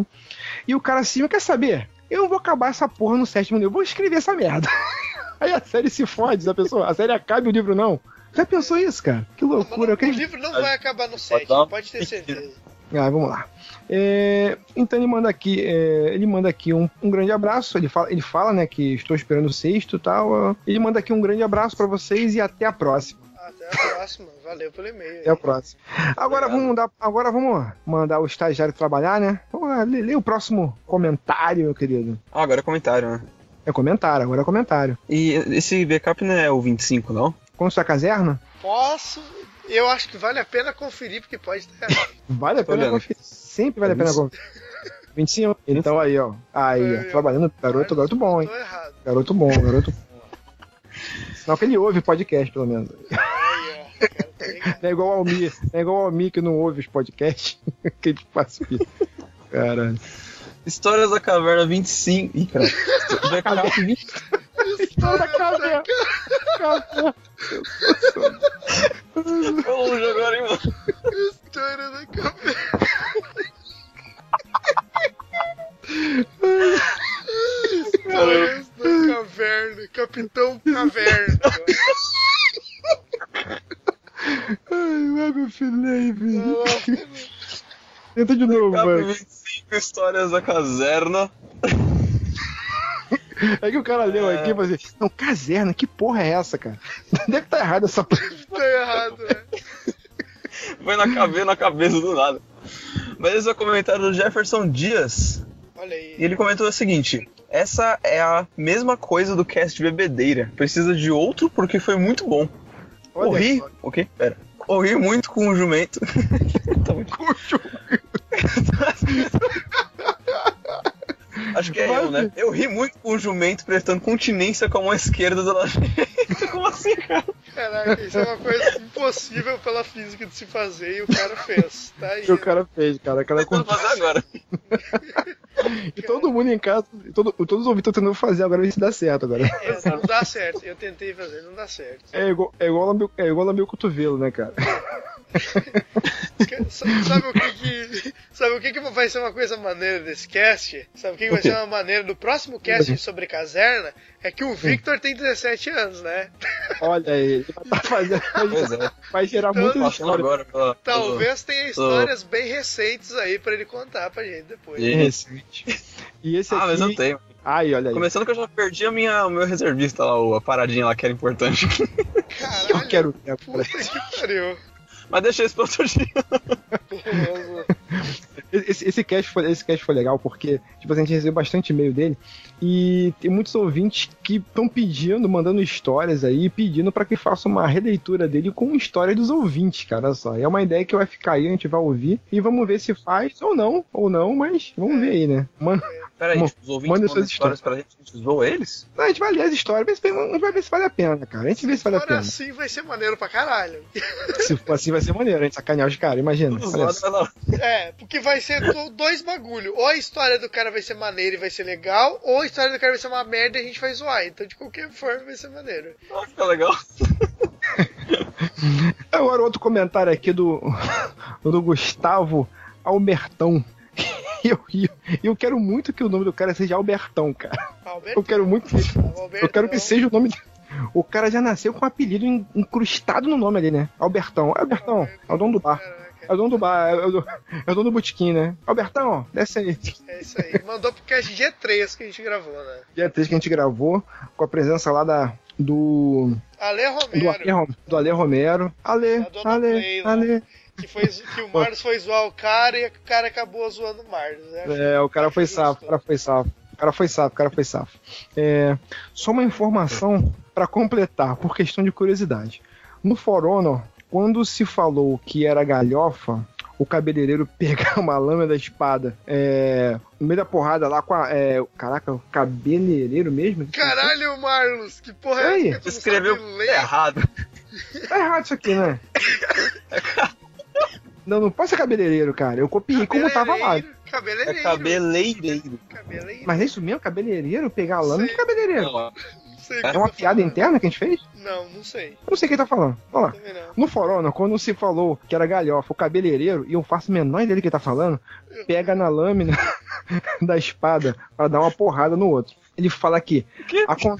e o cara assim, quer saber? Eu não vou acabar essa porra no sétimo livro, eu vou escrever essa merda. *laughs* Aí a série se fode, a pessoa, a série acaba e o livro não. Já pensou isso, cara? Que loucura. não- queria- O livro não vai acabar no sétimo, pode ter certeza. Ah, vamos lá. É, então ele manda aqui, é, ele manda aqui um, um grande abraço. Ele fala, ele fala, né, que estou esperando o sexto e tal. Ele manda aqui um grande abraço pra vocês e até a próxima. Até a próxima. Valeu pelo e-mail. Até a próxima. Agora Obrigado. vamos dar, agora vamos mandar o estagiário trabalhar, né? Vamos lá, lê, lê o próximo comentário, meu querido. Ah, agora é comentário, né? É comentário, agora é comentário. E esse backup não é o 25, não? Quando sua caserna, Posso. Eu acho que vale a pena conferir, porque pode estar errado. vale a Tô pena olhando conferir. Sempre vale a pena conferir. 25? Então aí, ó. Aí, ó. Trabalhando, garoto, garoto bom, hein? Tô errado. Garoto bom, garoto bom. Sinal que ele ouve podcast, pelo menos. Não *laughs* é igual ao não é igual ao Almir que não ouve os podcasts. *laughs* que ele faz isso. Caralho. Histórias da Caverna 25. Ih, cara. Backup 20. História da caverna. Caverna. Tô longe agora, hein, mano. História da caverna. Histórias da caverna. Capitão Caverna. Ai, meu Felipe. Tenta de novo, mano. 25 Histórias da Caserna. É que o cara leu aqui e falou assim: Não, caserna, que porra é essa, cara? Deve estar errado essa porra. Tá errado, né? Foi na cabeça, na cabeça do nada. Mas esse é o comentário do Jefferson Dias. Olha aí. E ele comentou o seguinte: Essa é a mesma coisa do cast de bebedeira. Precisa de outro porque foi muito bom. Olha Corri. só. O quê? Pera. Corri muito com o jumento. *laughs* Tá muito- *laughs* Acho que é eu, né? Eu ri muito com o jumento prestando continência com a mão esquerda da direita. Como assim, cara? Caraca, isso é uma coisa impossível pela física de se fazer e o cara fez. Tá aí. que o cara fez, cara. Aquela Tentando fazer agora. *laughs* *laughs* E todo mundo em casa, e todo, todos os ouvintes estão tentando fazer agora ver se dá certo agora. *laughs* É, não dá certo. Eu tentei fazer, não dá certo. É igual, é igual, lamber, é igual lamber o cotovelo, né, cara? *laughs* *laughs* Sabe, sabe o que que. Sabe o que que vai ser uma coisa maneira desse cast? Sabe o que, que vai ser uma maneira do próximo cast sobre caserna? É que o Victor tem 17 anos, né? Olha aí, ele vai tá *laughs* fazendo. Pois é. Vai gerar Então, história. agora pela. Talvez tenha histórias bem recentes aí pra ele contar pra gente depois. Recente. E esse aqui. Ah, mas eu tenho. Ai, olha aí. Começando que eu já perdi a minha, o meu reservista lá, o- a paradinha lá que era importante. Eu Caralho, quero ver. puta que pariu. Mas deixa isso pra outro dia. *laughs* Beleza. Esse, esse, cast foi, esse cast foi legal porque tipo, assim, a gente recebeu bastante e-mail dele e tem muitos ouvintes que estão pedindo, mandando histórias aí, pedindo para que faça uma releitura dele com história dos ouvintes, cara. Olha só. É uma ideia que vai ficar aí, a gente vai ouvir e vamos ver se faz ou não, ou não, mas vamos ver aí, né? Mano, Pera aí, Mo- tipo, os ouvintes manda mandam suas histórias pra gente, a gente zoa eles? a gente vai ler as histórias, mas a gente vai ver se vale a pena, cara. A gente vê se vale a Agora pena. assim vai ser maneiro pra caralho. Se for assim vai ser maneiro, a gente sacanear os caras, imagina. Vai. É, porque vai ser do- dois bagulho. Ou a história do cara vai ser maneira e vai ser legal, ou a história do cara vai ser uma merda e a gente vai zoar. Então, de qualquer forma, vai ser maneiro. Ah, fica legal. *laughs* Agora outro comentário aqui do, do Gustavo Albertão. E *laughs* eu, eu, eu quero muito que o nome do cara seja Albertão, cara. Alberto, Eu quero muito que, eu quero que Albertão. seja o nome. de- O cara já nasceu com um apelido in- incrustado no nome ali, né? Albertão. É Albertão, é o dono do bar. É o dono do bar, é o, do- é o dono do botequim, né? Albertão, desce aí. é isso aí. Mandou pro cast G3 que a gente gravou, né? Dia 3 que a gente gravou, com a presença lá da, do. Ale Romero, Rom- do Ale Romero. Ale, dona Ale, Play, né? Ale. que, foi, que o *laughs* Marlos foi zoar o cara e o cara acabou zoando o Marlos. Né? É, o cara foi Acho safo, o cara foi safo. O cara foi safo, o cara foi safo. É, só uma informação pra completar, por questão de curiosidade. No For Honor, quando se falou que era galhofa, o cabeleireiro *laughs* pegar uma lâmina da espada é, no meio da porrada lá com a. É, caraca, o cabeleireiro mesmo? Caralho, Marlos, que porra Aí, é essa? Escreveu errado. Tá errado isso aqui, né? *laughs* Não, não pode ser cabeleireiro, cara. Eu copiei como tava lá. Cabeleireiro, Cabeleireiro. É cabeleireiro. Cabeleireiro. Mas é isso mesmo? Cabeleireiro? Pegar a lâmina? Que cabeleireiro? Não sei É uma tá piada falando. interna que a gente fez? Não, não sei. Eu não sei quem tá falando. Vamos lá. No For Honor, quando se falou que era galhofa o cabeleireiro, e eu faço a menor do que tá falando, pega na lâmina *laughs* da espada pra dar uma porrada no outro. Ele fala que. acon-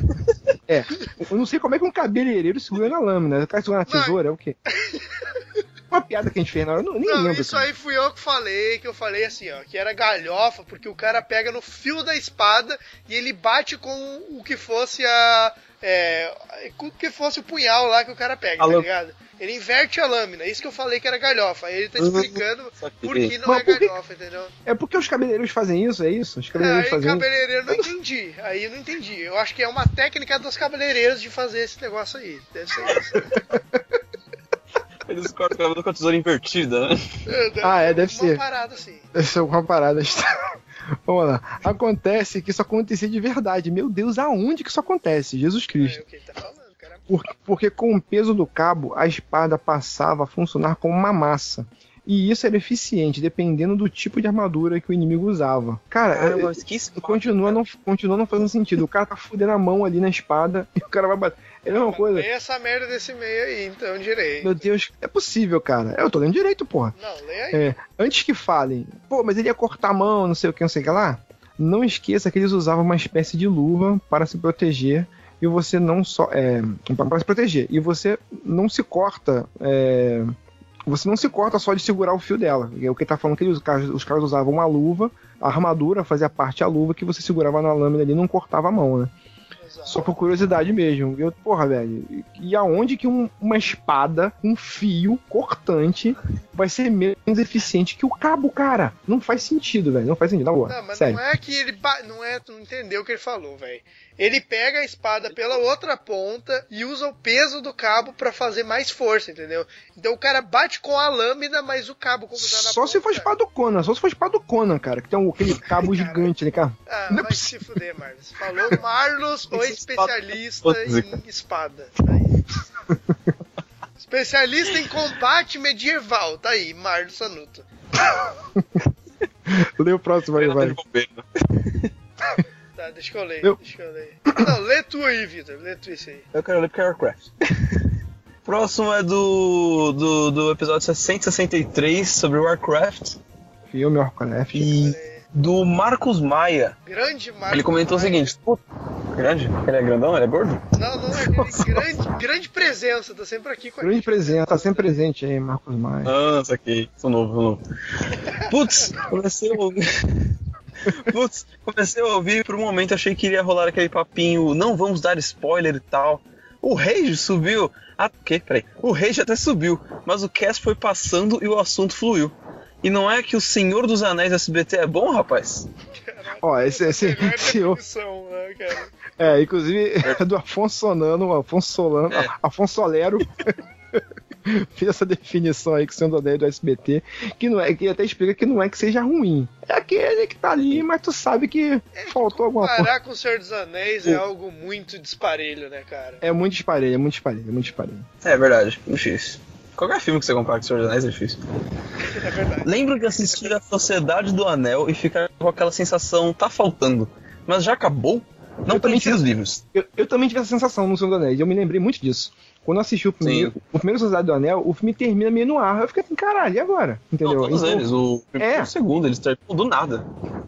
É, eu não sei como é que um cabeleireiro segura na lâmina. O cara segura na tesoura, é o quê? *laughs* Uma piada que a gente fez na hora, eu não, nem Não, lembro. isso cara. aí fui eu que falei, que eu falei assim, ó, que era galhofa, porque o cara pega no fio da espada e ele bate com o que fosse a. É, com o que fosse o punhal lá que o cara pega, A tá lâmina. ligado? Ele inverte a lâmina, isso que eu falei que era galhofa. Aí ele tá Uhum. explicando por que não Mas é por que- galhofa, entendeu? É porque os cabeleireiros fazem isso, é isso? Os É, cabeleireiros aí fazem cabeleireiro eu não entendi. Aí eu não entendi. Eu acho que é uma técnica dos cabeleireiros de fazer esse negócio aí. Deve ser isso. *laughs* Eles cortam o cabelo com a tesoura invertida, né? Ah, é, deve uma ser. parada assim. Essa é uma parada. *laughs* Vamos lá. Acontece que isso acontecia de verdade. Meu Deus, aonde que isso acontece? Jesus É Cristo. o que ele tá falando, cara. Por- porque com o peso do cabo, a espada passava a funcionar como uma massa. E isso era eficiente, dependendo do tipo de armadura que o inimigo usava. Cara, Caramba, é- continua, não, continua não fazendo sentido. O cara tá fudendo a mão ali na espada *laughs* e o cara vai bater. É a mesma coisa. Essa merda desse meio aí, então, direito. Meu Deus, é possível, cara. Eu tô lendo direito, porra. Não, lê aí. É, antes que falem, pô, mas ele ia cortar a mão, não sei o que, não sei o que lá. Não esqueça que eles usavam uma espécie de luva para se proteger. E você não só. É, para se proteger. E você não se corta. é, você não se corta só de segurar o fio dela. É o que tá falando que eles- os caras, os caras usavam uma luva, a armadura fazia parte da luva que você segurava na lâmina ali e não cortava a mão, né? Exato. Só por curiosidade mesmo. Eu, porra, velho. E aonde que um- uma espada, um fio cortante, vai ser menos eficiente que o cabo, cara? Não faz sentido, velho. Não faz sentido, na boa. Não, mas Sério. não é que ele. ba- Não é, tu não entendeu o que ele falou, velho. Ele pega a espada pela outra ponta e usa o peso do cabo pra fazer mais força, entendeu? Então o cara bate com a lâmina, mas o cabo como tá na Só se for ponta- espada do Conan, só se for espada do Conan, cara, que tem um- aquele *laughs* cabo gigante ali, cara. Ah, Não é vai se fuder, Marlos. Falou Marlos, o especialista em espada. Tá aí. *laughs* especialista em combate medieval. Tá aí, Marlos Sanuto. *laughs* Lê o próximo aí, vai. Tá, deixa que eu ler. Eu- Deixa que eu ler. Não, lê tu aí, Vitor. Lê tu isso aí. Eu quero ler porque é Warcraft. Próximo é do, do, do episódio 663 sobre Warcraft Filme Warcraft. e do Marcos Maia. Grande Marcos. Ele comentou o Maia. seguinte: "Pô, Grande? Ele é grandão? Ele é gordo? Não, não, é *laughs* grande, grande presença. Tá sempre aqui com a Grande gente. presente, tá sempre presente aí, Marcos Maia. Ah, saquei. Sou novo, sou novo. *laughs* Putz, comecei a ouvir. *laughs* Putz, comecei a ouvir e por um momento achei que iria rolar aquele papinho, não vamos dar spoiler e tal. O Rage subiu. Ah, o quê? Peraí. O Rage até subiu, mas o cast foi passando e o assunto fluiu. E não é que o Senhor dos Anéis SBT é bom, rapaz? Ó, esse, esse, esse, definição, né, cara? É, inclusive *laughs* é do Afonso Solano, o Afonso Solano, É. Afonso Solero *laughs* *laughs* fez essa definição aí que sendo odeio do SBT, que não é, que até explica que não é que seja ruim. É aquele que tá ali, mas tu sabe que faltou alguma coisa. Parar com o Senhor dos Anéis é algo muito disparelho, né, cara? É muito disparelho, é muito disparelho, é muito disparelho. É verdade, difícil. Qualquer filme que você comprar com o Senhor dos Anéis é difícil. *laughs* É verdade. Lembro de assistir a Sociedade do Anel e ficar com aquela sensação, tá faltando. Mas já acabou? Não Eu também conhecia os livros. Eu, eu também tive essa sensação no Senhor dos Anéis, eu me lembrei muito disso. Quando assisti o primeiro, o primeiro Sociedade do Anel, o filme termina meio no ar. Eu fiquei assim, caralho, e agora? Entendeu? Não, todos Então, eles. O primeiro É. o segundo, eles terminam do nada.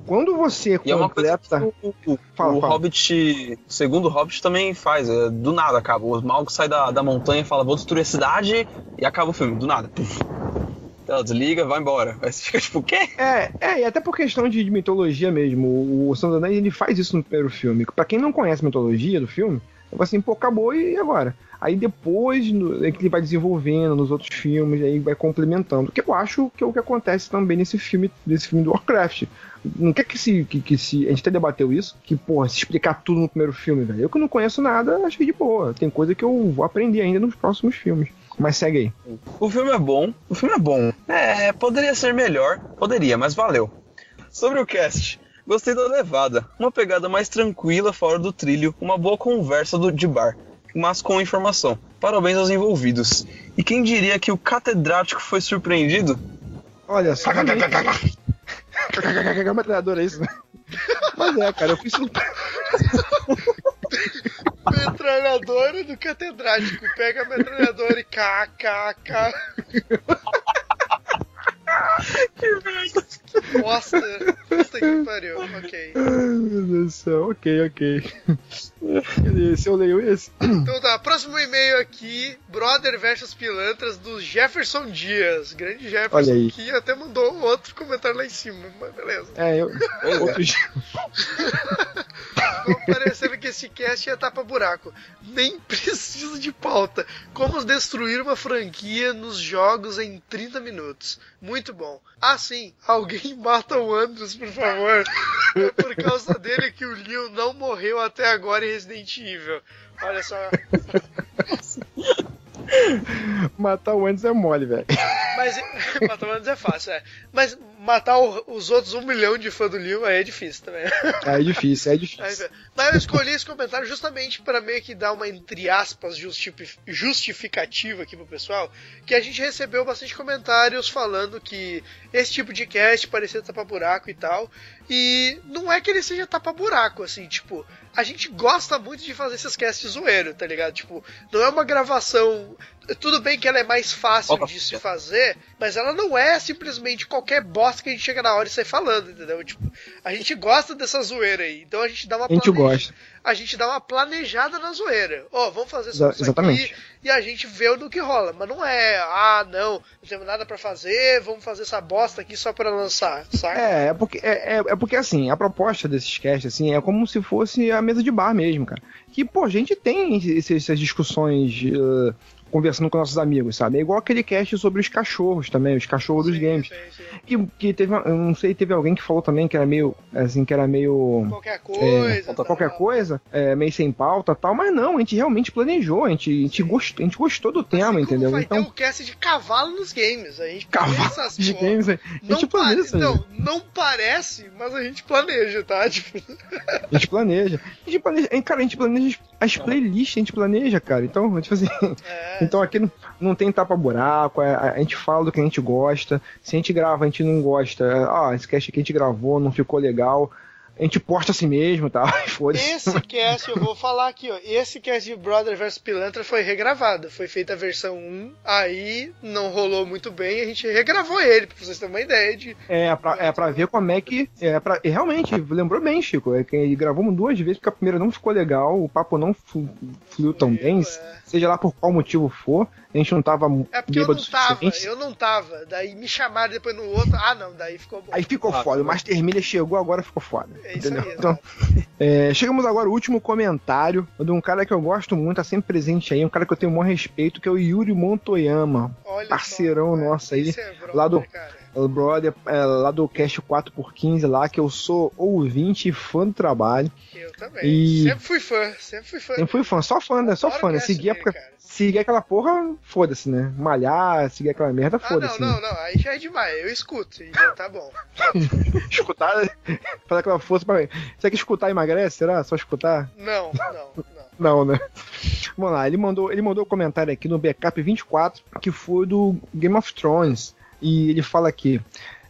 Quando você E é completa. o, o- Fala, o fala. Hobbit, o segundo Hobbit também faz. é, do nada acaba. O Smaug sai da, da montanha e fala, vou destruir a cidade, e acaba o filme, do nada. Ela desliga, vai embora. Aí você fica tipo, o quê? É, é, e até por questão de, de mitologia mesmo. O, o Anéis ele faz isso no primeiro filme. Pra quem não conhece a mitologia do filme, é assim, pô, acabou e agora? Aí depois no- é que ele vai desenvolvendo nos outros filmes, aí vai complementando. Que eu acho que é o que acontece também nesse filme, nesse filme do Warcraft. Não quer que se, que, que se. A gente até debateu isso, que, porra, se explicar tudo no primeiro filme, velho. Eu que não conheço nada, achei de boa. Tem coisa que eu vou aprender ainda nos próximos filmes. Mas segue aí. O filme é bom, o filme é bom. É, poderia ser melhor, poderia, mas valeu. Sobre o cast, gostei da levada. Uma pegada mais tranquila fora do trilho, uma boa conversa do, de bar, mas com informação. Parabéns aos envolvidos. E quem diria que o catedrático foi surpreendido? Olha só. *laughs* Metralhadora é isso, né? Mas é, cara, eu fui surpreso. Metralhadora do catedrático. Pega a metralhadora e kkk. que bosta. Puta que pariu. Ok. Ai, meu Deus do céu. Ok, ok. Esse eu leio esse. Então tá, próximo e-mail aqui, Brother versus Pilantras, do Jefferson Dias. Grande Jefferson, Olha aí. que até mandou um outro comentário lá em cima, mas beleza. É, eu. Outro dia. Ficou parecendo que esse cast ia tapa buraco. Nem precisa de pauta. Como destruir uma franquia nos jogos em 30 minutos. Muito bom. Ah, sim, alguém mata o Andros, por favor. É por causa dele que o Leon não morreu até agora em Resident Evil. Olha só. Matar o Andes é mole, velho. Mas *laughs* matar o Andros é fácil, é. Mas matar os outros um milhão de fãs do Leon aí é difícil também. É difícil, é difícil. Mas eu escolhi esse comentário justamente para meio que dar uma, entre aspas, justifi- justificativa aqui pro pessoal, que a gente recebeu bastante comentários falando que esse tipo de cast parecia tapa-buraco e tal, e não é que ele seja tapa-buraco, assim, tipo, a gente gosta muito de fazer esses casts zoeiro, tá ligado? Tipo, não é uma gravação... Tudo bem que ela é mais fácil Opa. de se fazer, mas ela não é simplesmente qualquer bosta que a gente chega na hora e sai falando, entendeu? Tipo, a gente gosta dessa zoeira aí, então a gente dá uma A gente planeja- gosta. a gente dá uma planejada na zoeira. Ó, vamos fazer isso exatamente. aqui e a gente vê no que rola. Mas não é, ah, não, não temos nada pra fazer, vamos fazer essa bosta aqui só pra lançar, saca? É, é porque, é, é- é porque assim, a proposta desses casts, assim, é como se fosse a mesa de bar mesmo, cara. Que, pô, a gente tem esse- essas discussões eh, conversando com nossos amigos, sabe? É igual aquele cast sobre os cachorros também, os cachorros dos Sim, games. sim, sim. Que, que teve, uma- eu não sei, teve alguém que falou também que era meio, assim, que era meio... Qualquer coisa. É, tal. qualquer coisa, é, meio sem pauta tal, mas não, a gente realmente planejou, a gente, a gente, gostou, a gente gostou do Assim tema, como entendeu? Vai Então, ter o cast de cavalo nos games. A gente cavalo de porra. games, a Não, gente pare... planeja. não, não parece, mas a gente planeja, tá? *laughs* Tipo, A gente planeja. A gente planeja, cara, a gente planeja as playlists, a gente planeja, cara. Então, *laughs* tipo assim, é, então aqui não, não tem tapa-buraco, a, a- a gente fala do que a gente gosta. Se a gente grava, a gente não gosta. Ah, esse cast aqui a gente gravou, não ficou legal. A gente posta assim mesmo, tá? *laughs* Foda-se. Esse cast, eu vou falar aqui, ó. Esse cast de Brother vs Pilantra foi regravado. Foi feita a versão 1, aí não rolou muito bem, a gente regravou ele, pra vocês terem uma ideia de. É, pra, é pra ver como é que. É pra, e realmente, lembrou bem, Chico. É que gravamos duas vezes porque a primeira não ficou legal, o papo não flu- fluiu tão bem, é. seja lá por qual motivo for. A gente não tava É porque eu não tava, suficiente. eu não tava. Daí me chamaram depois no outro. Ah, não, daí ficou bom. Aí ficou Ah, foda. O. Master Miller chegou, agora ficou foda. É isso entendeu? aí, Então, *laughs* é, chegamos agora ao último comentário de um cara que eu gosto muito, tá sempre presente aí, um cara que eu tenho o maior respeito, que é o Yuri Montoyama, Olha parceirão só, nosso aí, é brother, lá do- cara. O brother é, lá do Cast 4x15 lá, que eu sou ouvinte e fã do trabalho. Eu também. E- Sempre fui fã, sempre fui fã. Sempre fui fã, só fã, né? Só Adoro fã, né? Seguir, a- aquela porra, foda-se, né? Malhar, seguir aquela merda, Ah, não, foda-se. não, né? não. Aí já é demais. Eu escuto e já tá bom. *laughs* Escutar, *laughs* fazer aquela força pra. Será que escutar emagrece? Será? Só escutar? Não, não, *laughs* não. Não, né? Vamos lá, ele mandou, ele mandou um comentário aqui no Backup 24, que foi do Game of Thrones. E ele fala aqui.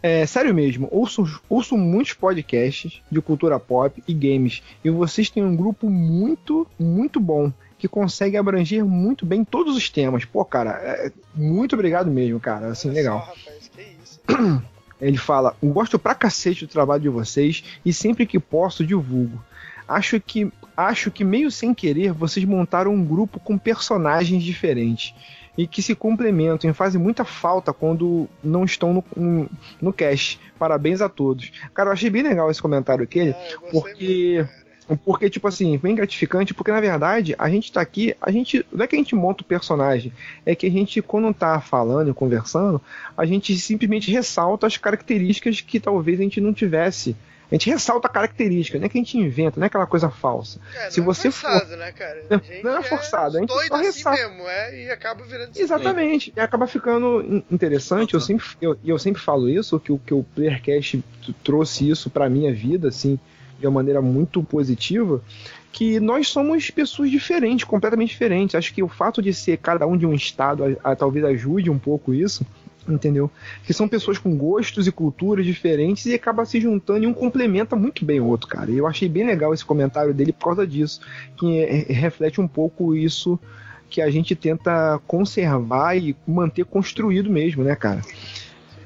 É sério mesmo, ouço, ouço muitos podcasts de cultura pop e games. E vocês têm um grupo muito, muito bom. Que consegue abranger muito bem todos os temas. Pô, cara, é- muito obrigado mesmo, cara. Assim, Olha legal. Só, rapaz, que isso. *clears throat* Ele fala: gosto pra cacete do trabalho de vocês e sempre que posso divulgo. Acho que, acho que meio sem querer vocês montaram um grupo com personagens diferentes e que se complementam e fazem muita falta quando não estão no, no, no cast. Parabéns a todos. Cara, eu achei bem legal esse comentário aqui. Eu gostei porque-. Porque, tipo assim, bem gratificante, porque na verdade a gente tá aqui, a gente. Não é que a gente monta o personagem, é que a gente, quando tá falando e conversando, a gente simplesmente ressalta as características que talvez a gente não tivesse. A gente ressalta a característica, não é que a gente inventa, não é aquela coisa falsa. É, se não você é forçado, né, cara? Não, A gente não é forçado, a gente doido só assim ressalta. mesmo, é, e acaba virando assim. Exatamente, e acaba ficando in- interessante. Eu sempre, eu, e eu sempre falo isso, que o que o Playercast trouxe isso pra minha vida, assim, de uma maneira muito positiva, que nós somos pessoas diferentes, completamente diferentes. Acho que o fato de ser cada um de um estado a- a- talvez ajude um pouco isso. Entendeu? Que são pessoas com gostos e culturas diferentes e acaba se juntando e um complementa muito bem o outro, cara. Eu achei bem legal esse comentário dele por causa disso, que é- reflete um pouco isso que a gente tenta conservar e manter construído mesmo, né, cara?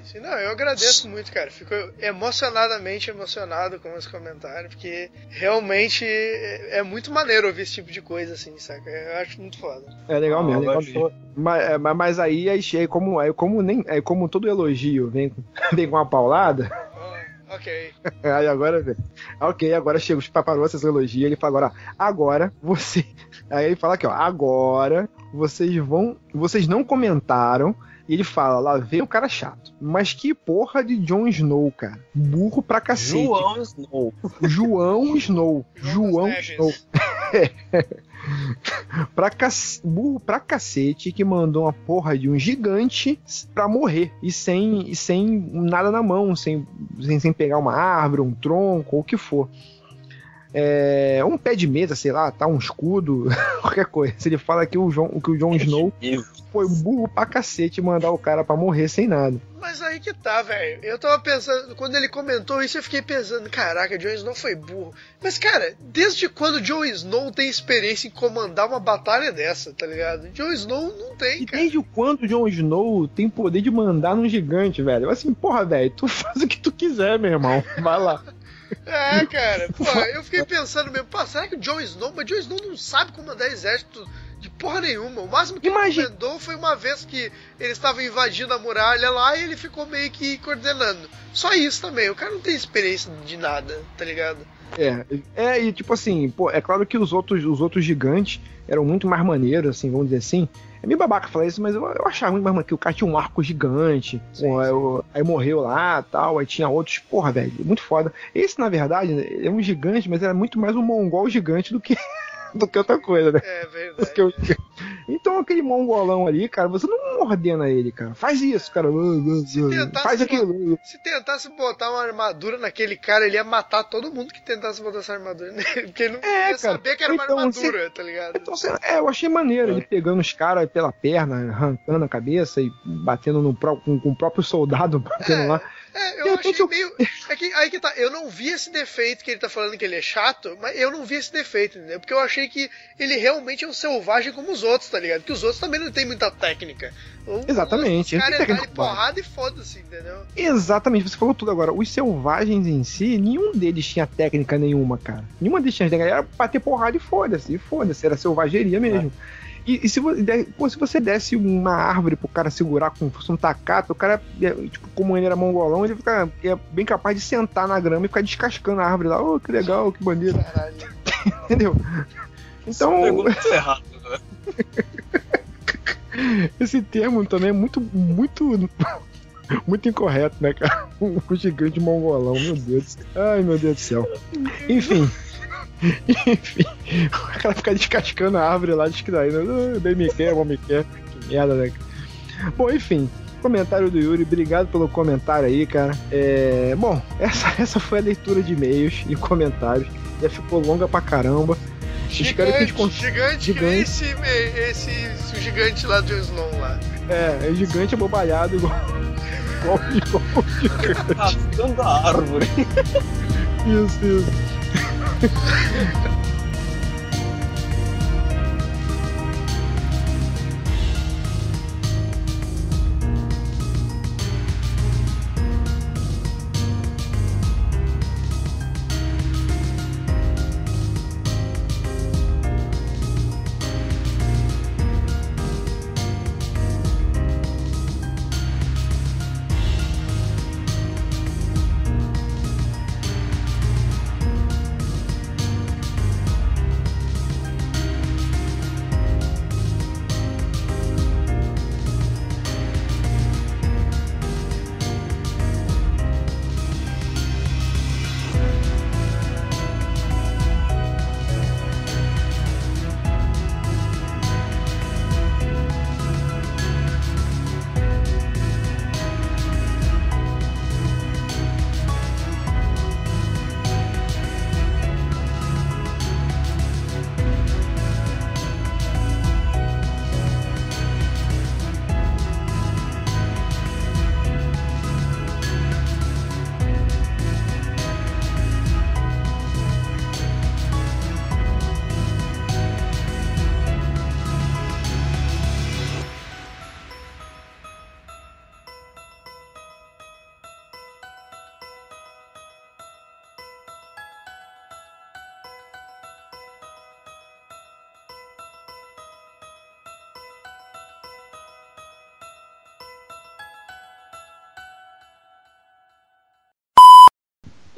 Sim, Não, eu agradeço muito, cara. Fico emocionadamente emocionado com esse comentário, porque realmente é é muito maneiro ouvir esse tipo de coisa, assim, saca? Eu acho muito foda. É legal mesmo, Ah, legal mesmo. Mas, é, mas- mas aí, aí, aí como, aí como, nem, aí como todo elogio vem, com- *laughs* vem com uma paulada, Oh, ok. *laughs* aí agora, velho, ok, agora chega os paparossas elogio, ele fala agora, agora você, *laughs* aí ele fala aqui, ó, agora vocês vão, vocês não comentaram, e ele fala, lá vem o cara chato, mas que porra de Jon Snow, cara, burro pra cacete. João Snow. João *laughs* Snow. João Snow. *laughs* Pra cac... Burro pra cacete que mandou uma porra de um gigante pra morrer. E sem, e sem nada na mão, sem, sem, sem pegar uma árvore, um tronco, ou o que for. É, um pé de mesa, sei lá, tá, um escudo, *laughs* qualquer coisa. Se ele fala que o, Jon, que o Jon Snow foi burro pra cacete mandar o cara pra morrer sem nada. Mas aí que tá, velho. Eu tava pensando, quando ele comentou isso, eu fiquei pensando, caraca, Jon Snow foi burro. Mas, cara, desde quando Jon Snow tem experiência em comandar uma batalha dessa, tá ligado? Jon Snow não tem, E cara. desde quando o Jon Snow tem poder de mandar num gigante, velho? Assim, porra, velho, tu *laughs* faz o que tu quiser, meu irmão. Vai lá. É, cara. Pô, eu fiquei pensando mesmo, pô, será que o Jon Snow, mas Jon Snow não sabe comandar exército de porra nenhuma. O máximo que Imagina- ele comandou foi uma vez que eles estavam invadindo a muralha lá e ele ficou meio que coordenando. Só isso também. O cara não tem experiência de nada, tá ligado? É, é, e tipo assim, pô, é claro que os outros, os outros gigantes eram muito mais maneiros, assim, vamos dizer assim. É meio babaca falar isso, mas eu, eu achava muito mais maneiro que o cara tinha um arco gigante, Sim, pô, sim. aí, o- aí morreu lá tal, aí tinha outros, porra, velho, muito foda. Esse, na verdade, é um gigante, mas era muito mais um mongol gigante do que, *laughs* do que outra coisa, né? É verdade. o- *laughs* Então aquele mongolão ali, cara, você não ordena ele, cara. Faz isso, cara. tentasse Faz aquilo. Se tentasse botar uma armadura naquele cara, ele ia matar todo mundo que tentasse botar essa armadura nele. Porque ele não É, ia cara. saber que era uma Então, armadura, tá ligado? Então, lá, é, eu achei maneiro ele pegando os caras pela perna, arrancando a cabeça e batendo no pró- com, com o próprio soldado *laughs* batendo É. lá. É, De eu repente achei eu- meio. É que, aí que tá, eu não vi esse defeito que ele tá falando que ele é chato, mas eu não vi esse defeito, entendeu? Porque eu achei que ele realmente é um selvagem como os outros, tá ligado? Que os outros também não tem muita técnica. O- Exatamente, Os caras tem é técnica porrada e foda-se, entendeu? Exatamente, você falou tudo agora. Os selvagens em si, nenhum deles tinha técnica nenhuma, cara. Nenhuma deles tinha técnica. Era bater porrada e foda-se. E foda-se, era selvageria mesmo. E, e se, pô, se você desse uma árvore pro cara segurar como se fosse um tacato, o cara, tipo, como ele era mongolão, ele fica, é bem capaz de sentar na grama e ficar descascando a árvore lá. Oh, que legal, que maneiro. Caralho. *laughs* Entendeu? Então, Pegou muito errado, né? *laughs* esse termo também é muito, muito, muito incorreto, né, cara? O *laughs* gigante mongolão, meu Deus. Ai, meu Deus do céu. Enfim. Enfim. *laughs* O cara fica descascando a árvore lá, distraindo. Ah, Bem me quer, bom me quer. Que merda, né? Bom, enfim. Comentário do Yuri, obrigado pelo comentário aí, cara. É, bom, essa, *laughs* essa foi a leitura de e-mails e comentários. Já ficou longa pra caramba. Espero que a gente Gigante, cons- gigante, que nem Gigante. esse, esse, esse gigante lá do Snow lá. É, é gigante abobalhado igual, *laughs* igual o Yoshi. Arrastando a árvore. Isso, isso.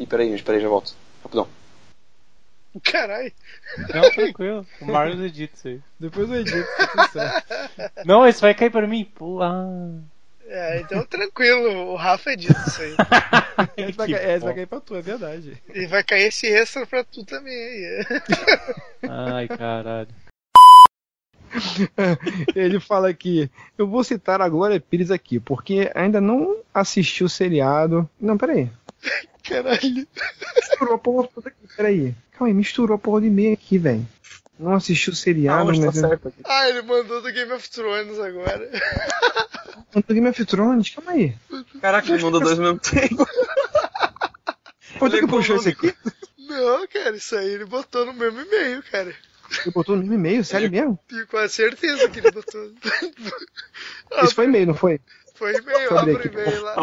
Peraí, gente, peraí, já volto. Rapidão. Caralho. Não, tranquilo. O Marlos edita isso aí. Depois eu edito, tá tudo certo. *laughs* Não, isso vai cair pra mim. Pô, ah. É, então tranquilo, o Rafa é disso isso aí. *laughs* Esse vai, cair- esse vai cair pra tu, é verdade. E vai cair esse extra pra tu também aí. *laughs* Ai, caralho. Ele fala aqui, eu vou citar a Glória Pires aqui, porque ainda não assisti o seriado. Não, peraí. Caralho. Misturou a porra toda aqui, peraí. Calma aí, misturou a porra de meio aqui, velho. Não assisti o seriado, tá mas. eu- aqui? Ah, ele mandou do Game of Thrones agora. Tô Game of Thrones, calma aí. Caraca, ele mandou dois ao mesmo tempo. *laughs* Ele que puxou esse aqui? Não, cara, isso aí ele botou no mesmo e-mail, cara. Ele botou no mesmo e-mail, sério mesmo? Tenho quase certeza que ele botou. Isso foi e-mail, não foi? Foi e-mail, abre o aqui. e-mail lá.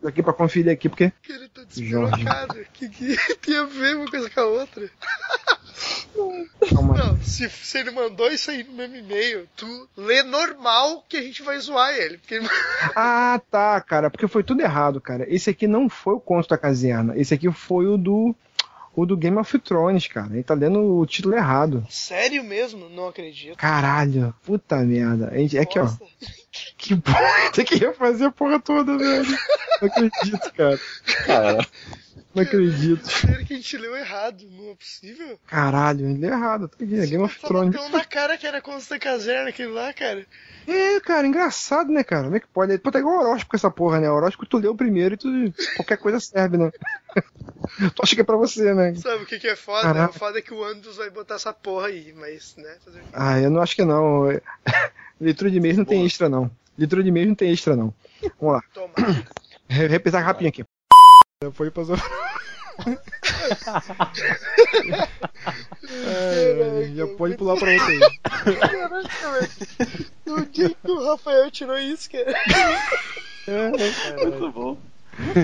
Tô aqui pra conferir aqui, porque. Que ele tá despirocado. Que, que tem a ver uma coisa com a outra? Calma. Não, se, se ele mandou isso aí no mesmo e-mail, tu lê normal que a gente vai zoar ele. Ah, tá, cara, porque foi tudo errado, cara. Esse aqui não foi o conto da caserna. Esse aqui foi o do. O do Game of Thrones, cara. Ele tá lendo o título errado. Sério mesmo? Não acredito. Caralho, puta merda. É aqui, ó. Que *laughs* tem que refazer a porra toda, velho. Não acredito, cara. Cara, Não acredito. *laughs* Sério que a gente leu errado, não é possível? Caralho, ele é errado. Tá aqui, é Game of Tava Thrones. tão na cara que era Consta Caserna aquele lá, cara. É, cara, engraçado, né, cara? Como é que pode? Pô, tá igual horóscopo essa porra, né? Horóscopo tu leu primeiro e tu. qualquer coisa serve, né? *laughs* tu acha que é pra você, né? Sabe o que, que é foda? Caraca. O foda é que o Andros vai botar essa porra aí, mas, né? fazer? Ah, eu não acho que não. *laughs* Leitura de mês não tem extra, não. Leitura de mês não tem extra, não. Vamos lá. Toma. Re- *coughs* Repisar rapidinho aqui. Foi pra zo- *laughs* É, já pode pular pra outra aí. Caraca, velho. No dia que o Rafael tirou isso, cara. Muito bom.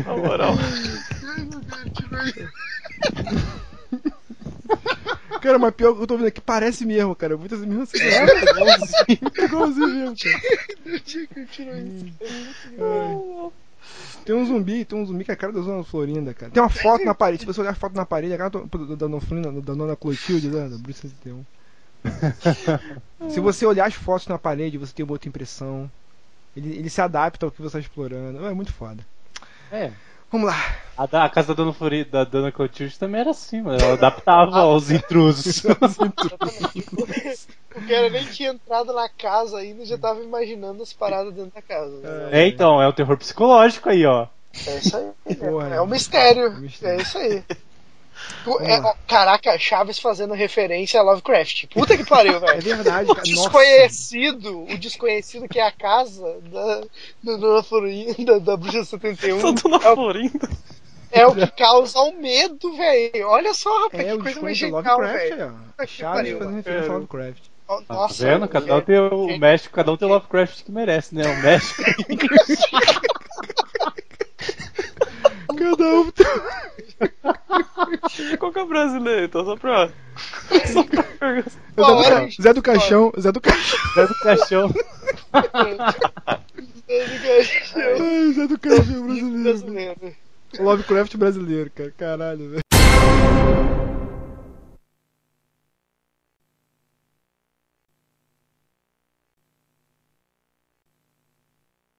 Na moral. Ai, meu Deus, tirou isso. Cara, mas pior que eu tô vendo aqui, parece mesmo, cara. Muitas mesmas coisas. igualzinho. *laughs* igualzinho mesmo, cara. No dia que ele tirou isso. Ai. Tem um zumbi, tem um zumbi que é a cara da Zona Florinda, cara. Tem uma foto na parede, se você olhar a foto na parede, é a cara da Dona Florinda, da Dona Clotilde, né, da Bruce 61. *laughs* se você olhar as fotos na parede, você tem uma outra impressão. Ele, ele se adapta ao que você está explorando. É muito foda. É. Vamos lá. A, da, a casa da Dona, Flori, da Dona Clotilde também era assim, mano. Ela adaptava *laughs* *laughs* aos intrusos. O cara nem tinha entrado na casa ainda e já tava imaginando as paradas dentro da casa. né? É, então, é o terror psicológico aí, ó. É isso aí. Porra, é um mistério. mistério. É isso aí. É, caraca, Chaves fazendo referência a Lovecraft. Puta que pariu, *laughs* É velho. verdade, O cara. Nossa. desconhecido, o desconhecido que é a casa da, da Dona Florinda, da Bruxa 71, Tô dando é, o, florinda. é o que causa o medo, velho. Olha só, rapaz, É que o coisa mais desconhecido genial, Lovecraft, velho. que Chaves pariu, fazendo mano. referência ao Lovecraft. Tá Nossa, vendo? Cada um é- tem o México, cada um tem o Lovecraft que merece, né? O México. *laughs* Cada um tem- *laughs* Qual que é o brasileiro? Então, só pra. *laughs* Zé Qual do, era Ca- o- Zé do Caixão, Zé do Caixão. Zé do Caixão. Ai, Zé do Caixão brasileiro. brasileiro. Lovecraft brasileiro, cara. Caralho, velho.